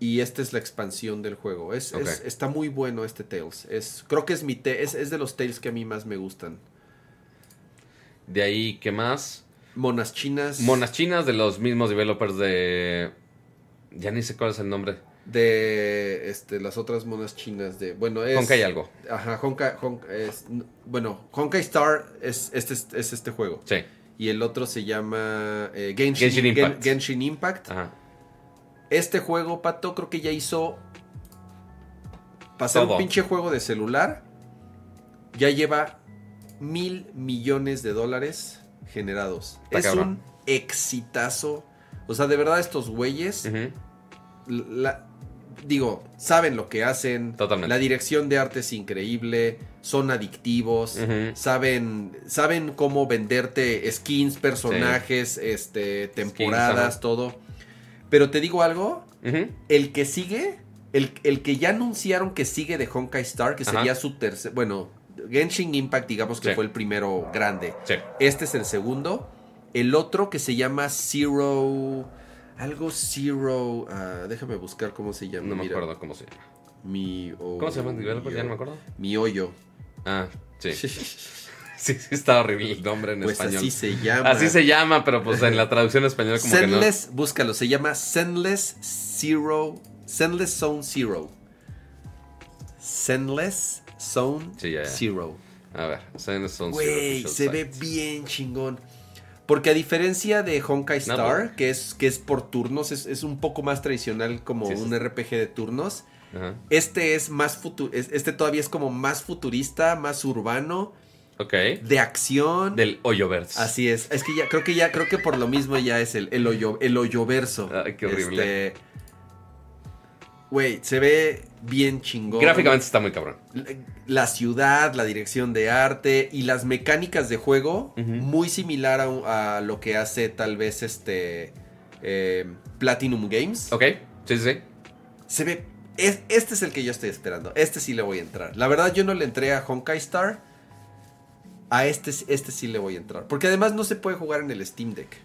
Y esta es la expansión del juego. Es, es- está muy bueno este Tales. Es, creo que es, mi te- es, es de los Tales que a mí más me gustan. De ahí, ¿qué más? Monas chinas. Monas chinas de los mismos developers de. Ya ni sé cuál es el nombre. De este, las otras monas chinas de... Bueno, es... Honkai algo. Ajá, Honkai, Honkai- es, bueno, Honkai Star es este, es este juego. Sí. Y el otro se llama eh, Genshin, Genshin Gen- Impact. Genshin Impact. Ajá. Este juego, Pato, creo que ya hizo... Pasar Todo. un pinche juego de celular. Ya lleva mil millones de dólares generados. Está es cabrón. un exitazo. O sea, de verdad estos güeyes... La- digo, saben lo que hacen. Totalmente. La dirección de arte es increíble. Son adictivos. Saben, saben cómo venderte skins, personajes, este, temporadas, todo. Pero te digo algo. El que sigue, el, el que ya anunciaron que sigue de Honkai Star, que sería su tercer. Bueno, Genshin Impact, digamos que Sí. fue el primero grande. Sí. Este es el segundo. El otro que se llama Zero. Algo Zero. ah, déjame buscar cómo se llama. No me acuerdo cómo se llama. Mi ¿Cómo se llama el developer? Ya no me acuerdo. Mi hoyo. Ah, sí. Sí, sí, está horrible el nombre en Pues español. así se llama. Así se llama, pero pues en la traducción española como que no. Búscalo, se llama Zenless Zero. Zenless Zone Zero. Zenless Zone Sí, ya, ya. Zero. A ver, son Güey, Zero se ve bien chingón. Porque a diferencia de Honkai No, Star, pues. que, es, que es por turnos, es, es un poco más tradicional como Sí, un. RPG de turnos. Ajá. Este es más futu es- este todavía es como más futurista, más urbano, Ok. de acción. Del Hoyoverse. Así es. Es que ya creo que ya creo que por lo mismo ya es el el hoyo el hoyoverso. Ay, qué horrible. Este, Güey, se ve bien chingón. Gráficamente está muy cabrón. la ciudad, la dirección de arte y las mecánicas de juego muy similar a lo que hace tal vez este eh, Platinum Games. Ok. Sí, sí, sí. Se ve es- este es el que yo estoy esperando. Este sí le voy a entrar. La verdad yo no le entré a Honkai Star. A este este sí le voy a entrar, porque además no se puede jugar en el Steam Deck.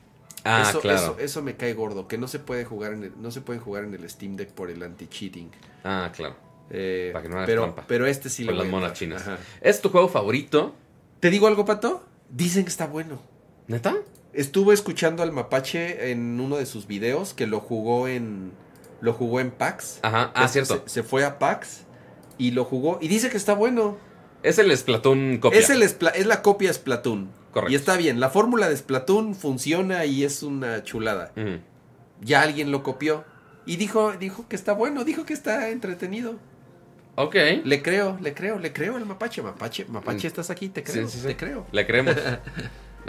Ah, eso, claro. eso, eso me cae gordo, que no se puede jugar en el, no se puede jugar en el Steam Deck por el anti-cheating. Ah, claro. Eh, Para que no hagas pero, trampa. pero este sí le Con las monas chinas. Ajá. ¿Es tu juego favorito? ¿Te digo algo, Pato? Dicen que está bueno. ¿Neta? Estuve escuchando al Mapache en uno de sus videos que lo jugó en. Lo jugó en PAX. Ajá. Ah, cierto. Se, se fue a PAX y lo jugó. Y dice que está bueno. Es el Splatoon copia. Es, el es la copia Splatoon. Correcto. Y está bien. La fórmula de Splatoon funciona y es una chulada. Ya alguien lo copió. Y dijo, dijo que está bueno, dijo que está entretenido. Ok. Le creo, le creo, le creo al Mapache. Mapache, Mapache, Mm. estás aquí, te creo, sí, sí. te creo. Le creemos.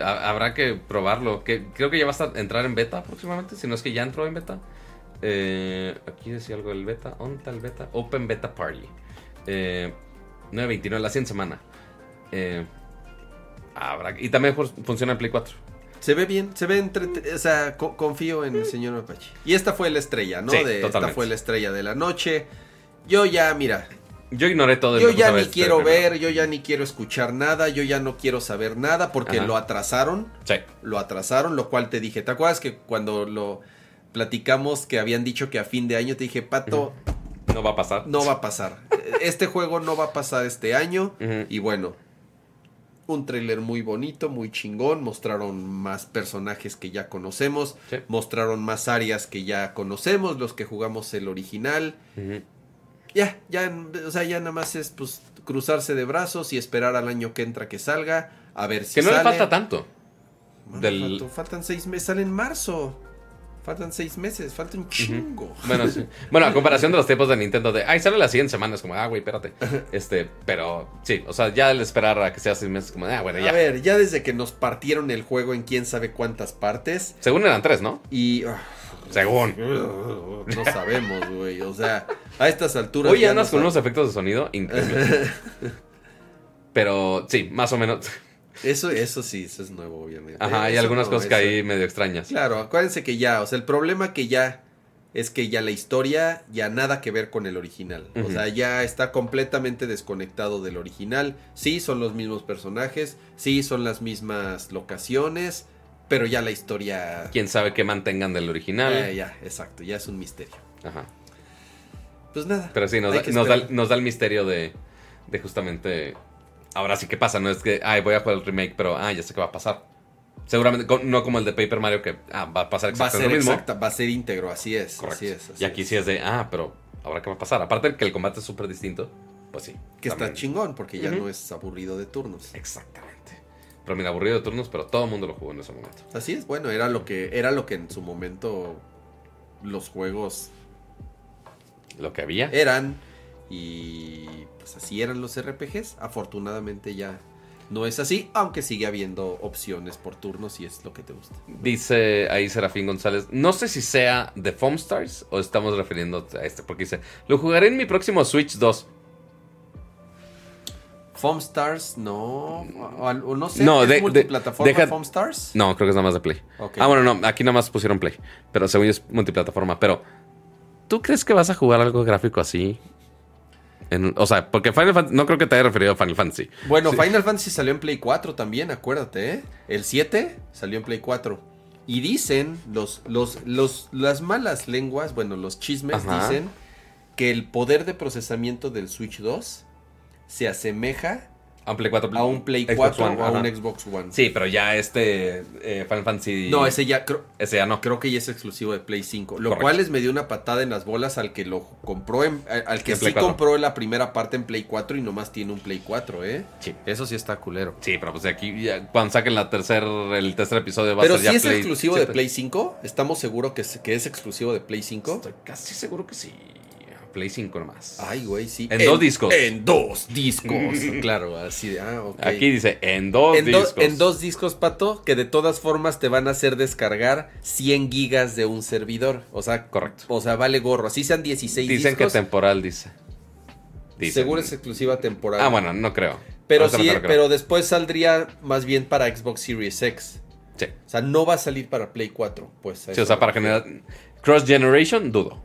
Ha- Habrá que probarlo. Que creo que ya va a entrar en beta próximamente. Si no es que ya entró en beta. Eh, aquí decía algo del beta. ¿Dónde está el beta? Open Beta Party. Eh, 9.29, la 100 semana. Eh, habrá, y también fu- funciona en Play 4. Se ve bien, se ve entrete- o sea, co- confío en el señor Mapache. Y esta fue la estrella, ¿no? Sí, de, esta fue la estrella de la noche. Yo ya, mira, Yo ignoré todo. yo ya ni quiero ver, yo ya ni quiero escuchar nada, yo ya no quiero saber nada porque Ajá. lo atrasaron, Sí. lo atrasaron, lo cual te dije, ¿te acuerdas que cuando lo platicamos que habían dicho que a fin de año te dije, Pato, No va a pasar. no va a pasar. Este juego no va a pasar este año. Y bueno, un tráiler muy bonito, muy chingón. Mostraron más personajes que ya conocemos. Sí. Mostraron más áreas que ya conocemos, los que jugamos el original. Ya, ya, o sea, ya nada más es pues cruzarse de brazos y esperar al año que entra que salga. A ver si Que no le falta tanto. Del- falta- Faltan seis meses, sale en marzo. Faltan seis meses, falta un chingo. Bueno, sí. Bueno, a comparación de los tiempos de Nintendo de, ay, sale la siguiente semana, es como, ah, güey, espérate. Este, pero sí, o sea, ya el esperar a que sea seis meses, como, ah, bueno, A ya. ver, ya desde que nos partieron el juego en quién sabe cuántas partes. Según eran tres, ¿no? Y. ah, Según. No sabemos, güey. O sea, a estas alturas. Ya andas no con unos efectos de sonido increíbles. Pero sí, más o menos. Eso, eso sí, eso es nuevo, obviamente. Ajá, hay Eso algunas no, cosas que eso- ahí medio extrañas. Claro, acuérdense que ya, o sea, el problema que ya es que ya la historia ya nada que ver con el original. O sea, ya está completamente desconectado del original. Sí, son los mismos personajes, sí, son las mismas locaciones, pero ya la historia... Quién sabe qué mantengan del original. Eh, ya, exacto, ya es un misterio. Ajá. Pues nada. Pero sí, nos, da, nos, da, nos da el misterio de, de justamente. Ahora sí, ¿qué pasa? No es que, ay, voy a jugar el remake, pero, ah, ya sé qué va a pasar. Seguramente, no como el de Paper Mario, que ah, va a pasar Va a exactamente ser lo mismo. exacta, va a ser íntegro, así es. Correcto. Así es. así y aquí es. sí es de, ah, pero, ¿ahora qué va a pasar? Aparte de que el combate es súper distinto, pues sí. Que está chingón, porque ya no es aburrido de turnos. Exactamente. Pero mira, aburrido de turnos, pero todo el mundo lo jugó en ese momento. Así es, bueno, era lo que, era lo que en su momento los juegos Lo que había. eran y pues así eran los RPGs. Afortunadamente ya no es así, aunque sigue habiendo opciones por turnos si es lo que te gusta. Dice ahí Serafín González. No sé si sea de Foam Stars o estamos refiriendo a este, porque dice, lo jugaré en mi próximo Switch 2. Foam Stars, no, o, no sé, No, ¿es de- de- multiplataforma deja- Foam Stars? No, creo que es nada más de Play. Ah, bueno, no, aquí nada más pusieron Play. Pero según yo es multiplataforma. Pero, ¿tú crees que vas a jugar algo gráfico así? En- o sea, porque Final Fantasy, no creo que te haya referido a Final Fantasy. Bueno, Sí. Final Fantasy salió en Play 4 también, acuérdate, ¿eh? El 7 salió en Play 4. Y dicen, los, los, los, las malas lenguas, bueno, los chismes Ajá. dicen que el poder de procesamiento del Switch 2 se asemeja A un Play 4. a un Play Xbox 4 One, o a un Xbox One. Sí, pero ya este eh, Final Fantasy. No, ese ya creo, Ese ya no. creo que ya es exclusivo de Play 5. Lo Correcto. cual les me dio una patada en las bolas al que lo compró, en- al que En sí Play 4. compró la primera parte en Play 4 y nomás tiene un Play 4, ¿eh? Sí. Eso sí está culero. Sí, pero pues de aquí, ya, cuando saquen la tercer, el tercer episodio va Pero a si ser ya es Play exclusivo de 7. Play 5, ¿estamos seguros que es, que es exclusivo de Play 5? Estoy casi seguro que sí. Play 5 nomás. Ay, güey, sí. En dos discos. En dos discos. claro, así de, ah, ok. Aquí dice en dos en, do- discos. en dos discos, Pato, que de todas formas te van a hacer descargar 100 gigas de un servidor. O sea, Correcto. o sea, vale gorro. Así sean 16 Dicen que discos. temporal, dice. Dicen. seguro es exclusiva temporal. Ah, bueno, no creo. Pero sí, creo. pero después saldría más bien para Xbox Series X. Sí. O sea, no va a salir para Play 4. Pues, Sí, o sea, para generar. Cross Generation, dudo.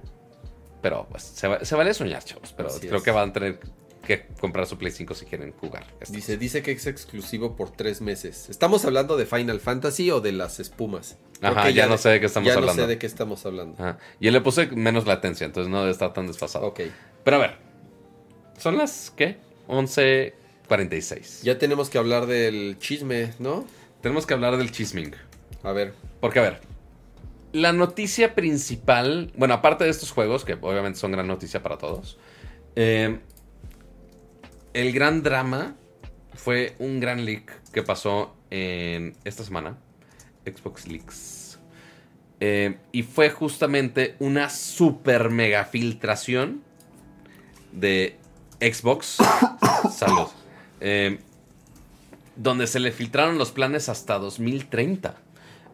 Pero pues se, va- se vale soñar, chavos. Pero Así creo es. que van a tener que comprar su Play 5 si quieren jugar. esto. Dice, dice que es exclusivo por tres meses. ¿Estamos hablando de Final Fantasy o de las espumas? Ajá, ya no sé de qué estamos ya hablando. no sé de qué estamos hablando. Ajá. Y él le puse menos latencia, entonces no debe estar tan desfasado. Ok. Pero a ver. Son las, ¿qué? 11.46. Ya tenemos que hablar del chisme, ¿no? Tenemos que hablar del chisming. A ver. Porque, a ver, la noticia principal, bueno, aparte de estos juegos, que obviamente son gran noticia para todos, eh, el gran drama fue un gran leak que pasó en esta semana, Xbox Leaks. Eh, y fue justamente una super mega filtración de Xbox. Salud. Eh, donde se le filtraron los planes hasta 2030.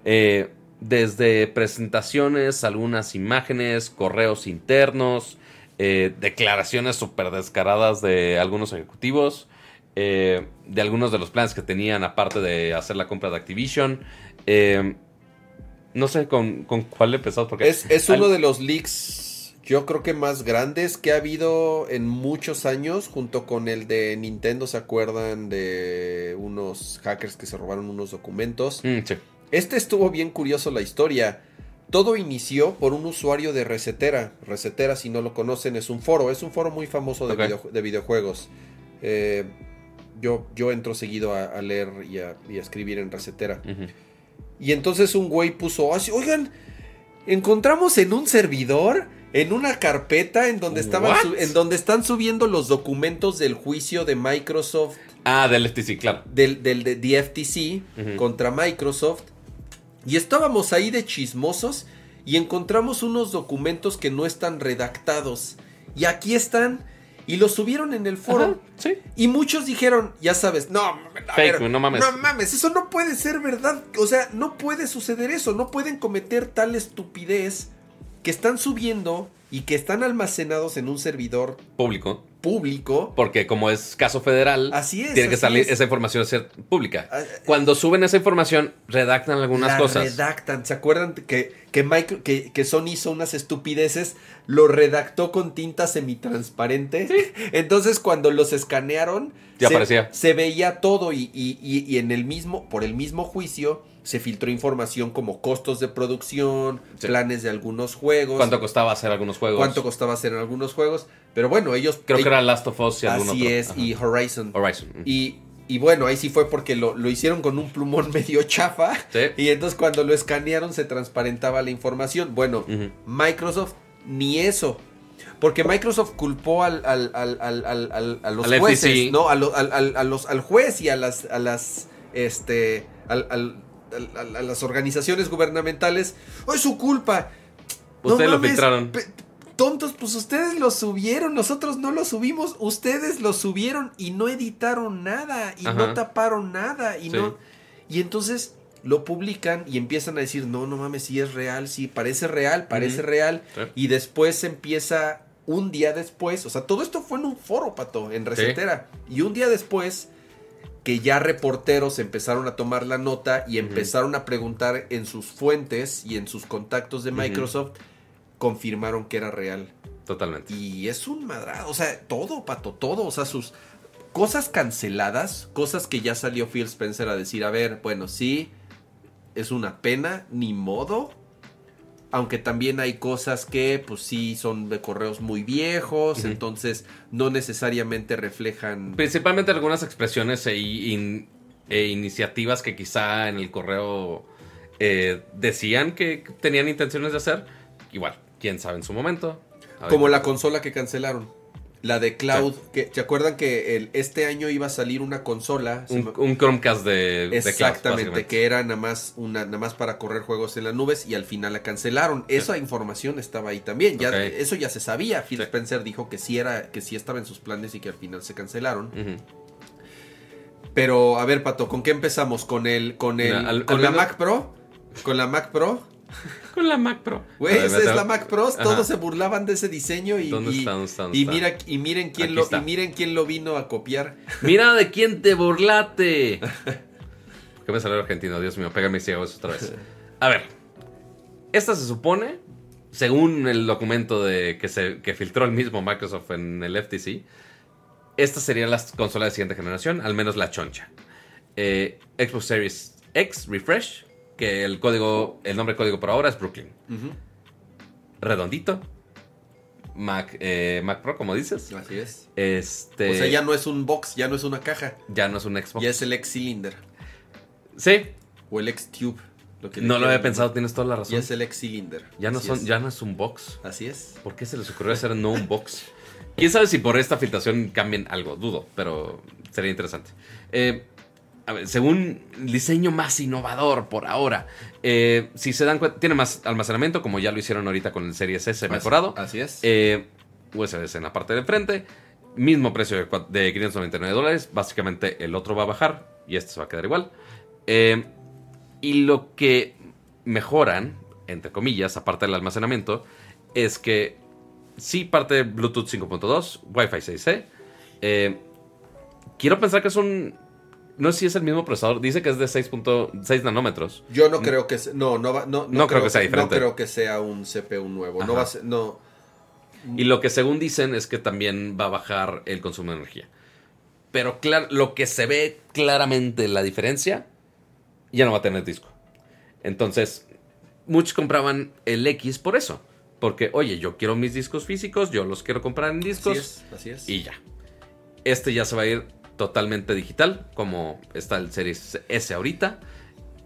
Eh, desde presentaciones, algunas imágenes, correos internos, eh, declaraciones súper descaradas de algunos ejecutivos, eh, de algunos de los planes que tenían aparte de hacer la compra de Activision. Eh, no sé con, con cuál empezó porque Es, es uno al- de los leaks, yo creo que más grandes que ha habido en muchos años, junto con el de Nintendo, ¿se acuerdan de unos hackers que se robaron unos documentos? Mm, sí. Este estuvo bien curioso la historia. Todo inició por un usuario de Resetera. Resetera, si no lo conocen, es un foro. Es un foro muy famoso de, Ok. video- de videojuegos. Eh, yo, yo entro seguido a, a leer y a, y a escribir en Resetera. Y entonces un güey puso así, oigan, encontramos en un servidor, en una carpeta, en donde, estaban en donde están subiendo los documentos del juicio de Microsoft Ah, del FTC, claro. del, del de Ujú. contra Microsoft. Y estábamos ahí de chismosos y encontramos unos documentos que no están redactados. Y aquí están. Y los subieron en el foro. Ajá, sí. Y muchos dijeron, ya sabes, no, a Fake, no mames. No mames, eso no puede ser verdad. O sea, no puede suceder eso. No pueden cometer tal estupidez que están subiendo y que están almacenados en un servidor Público. Público. Porque como es caso federal, Así es, tiene que salir es. esa información ser pública. Ah, Cuando suben esa información, redactan algunas la cosas. redactan. ¿Se acuerdan que, que, que, que Sony hizo unas estupideces? Lo redactó con tinta semitransparente. Entonces, cuando los escanearon, Ya se, aparecía. se veía todo y, y- y- y en el mismo, por el mismo juicio, se filtró información como costos de producción, Sí. planes de algunos juegos. ¿Cuánto costaba hacer algunos juegos? cuánto costaba hacer algunos juegos. Pero bueno, ellos. Creo que ellos- era Last of Us y algún Así otro. es, Ajá. y Horizon. Horizon. Y, y bueno, ahí sí fue porque lo, lo hicieron con un plumón medio chafa. Sí. Y entonces cuando lo escanearon se transparentaba la información. Bueno. Microsoft ni eso. Porque Microsoft culpó al, al, al, al, al- al- a los Al jueces, FTC. ¿no? A lo- al, al- a los, al juez y a las, a las, este, al- al- al- al- a las organizaciones gubernamentales. ¡Oh, es su culpa! No Ustedes lo mames, filtraron. Tontos, pues ustedes lo subieron, nosotros no lo subimos, ustedes lo subieron y no editaron nada y no taparon nada y Sí. no y entonces lo publican y empiezan a decir, "No, no mames, sí es real, sí parece real, parece real." Sí. Y después empieza un día después, o sea, todo esto fue en un foro, pato, en recetera. Y un día después que ya reporteros empezaron a tomar la nota y empezaron a preguntar en sus fuentes y en sus contactos de. Microsoft, confirmaron que era real. Totalmente. Y es un madrado, o sea, todo, pato, todo, o sea, sus cosas canceladas, cosas que ya salió Phil Spencer a decir, a ver, bueno, sí, es una pena, ni modo. Aunque también hay cosas que, pues sí, son de correos muy viejos, entonces no necesariamente reflejan... Principalmente algunas expresiones e, in- e iniciativas que quizá en el correo eh, decían que tenían intenciones de hacer. Igual, quién sabe en su momento. Como la consola que cancelaron. La de Cloud, que ¿se acuerdan que el, este año iba a salir una consola? Un, me- un Chromecast de, de cloud, Exactamente, que era nada más una nada más para correr juegos en las nubes y al final la cancelaron. Esa información estaba ahí también. Ya eso ya se sabía. Phil Sí. Spencer dijo que sí era que sí estaba en sus planes y que al final se cancelaron. Pero a ver, Pato, ¿con qué empezamos? Con el con el Mira, al- con al la menos- Mac Pro? Con la Mac Pro? Con la Mac Pro. Güey, esa es la Mac Pro, Ajá. todos se burlaban de ese diseño y ¿Dónde y, está? ¿Dónde está? ¿Dónde y está? mira y miren quién Aquí lo está. y miren quién lo vino a copiar. Mira de quién te burlate. ¿Por qué me salió argentino? Dios mío, pégame ciegos otra vez. A ver, esta se supone, según el documento de que se que filtró el mismo Microsoft en el FTC, estas serían las consolas de siguiente generación, al menos la choncha. Eh, Xbox Series X Refresh, que el código, el nombre código por ahora es Brooklyn. Redondito. Mac, eh, Mac Pro, como dices. Así es. Este, O sea, ya no es un box, ya no es una caja, ya no es un Xbox. ya es el X Cylinder Sí, o el X Tube. Lo que no lo había pensado, tienes toda la razón. Ya es el X Cylinder. Ya no, Así son, es. ya no es un box. Así es. ¿Por qué se les ocurrió hacer no un box? Quién sabe si por esta filtración cambien algo, dudo, pero sería interesante. Eh, a ver, según el diseño más innovador por ahora, eh, si se dan cuenta, tiene más almacenamiento, como ya lo hicieron ahorita con el Series S mejorado. Así es. Eh, USB en la parte de frente. Mismo precio de, de 599 dólares. Básicamente el otro va a bajar y este se va a quedar igual. Eh, y lo que mejoran, entre comillas, aparte del almacenamiento, es que sí parte de Bluetooth 5.2, Wi-Fi 6E. Eh, quiero pensar que es un... No sé si es el mismo procesador. Dice que es de 6.6 nanómetros. Yo no creo que se- no no va- no, No creo que sea diferente. No creo que sea un CPU nuevo. No va a ser, no. Y lo que según dicen es que también va a bajar el consumo de energía. Pero lo que se ve claramente la diferencia, ya no va a tener disco. Entonces, muchos compraban el X por eso. Porque, oye, yo quiero mis discos físicos, yo los quiero comprar en Así discos es, así es. y ya. Este ya se va a ir totalmente digital, como está el Series S ahorita.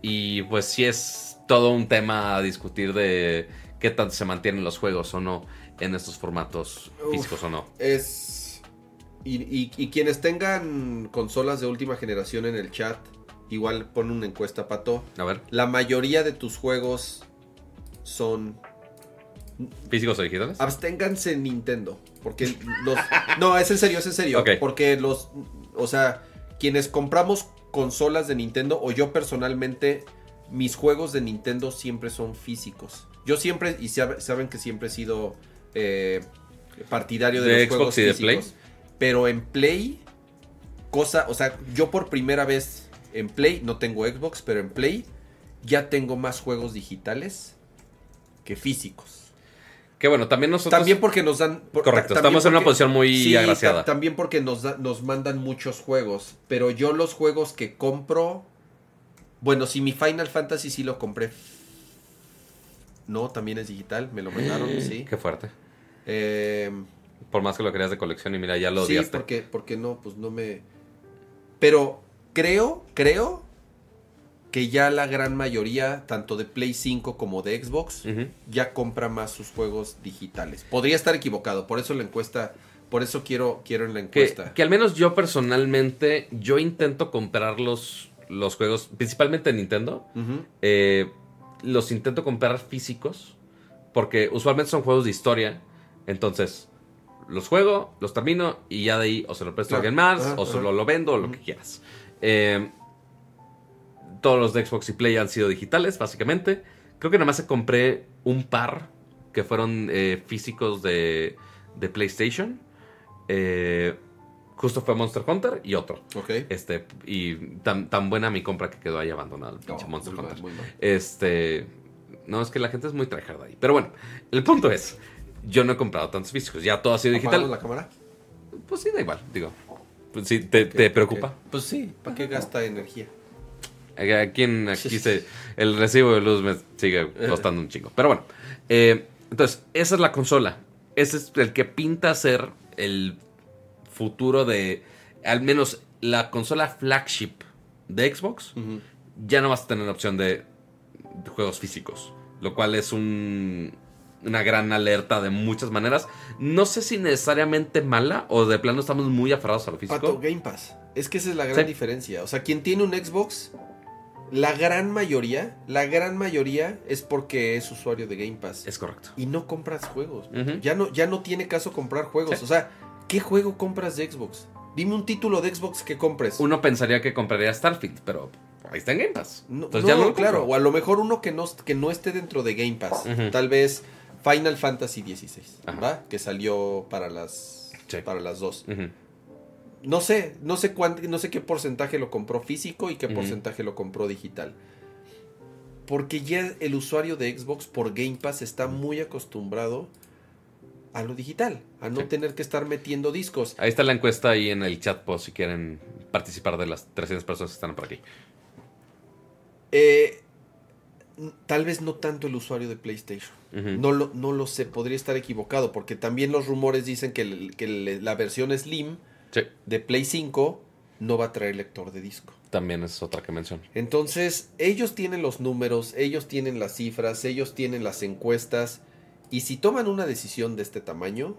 Y pues sí es todo un tema a discutir de qué tanto se mantienen los juegos o no en estos formatos Uf. físicos o no. Es. Y, y- y quienes tengan consolas de última generación en el chat, igual pon una encuesta, Pato. A ver, La mayoría de tus juegos son. físicos o digitales. Absténganse en Nintendo. Porque los. No, es en serio, es en serio. Porque los. O sea, quienes compramos consolas de Nintendo, o yo personalmente, mis juegos de Nintendo siempre son físicos. Yo siempre, y sab- saben que siempre he sido eh, partidario de, De los Xbox juegos y de físicos. Pero en Play, cosa, o sea, yo por primera vez en Play, no tengo Xbox, pero en Play ya tengo más juegos digitales que físicos. Que bueno, también nosotros. También porque nos dan... por- Correcto, ta- estamos en una posición muy Sí, agraciada. ta- también porque nos, da- nos mandan muchos juegos, pero yo los juegos que compro... Bueno, si mi Final Fantasy sí lo compré... No, también es digital, me lo mandaron, sí. Qué fuerte. Eh, Por más que lo querías de colección y mira, ya lo sí, odiaste. porque, porque no, pues no me... Pero creo, creo que ya la gran mayoría, tanto de Play 5 como de Xbox, ya compra más sus juegos digitales. Podría estar equivocado, por eso la encuesta, por eso quiero, quiero en la encuesta. que al menos yo personalmente, yo intento comprar los, los juegos, principalmente en Nintendo. Eh, los intento comprar físicos. Porque usualmente son juegos de historia. Entonces, los juego, los termino y ya de ahí o se lo presto a alguien más, o ajá. solo lo vendo, o lo que quieras. Eh, todos los de Xbox y Play han sido digitales, básicamente. Creo que nada más se compré un par que fueron eh, físicos de, de PlayStation. Eh, justo fue Monster Hunter y otro. Ok. Este, y tan, tan buena mi compra que quedó ahí abandonado el pinche No, Monster muy mal, Hunter. muy mal. Este. No, es que la gente es muy tryhard ahí. Pero bueno, el punto es: yo no he comprado tantos físicos. Ya todo ha sido ¿Apagamos digital. la cámara? Pues sí, da igual. Digo, pues sí, te, ¿Qué- te preocupa. Pues sí, ¿para qué gasta energía? Aquí, en- aquí se, el recibo de luz me sigue costando un chingo. Pero bueno, eh, entonces, esa es la consola. Ese es el que pinta ser el futuro de, al menos la consola flagship de Xbox. Ya no vas a tener opción de, de juegos físicos. Lo cual es un, una gran alerta de muchas maneras. No sé si necesariamente mala o de plano estamos muy aferrados a lo físico. Pato, Game Pass. Es que esa es la gran Sí. diferencia. O sea, quien tiene un Xbox, la gran mayoría, la gran mayoría es porque es usuario de Game Pass. Es correcto. Y no compras juegos. Ya, no, ya no tiene caso comprar juegos. Sí. O sea, ¿qué juego compras de Xbox? Dime un título de Xbox que compres. Uno pensaría que compraría Starfield, pero ahí está en Game Pass. No, Entonces no, ya no claro. O a lo mejor uno que no, que no esté dentro de Game Pass. Tal vez Final Fantasy XVI. ¿va? Que salió para las, Sí. para las dos. Ujú. No sé, no sé cuánto, no sé qué porcentaje lo compró físico y qué porcentaje lo compró digital. Porque ya el usuario de Xbox por Game Pass está muy acostumbrado a lo digital, a no Sí. tener que estar metiendo discos. Ahí está la encuesta ahí en el chat post si quieren participar de las 300 personas que están por aquí. Eh, tal vez no tanto el usuario de PlayStation. No lo, no lo sé, podría estar equivocado, porque también los rumores dicen que, el- que el- la versión Slim Sí, de Play 5 no va a traer lector de disco. también es otra que menciono. Entonces, ellos tienen los números, ellos tienen las cifras, ellos tienen las encuestas, y si toman una decisión de este tamaño,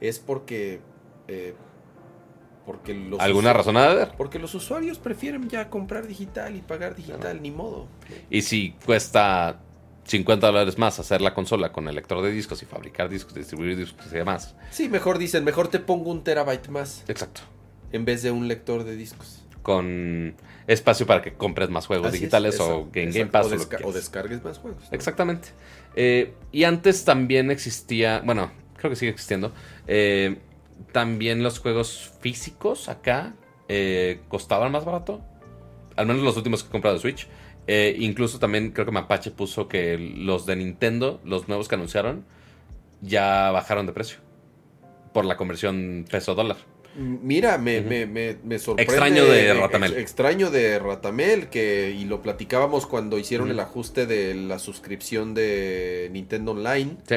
es porque... eh, porque los ¿Alguna razón ha de? Porque los usuarios prefieren ya comprar digital y pagar digital, ni modo. Y si cuesta 50 dólares más hacer la consola con el lector de discos y fabricar discos, distribuir discos y demás. Sí, mejor dicen, mejor te pongo un terabyte más Exacto. en vez de un lector de discos. Con espacio para que compres más juegos Así es, digitales o exacto, Game, Pass o, o, desca- descargues más juegos. ¿no? Exactamente. Eh, y antes también existía, bueno, creo que sigue existiendo, eh, también los juegos físicos acá eh, costaban más barato. Al menos los últimos que he comprado de Switch. Eh, incluso también creo que Mapache puso que los de Nintendo, los nuevos que anunciaron, ya bajaron de precio. Por la conversión peso-dólar. Mira, me, Ujú. me, me, me sorprende. Extraño de ex- Ratamel. extraño de Ratamel, que, y lo platicábamos cuando hicieron el ajuste de la suscripción de Nintendo Online. Sí.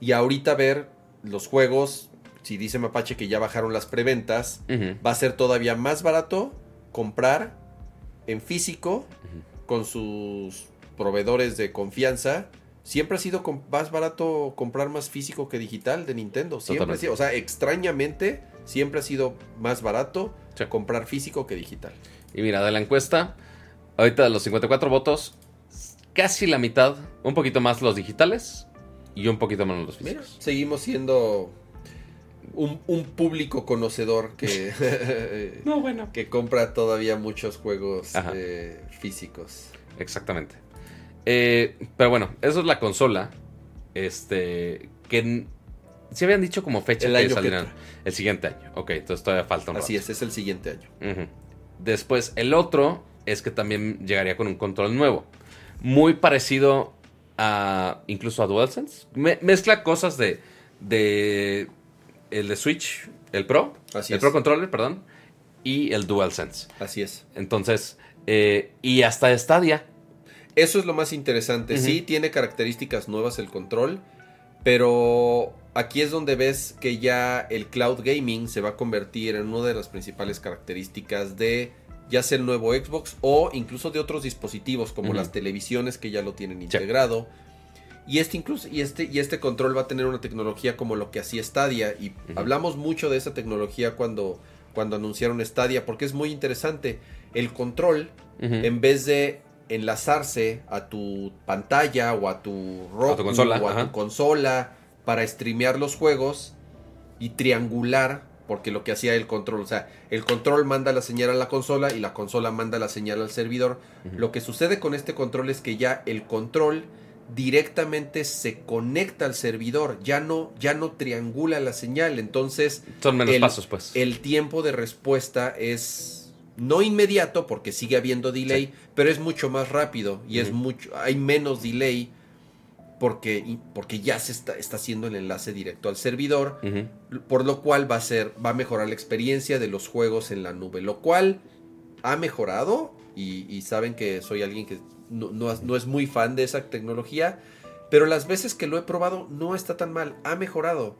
Y ahorita ver los juegos, si dice Mapache que ya bajaron las preventas, va a ser todavía más barato comprar en físico. Con sus proveedores de confianza. Siempre ha sido más barato comprar más físico que digital de Nintendo. Siempre sido, o sea, extrañamente, siempre ha sido más barato Sí. comprar físico que digital. Y mira, de la encuesta, ahorita de los 54 votos, casi la mitad, un poquito más los digitales y un poquito menos los Mira, físicos. seguimos siendo un, un público conocedor que, No, bueno. que compra todavía muchos juegos eh, físicos. Exactamente. Eh, pero bueno, eso es la consola. Este. Que sí habían dicho como fecha El que año que el siguiente año. Ok, entonces todavía falta un Así rato. es, es el siguiente año. Después, el otro es que también llegaría con un control nuevo. Muy parecido a incluso a DualSense. Me- mezcla cosas de, de el de Switch, el Pro, Así el es. Pro Controller, perdón, y el DualSense. Así es. Entonces, eh, y hasta Stadia. Eso es lo más interesante. Sí, tiene características nuevas el control, pero aquí es donde ves que ya el cloud gaming se va a convertir en una de las principales características de ya sea el nuevo Xbox o incluso de otros dispositivos como las televisiones que ya lo tienen integrado. Y este incluso y este y este control va a tener una tecnología como lo que hacía Stadia y hablamos mucho de esa tecnología cuando cuando anunciaron Stadia porque es muy interesante. El control en vez de enlazarse a tu pantalla o a tu Roku A tu consola, o a ajá. tu consola para streamear los juegos y triangular, porque lo que hacía el control, o sea, el control manda la señal a la consola y la consola manda la señal al servidor. Lo que sucede con este control es que ya el control directamente se conecta al servidor, ya no ya no triangula la señal, entonces Son menos el- pasos, pues. el tiempo de respuesta es no inmediato porque sigue habiendo delay, pero es mucho más rápido y es mucho hay menos delay porque porque ya se está, está haciendo el enlace directo al servidor, por lo cual va a ser va a mejorar la experiencia de los juegos en la nube, lo cual ha mejorado y, y saben que soy alguien que no, no es- no es muy fan de esa tecnología, pero las veces que lo he probado no está tan mal, ha mejorado.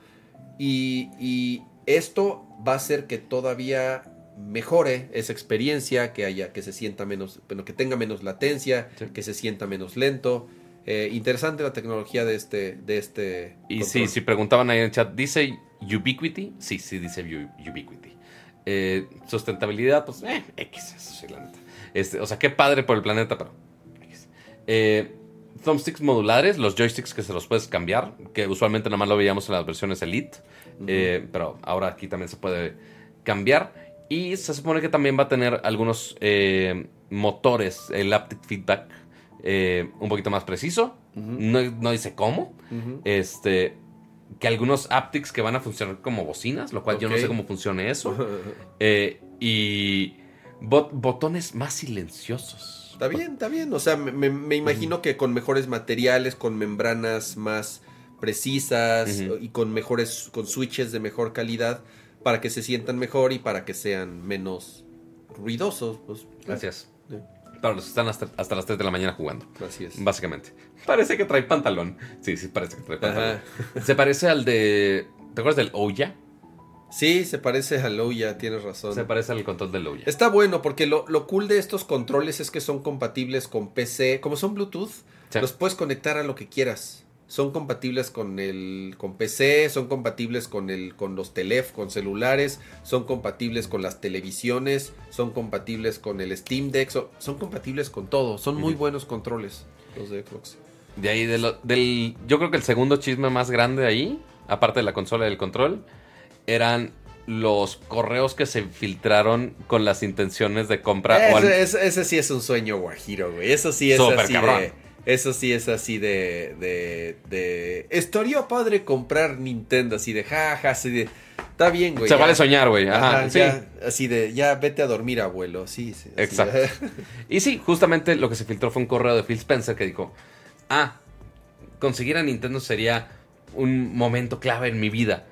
Y, y esto va a hacer que todavía mejore esa experiencia, que haya, que se sienta menos, bueno, que tenga menos latencia, Sí. que se sienta menos lento. Eh, interesante la tecnología de este, de este. Y control. sí, si preguntaban ahí en el chat, ¿dice Ubiquity? Sí, sí, dice Ubiquity. Eh, sustentabilidad, pues, eh, X, eso sí, la neta. Este, o sea, qué padre por el planeta, pero X. Eh, thumbsticks modulares, los joysticks que se los puedes cambiar, que usualmente nada más lo veíamos en las versiones Elite, eh, pero ahora aquí también se puede cambiar. Y se supone que también va a tener algunos eh, motores, el haptic feedback, eh, un poquito más preciso. No, no dice cómo. Este. Que algunos haptics que van a funcionar como bocinas, lo cual yo no sé cómo funcione eso. Eh, y bot- botones más silenciosos. Está bien, está bien. O sea, me, me- imagino que con mejores materiales, con membranas más precisas y con mejores, con switches de mejor calidad para que se sientan mejor y para que sean menos ruidosos. Pues, Gracias. Sí. Para los que están hasta, hasta las 3 de la mañana jugando. Así es. Básicamente. Parece que trae pantalón. Sí, sí, parece que trae pantalón. Ajá. Se parece al de. ¿Te acuerdas del Ouya? Sí, se parece a Loya, tienes razón. Se parece al control del Ouya. Está bueno porque lo, lo cool de estos controles es que son compatibles con PC. Como son Bluetooth, Sí. los puedes conectar a lo que quieras. Son compatibles con el con PC, son compatibles con el con los teléfonos, con celulares, son compatibles con las televisiones, son compatibles con el Steam Deck, son, son compatibles con todo. Son muy buenos controles los de Xbox. De ahí, de lo- del. Yo creo que el segundo chisme más grande ahí, aparte de la consola y del control, eran los correos que se filtraron con las intenciones de compra. o al- Ese, sí es un sueño guajiro, güey. Eso sí es Súper así cabrón. de. Eso sí es así de. de. de. Estaría padre comprar Nintendo, así de jaja, así de. Está bien, güey. se ya. vale soñar, güey. Ajá, Ajá, sí. ya, así de, ya vete a dormir, abuelo. Sí, sí. Exacto. Y sí, justamente lo que se filtró fue un correo de Phil Spencer que dijo: Ah, conseguir a Nintendo sería un momento clave en mi vida.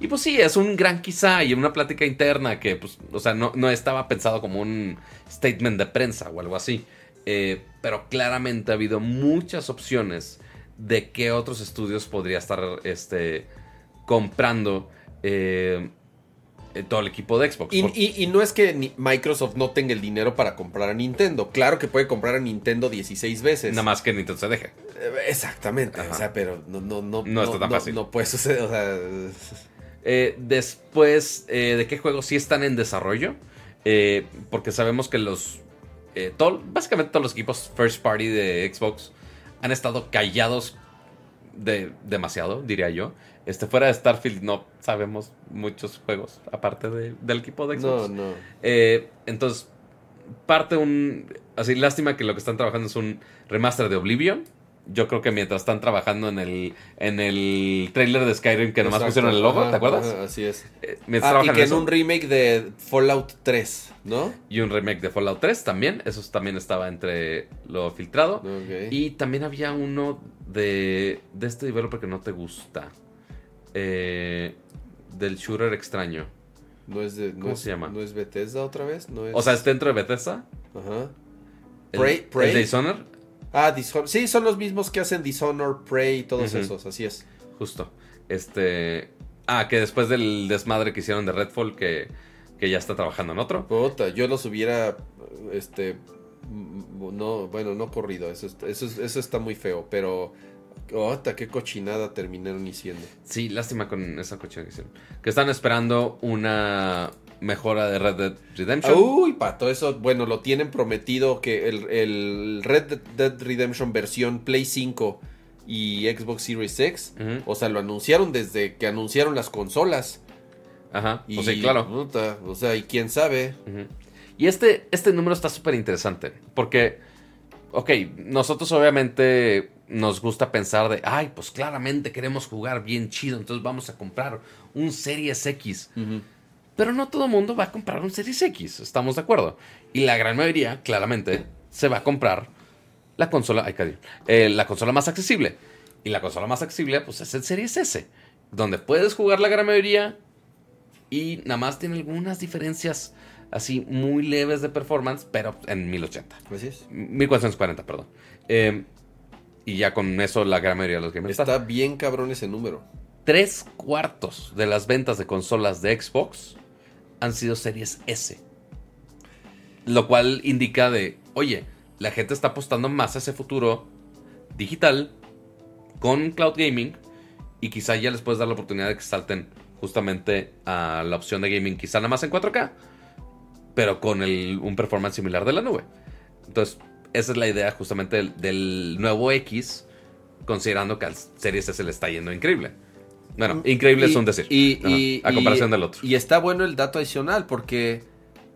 Y pues sí, es un gran quizá y una plática interna que, pues, o sea, no, no estaba pensado como un statement de prensa o algo así. Eh, pero claramente ha habido muchas opciones de qué otros estudios podría estar este, comprando eh, eh, todo el equipo de Xbox. Y, y- y no es que Microsoft no tenga el dinero para comprar a Nintendo. Claro que puede comprar a Nintendo 16 veces. Nada más que Nintendo se deje. Eh, Exactamente. Ajá. O sea, pero no, no, no, No está tan fácil. No puede suceder. O sea, Eh, después, eh, ¿de qué juegos sí están en desarrollo? Eh, porque sabemos que los. Eh, todo- básicamente todos los equipos first party de Xbox han estado callados de demasiado, diría yo. Este, fuera de Starfield no sabemos muchos juegos aparte de- del equipo de no, Xbox. no. Eh, entonces, parte un. Así, lástima que lo que están trabajando es un remaster de Oblivion. Yo creo que mientras están trabajando en el, en el trailer de Skyrim que nomás Exacto, pusieron el logo, ajá, ¿te acuerdas? ajá, así es. Eh, Ah, y que en eso, un remake de Fallout 3, ¿no? y un remake de Fallout 3 también, eso también estaba entre lo filtrado. Y también había uno de, de este developer que no te gusta. Eh, del shooter extraño. No es de, no ¿Cómo es- se llama? ¿No es Bethesda otra vez? No es... O sea, es dentro de Bethesda. Ajá. El, Prey- Prey. el Dishonored, Ah, Dishonor. Sí, son los mismos que hacen Dishonor, Prey y todos esos, así es. justo. Este. Ah, que después del desmadre que hicieron de Redfall, que, que ya está trabajando en otro. Puta, yo los hubiera, este, no, bueno, no corrido, eso, es- eso, es- eso está muy feo, pero, puta, qué cochinada terminaron haciendo. Sí, lástima con esa cochina que hicieron. Que están esperando una mejora de Red Dead Redemption. Uy, pato, eso, bueno, lo tienen prometido que el, el Red Dead Redemption versión Play 5 y Xbox Series X, o sea, lo anunciaron desde que anunciaron las consolas. Ajá. Y, pues sí, claro. puta, o sea, y quién sabe. Y este, este número está súper interesante. Porque, ok, nosotros obviamente nos gusta pensar de, ay, pues claramente queremos jugar bien chido, entonces vamos a comprar un Series X. Pero no todo el mundo va a comprar un Series X, estamos de acuerdo. Y la gran mayoría, claramente, se va a comprar la consola, ay, cariño, eh, la consola más accesible. Y la consola más accesible, pues es el Series S, donde puedes jugar la gran mayoría y nada más tiene algunas diferencias así muy leves de performance, pero en 1080. Así es. 1440, perdón. Eh, y ya con eso la gran mayoría de los gamers Está bien cabrón ese número. Tres cuartos de las ventas de consolas de Xbox han sido series S. Lo cual indica de, oye, la gente está apostando más a ese futuro digital con cloud gaming y quizá ya les puedes dar la oportunidad de que salten justamente a la opción de gaming, quizá nada más en 4K, pero con un performance similar de la nube. Entonces, esa es la idea justamente del, del nuevo X, considerando que al Series S le está yendo increíble. Bueno, increíble es Y- un decir. Y, a comparación del otro. Y está bueno el dato adicional porque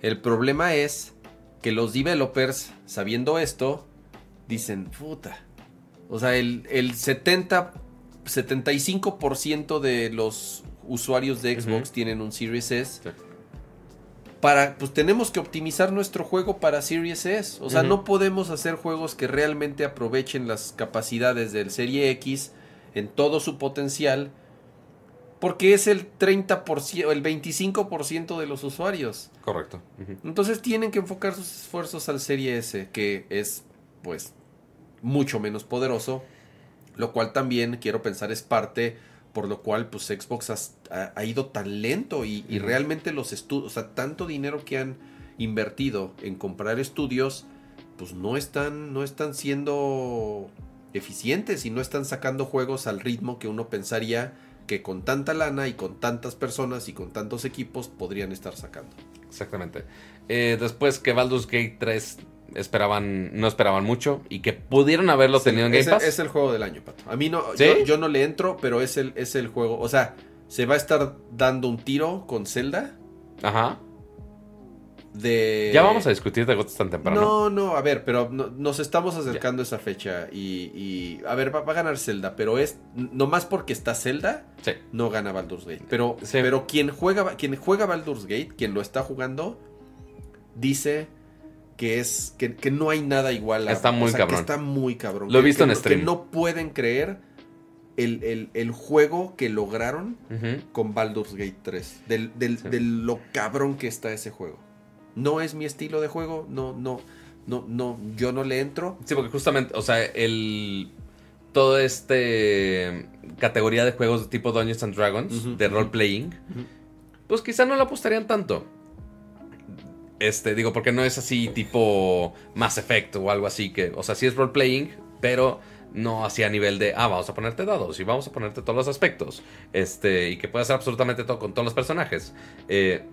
el problema es que los developers, sabiendo esto, dicen, puta. O sea, el, el 70, 75% de los usuarios de Xbox tienen un Series S. Sí. Para, pues tenemos que optimizar nuestro juego para Series S. O sea, no podemos hacer juegos que realmente aprovechen las capacidades del Serie X en todo su potencial. Porque es el 30%, el 25% de los usuarios. Correcto. Entonces tienen que enfocar sus esfuerzos al Serie S, que es, pues, mucho menos poderoso. Lo cual también, quiero pensar, es parte por lo cual, pues, Xbox has- ha, ha ido tan lento y, y realmente los estudios, o sea, tanto dinero que han invertido en comprar estudios, pues no están, no están siendo eficientes y no están sacando juegos al ritmo que uno pensaría que con tanta lana y con tantas personas y con tantos equipos podrían estar sacando. Exactamente. Eh, después que Baldur's Gate 3 esperaban, no esperaban mucho y que pudieron haberlo tenido en Game es, Pass. es el juego del año, Pato. A mí no, ¿Sí? yo, yo no le entro, pero es el, es el juego. O sea, se va a estar dando un tiro con Zelda Ajá. De... Ya vamos a discutir de gotas tan temprano. No, no, a ver, pero no- nos estamos acercando a esa fecha y, y, a ver, va, va a ganar Zelda, pero es nomás porque está Zelda, Sí. no gana Baldur's Gate. Pero, Sí. pero quien juega, quien juega Baldur's Gate, quien lo está jugando, dice que es que, que no hay nada igual. a- Está muy o sea, cabrón. Que está muy cabrón. Lo he Que- visto que en no- stream. Que no pueden creer el, el- el juego que lograron con Baldur's Gate 3. Del, del- Sí. de lo cabrón que está ese juego. No es mi estilo de juego, no, no, no, no, yo no le entro. Sí, porque justamente, o sea, el. Todo este. categoría de juegos de tipo Dungeons and Dragons, de role playing, pues quizá no lo apostarían tanto. Este, digo, porque no es así tipo Mass Effect o algo así que, o sea, sí es role playing, pero no así a nivel de, ah, vamos a ponerte dados y vamos a ponerte todos los aspectos, este, y que puedas hacer absolutamente todo con todos los personajes. Eh,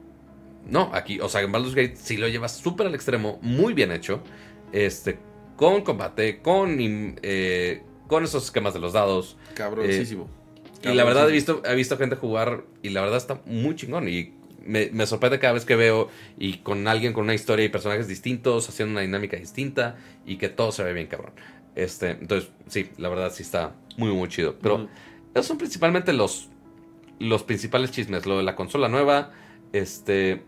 no, aquí, o sea, en Baldur's Gate sí lo llevas súper al extremo, muy bien hecho, este, con combate, con, eh, con esos esquemas de los dados, Cabroncísimo. y la verdad he visto, he visto gente jugar y la verdad está muy chingón. Y me, me sorprende cada vez que veo y con alguien con una historia y personajes distintos, haciendo una dinámica distinta y que todo se ve bien cabrón. Este, entonces, sí, la verdad sí está muy, muy chido. Pero esos son principalmente los, los principales chismes. Lo de la consola nueva, este,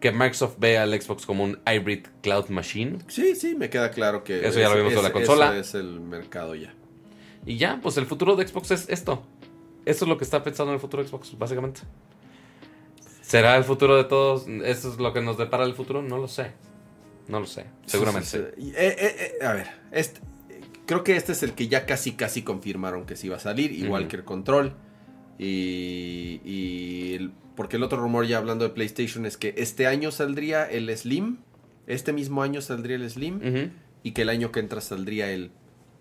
que Microsoft ve al Xbox como un hybrid cloud machine. Sí, sí, me queda claro que... Eso ya lo vimos con la consola. Eso es el mercado ya. Y ya, pues el futuro de Xbox es esto. Esto es lo que está pensando en el futuro de Xbox, básicamente. ¿Será el futuro de todos? ¿Esto es lo que nos depara el futuro? No lo sé. No lo sé. Seguramente. Sí, sí, sí. Eh, eh, eh, a ver, este, creo que este es el que ya casi, casi confirmaron que sí iba a salir, igual que el control. Y, y el- porque el otro rumor ya hablando de PlayStation es que este año saldría el Slim, este mismo año saldría el Slim y que el año que entra saldría el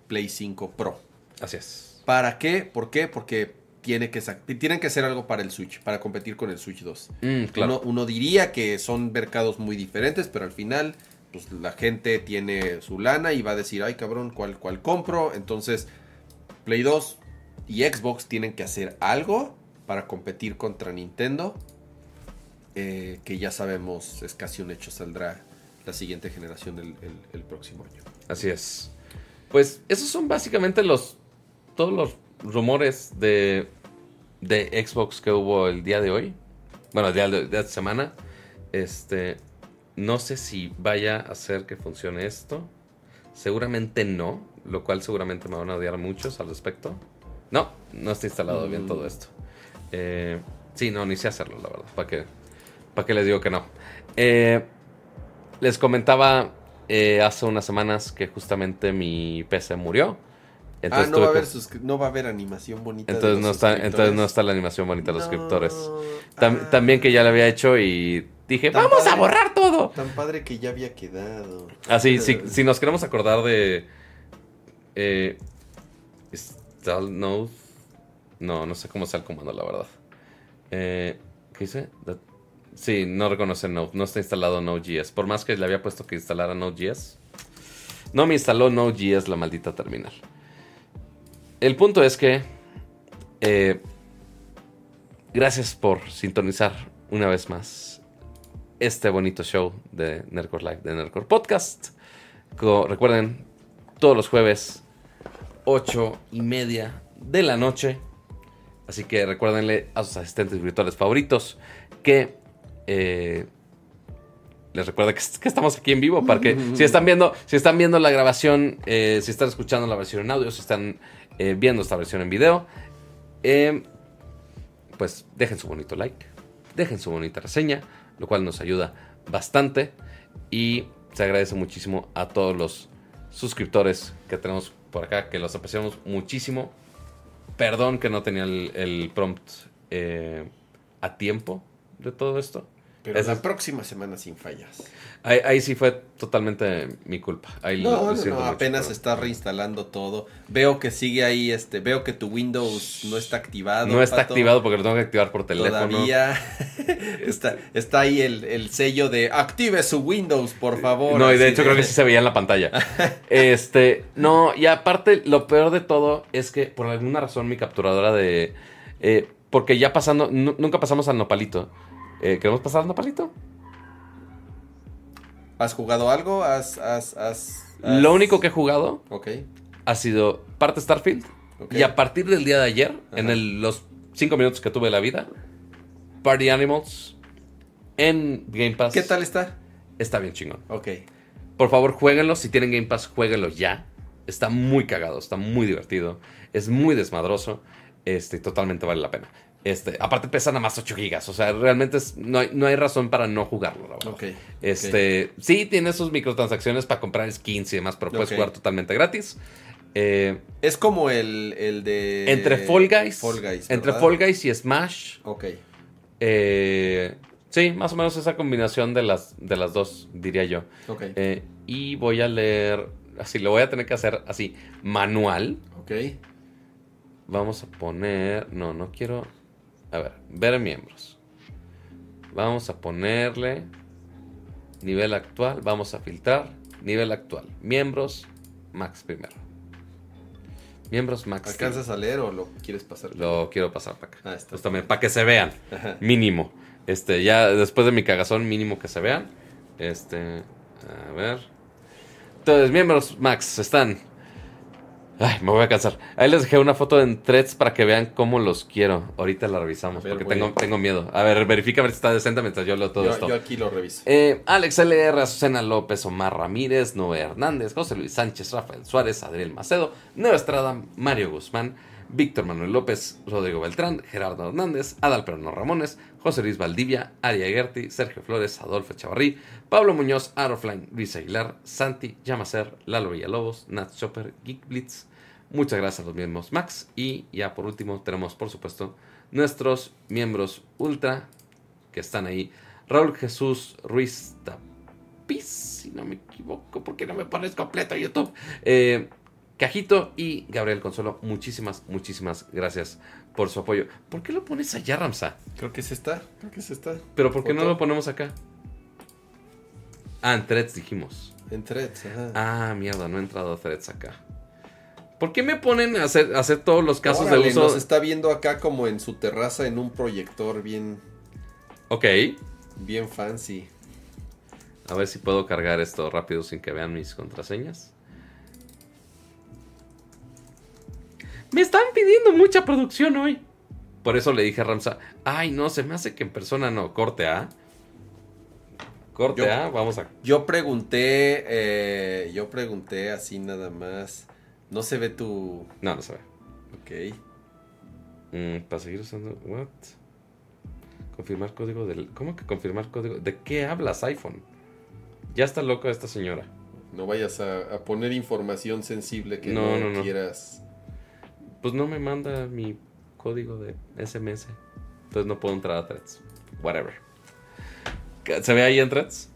Play 5 Pro. Así es. ¿Para qué? ¿Por qué? Porque tiene que tienen que hacer algo para el Switch, para competir con el Switch 2. Mm, claro. Uno, uno diría que son mercados muy diferentes, pero al final, pues la gente tiene su lana y va a decir, ay cabrón, ¿cuál, cuál compro? Entonces, Play 2 y Xbox tienen que hacer algo para competir contra Nintendo, eh, que ya sabemos es casi un hecho, saldrá la siguiente generación el, el- el próximo año. Así es. Pues esos son básicamente los todos los rumores de, de Xbox que hubo el día de hoy. Bueno, el día de, de esta semana. Este, no sé si vaya a hacer que funcione esto. Seguramente no, lo cual seguramente me van a odiar muchos al respecto. No, no está instalado bien Mm. todo esto. Eh, sí, no, ni sé hacerlo, la verdad. ¿Para qué, para qué les digo que no? Eh, les comentaba eh, hace unas semanas que justamente mi PC murió. ah, no va, a que- haber suscri- no va a haber animación bonita. de entonces los no está, entonces no está la animación bonita de los suscriptores. Tam- Ah. También que ya la había hecho y dije, Tan vamos a borrar todo. Tan padre que ya había quedado. Así, si, si nos queremos acordar de... Eh, Install Node. No, no sé cómo sea el comando, la verdad. Eh, ¿Qué dice? Sí, no reconoce Node. No está instalado Node.js. Por más que le había puesto que instalara Node.js. No me instaló Node.js la maldita terminal. El punto es que... eh, gracias por sintonizar una vez más este bonito show de Nerdcore Live, de Nerdcore Podcast. Recuerden, todos los jueves, 8 y media de la noche. Así que recuérdenle a sus asistentes virtuales favoritos que eh, les recuerda que, que estamos aquí en vivo para que si están viendo, si están viendo la grabación, eh, si están escuchando la versión en audio, si están eh, viendo esta versión en video, pues dejen su bonito like, dejen su bonita reseña, lo cual nos ayuda bastante y se agradece muchísimo a todos los suscriptores que tenemos por acá, que los apreciamos muchísimo. Perdón que no tenía el, el prompt eh, a tiempo de todo esto. Pero Ese la es- próxima semana sin fallas. Ahí, ahí sí fue totalmente mi culpa. Ahí lo- No, lo no, no, apenas pero- está reinstalando todo. Veo que sigue ahí, este, veo que tu Windows no está activado. No está Pato. activado porque lo tengo que activar por teléfono. Todavía está, está ahí el, el sello de active su Windows, por favor. No, y de hecho creo que sí se veía en la pantalla. Este, no, y aparte, lo peor de todo es que por alguna razón mi capturadora de. eh, porque ya pasando, nu- nunca pasamos al nopalito. Eh, ¿Queremos pasar al nopalito? ¿Has jugado algo? ¿Has, has, has, has- Lo único que he jugado Ok, ha sido parte Starfield. Y a partir del día de ayer, en el- los cinco minutos que tuve de la vida, Party Animals en Game Pass. ¿Qué tal está? Está bien chingón. Ok. Por favor, jueguenlo. Si tienen Game Pass, jueguenlo ya. Está muy cagado, está muy divertido. Es muy desmadroso. Este, totalmente vale la pena. Este, aparte pesa nada más 8 gigas. O sea, realmente es- no, hay, no hay razón para no jugarlo, la verdad. Este, sí, tiene sus microtransacciones para comprar skins y demás, pero puedes jugar totalmente gratis. Eh, Es como el, el de. entre Fall Guys, Fall Guys. entre. Fall Guys y Smash, Ok. eh, sí, más o menos esa combinación de las, de las dos, diría yo. Ok. Eh, y voy a leer, así lo voy a tener que hacer así, manual. Ok. Vamos a poner, no, no quiero, a ver, ver miembros. Vamos a ponerle nivel actual, vamos a filtrar nivel actual. Miembros, max primero. Miembros max. ¿Alcanzas a leer o lo quieres pasar? Lo quiero pasar para acá. Ah, está. Justamente, para que se vean. Ajá. Mínimo. Este, ya después de mi cagazón, mínimo que se vean. Este, a ver. Entonces, miembros Max, están. Ay, me voy a cansar. Ahí les dejé una foto en threads para que vean cómo los quiero. Ahorita la revisamos ver, porque tengo miedo. A ver, verifica a ver si está decente mientras yo leo todo Yo, esto. yo aquí lo reviso. Eh, Alex LR, Azucena López, Omar Ramírez, Noé Hernández, José Luis Sánchez, Rafael Suárez, Adriel Macedo, Nueva Estrada, Mario Guzmán, Víctor Manuel López, Rodrigo Beltrán, Gerardo Hernández, Adalperno Ramones, José Luis Valdivia, Aria Gerti, Sergio Flores, Adolfo Chavarrí, Pablo Muñoz, Arofline, Luis Aguilar, Santi, Yamacer, Lalo Villalobos, Nat Chopper, Geek Blitz. Muchas gracias a los miembros Max. Y ya por último tenemos, por supuesto, nuestros miembros Ultra que están ahí. Raúl Jesús Ruiz Tapiz, si no me equivoco, porque no me pones completo YouTube. Eh, Cajito y Gabriel Consuelo, muchísimas, muchísimas gracias por su apoyo. ¿Por qué lo pones allá, Ramsa? Creo que es esta. Creo que es esta. Pero ¿por qué no lo ponemos acá? Ah, en threads dijimos. En threads, ajá. Ah, mierda, no he entrado a threads acá. ¿Por qué me ponen a hacer, a hacer todos los casos Órale, de uso? Nos está viendo acá como en su terraza en un proyector bien, Ok. bien fancy. A ver si puedo cargar esto rápido sin que vean mis contraseñas. Me están pidiendo mucha producción hoy. Por eso le dije a Ramsa, ay no, se me hace que en persona no, corte A. Corte Yo- A, vamos a... Yo pregunté, eh, yo pregunté así nada más. No se ve tu. No, no se ve. Ok. Mm, para seguir usando... What? Confirmar código del... ¿Cómo que confirmar código? ¿De qué hablas iPhone? Ya está loca esta señora. No vayas a, a poner información sensible que No, no, no, no. quieras. Pues no me manda mi código de SMS. Entonces no puedo entrar a threads. Whatever. ¿Se ve ahí en threads?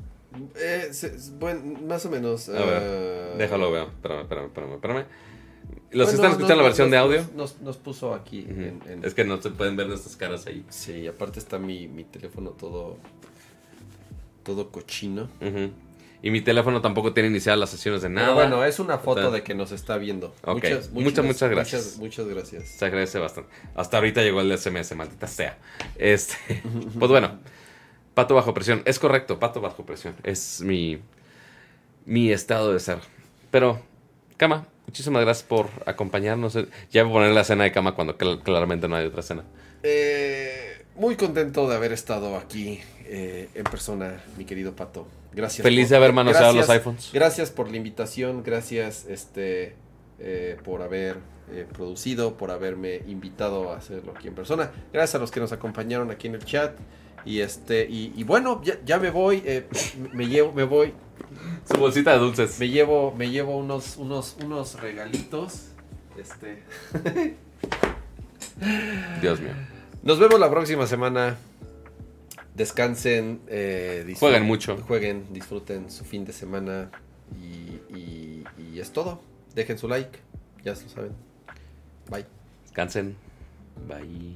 Eh, se- bueno, más o menos. A ver, ah, Déjalo veo. Espérame, espérame, espérame. espérame. Los que están escuchando la nos- versión de audio. Nos, nos puso aquí. En- en- Es que no se pueden ver nuestras caras ahí. Sí, aparte está mi, mi teléfono todo. Todo cochino. Ujú. Y mi teléfono tampoco tiene iniciadas las sesiones de nada. Pero bueno, es una foto de que nos está viendo. Ok, muchas, muchas gracias. Muchas, muchas gracias. Se agradece bastante. Hasta ahorita llegó el SMS, maldita sea. Este, pues bueno, pato bajo presión. Es correcto, pato bajo presión. Es mi, mi estado de ser. Pero, Cama, muchísimas gracias por acompañarnos. Ya voy a poner la cena de Cama cuando cl- claramente no hay otra cena. Eh, muy contento de haber estado aquí eh, en persona, mi querido Pato. Gracias. Feliz por- de haber manoseado gracias- los iPhones. Gracias por la invitación, gracias este eh, por haber eh, producido, por haberme invitado a hacerlo aquí en persona. Gracias a los que nos acompañaron aquí en el chat. Y este, y, y bueno, ya, ya me voy, eh, me llevo, me voy, Su bolsita de dulces. me llevo, me llevo unos, unos, unos regalitos. Este. Dios mío. Nos vemos la próxima semana. Descansen, eh, disfruten- Jueguen mucho. Jueguen, disfruten su fin de semana. Y, y- y es todo. Dejen su like. Ya lo saben. Bye. Descansen. Bye.